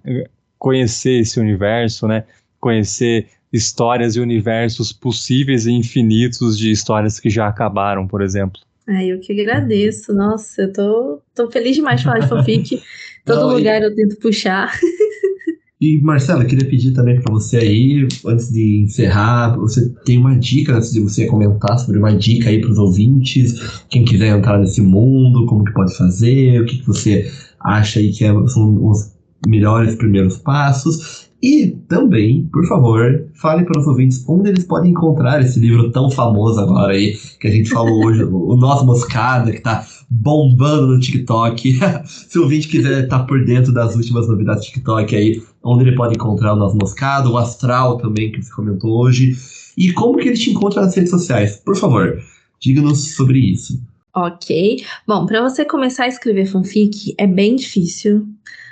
conhecer esse universo, né? Conhecer histórias e universos possíveis e infinitos de histórias que já acabaram, por exemplo. É, eu que agradeço. Nossa, eu tô, tô feliz demais de falar de fanfic. Todo Não, lugar e... eu tento puxar. E Marcela, queria pedir também para você aí, antes de encerrar, você tem uma dica antes de você comentar sobre uma dica aí para os ouvintes, quem quiser entrar nesse mundo, como que pode fazer, o que, que você acha aí que é, são os melhores primeiros passos E também, por favor, fale para os ouvintes onde eles podem encontrar esse livro tão famoso agora aí, que a gente falou hoje, o Noz Moscada, que tá bombando no TikTok. Se o ouvinte quiser estar tá por dentro das últimas novidades do TikTok aí, onde ele pode encontrar o Noz Moscada, o Astral também, que você comentou hoje. E como que ele te encontra nas redes sociais? Por favor, diga-nos sobre isso. Ok. Bom, para você começar a escrever fanfic é bem difícil.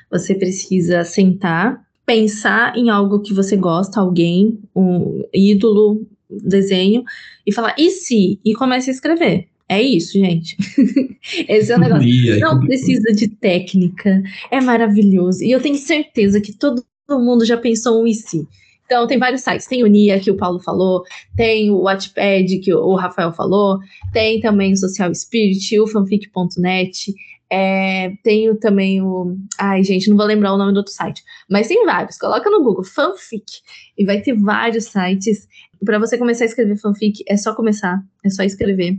Você precisa sentar, pensar em algo que você gosta, alguém, um ídolo, desenho, e falar, e se? E comece a escrever. É isso, gente. Esse é o negócio. Não precisa de técnica. É maravilhoso. E eu tenho certeza que todo mundo já pensou um e se. Então, tem vários sites. Tem o NIA, que o Paulo falou, tem o Watchpad, que o Rafael falou, tem também o Social Spirit, o fanfic.net, é, tenho também o. Ai, gente, não vou lembrar o nome do outro site. Mas tem vários. Coloca no Google fanfic e vai ter vários sites. Para você começar a escrever fanfic, é só começar, é só escrever.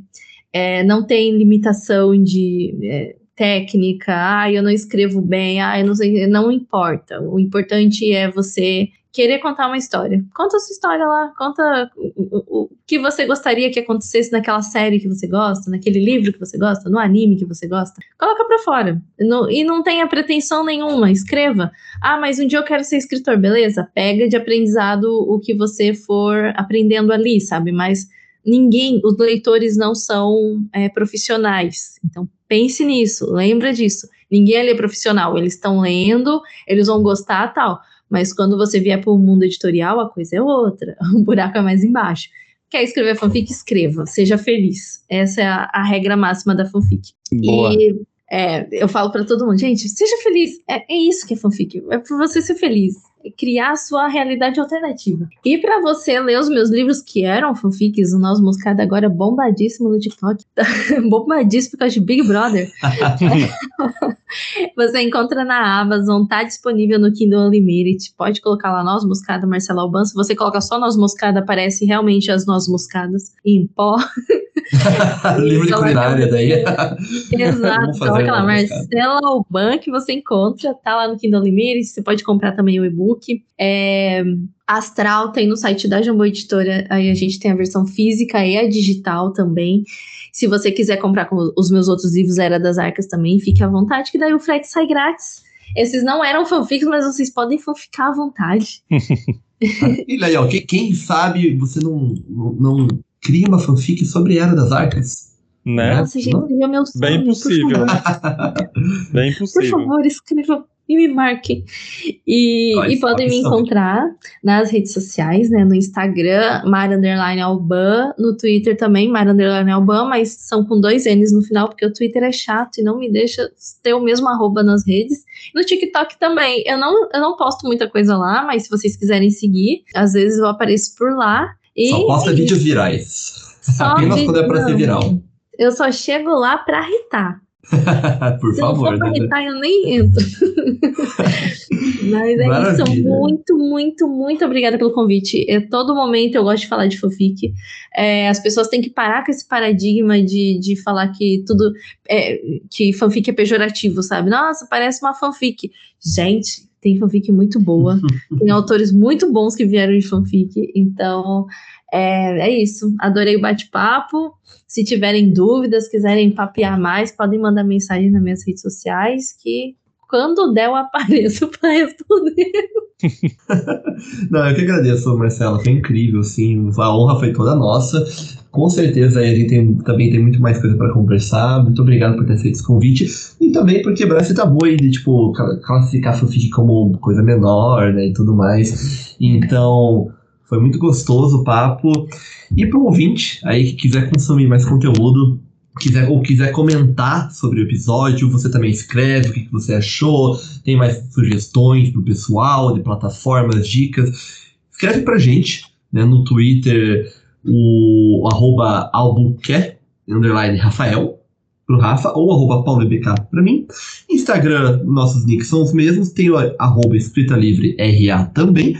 É, não tem limitação de é, técnica. Ah, eu não escrevo bem. Ah, eu não sei. Não importa. O importante é você querer contar uma história. Conta a sua história lá, conta o, o, que você gostaria que acontecesse naquela série que você gosta, naquele livro que você gosta, no anime que você gosta. Coloca pra fora. No, e não tenha pretensão nenhuma, escreva. Ah, mas um dia eu quero ser escritor, beleza? Pega de aprendizado o que você for aprendendo ali, sabe? Mas ninguém, os leitores não são é, profissionais. Então pense nisso, lembra disso. Ninguém ali é profissional, eles estão lendo, eles vão gostar tal. Mas quando você vier para o mundo editorial, a coisa é outra. O buraco é mais embaixo. Quer escrever fanfic? Escreva. Seja feliz. Essa é a, a regra máxima da fanfic. Boa. E é, eu falo para todo mundo, gente, seja feliz. É, é isso que é fanfic. É para você ser feliz criar a sua realidade alternativa. E para você ler os meus livros que eram fanfics, o Nós Moscada agora é bombadíssimo no TikTok, bombadíssimo por causa de Big Brother. você encontra na Amazon, tá disponível no Kindle Unlimited, pode colocar lá Nós Moscada, Marcelo Alban, se você coloca só Nós Moscada, aparece realmente as Nós Moscadas em pó. Livro de culinária daí. Exato. Coloca lá, Marcela Alban, que você encontra, tá lá no Kindle Unlimited, você pode comprar também o e-book. É, Astral tem no site da Jambô Editora, aí a gente tem a versão física e a digital também. Se você quiser comprar com os meus outros livros Era das Arcas também, fique à vontade, que daí o frete sai grátis. Esses não eram fanfics, mas vocês podem fanficar à vontade. e aí, ó, quem sabe você não, não, não, cria uma fanfic sobre Era das Arcas? Né? Nossa, gente, seria meu sonho. Bem possível. Bem possível. Por favor, escreva e me marquem. E, e podem me encontrar nas redes sociais, né? No Instagram, Mar Underline Alban, no Twitter também, Mar Underline Alban, mas são com dois N's no final, porque o Twitter é chato e não me deixa ter o mesmo arroba nas redes. No TikTok também. Eu não, eu não posto muita coisa lá, mas se vocês quiserem seguir, às vezes eu apareço por lá. E, só posta vídeos virais. Só Apenas quando é pra ser viral. Eu só chego lá pra irritar. Por Se favor. Se não for pra né? eu nem entro. Mas é Maravilha. isso. Muito, muito, muito obrigada pelo convite. Eu, todo momento eu gosto de falar de fanfic. É, as pessoas têm que parar com esse paradigma de, de falar que tudo. É, que fanfic é pejorativo, sabe? Nossa, parece uma fanfic. Gente, tem fanfic muito boa. tem autores muito bons que vieram de fanfic. Então, é, é isso. Adorei o bate-papo. Se tiverem dúvidas, quiserem papear mais, podem mandar mensagem nas minhas redes sociais que quando der eu apareço para responder. Não, eu que agradeço, Marcela. Foi incrível, sim. A honra foi toda nossa. Com certeza a gente tem, também tem muito mais coisa para conversar. Muito obrigado por ter feito esse convite. E também por quebrar esse tabu aí de, tipo, classificar fanfic como coisa menor, né? E tudo mais. Então, foi muito gostoso o papo. E para o ouvinte aí que quiser consumir mais conteúdo, quiser ou quiser comentar sobre o episódio, você também escreve o que, que você achou, tem mais sugestões pro pessoal, de plataformas, dicas. Escreve pra gente, né, no Twitter, o, arroba albuquer, underline Rafael, pro Rafa, ou arroba paulobk pra mim. Instagram, nossos nicks são os mesmos, tem o arroba escrita livre RA também.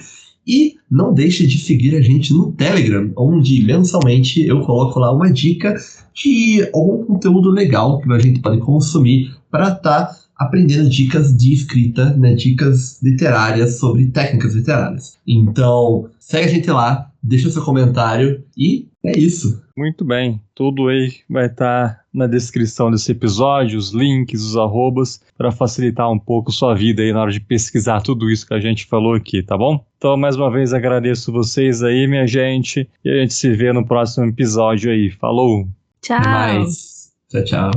E não deixe de seguir a gente no Telegram, onde mensalmente eu coloco lá uma dica de algum conteúdo legal que a gente pode consumir para estar tá aprendendo dicas de escrita, né, dicas literárias sobre técnicas literárias. Então, segue a gente lá, deixa seu comentário e é isso. Muito bem, tudo aí vai estar tá na descrição desse episódio, os links, os arrobas, para facilitar um pouco sua vida aí na hora de pesquisar tudo isso que a gente falou aqui, tá bom? Então, mais uma vez, agradeço vocês aí, minha gente, e a gente se vê no próximo episódio aí. Falou! Tchau! Tchau, tchau.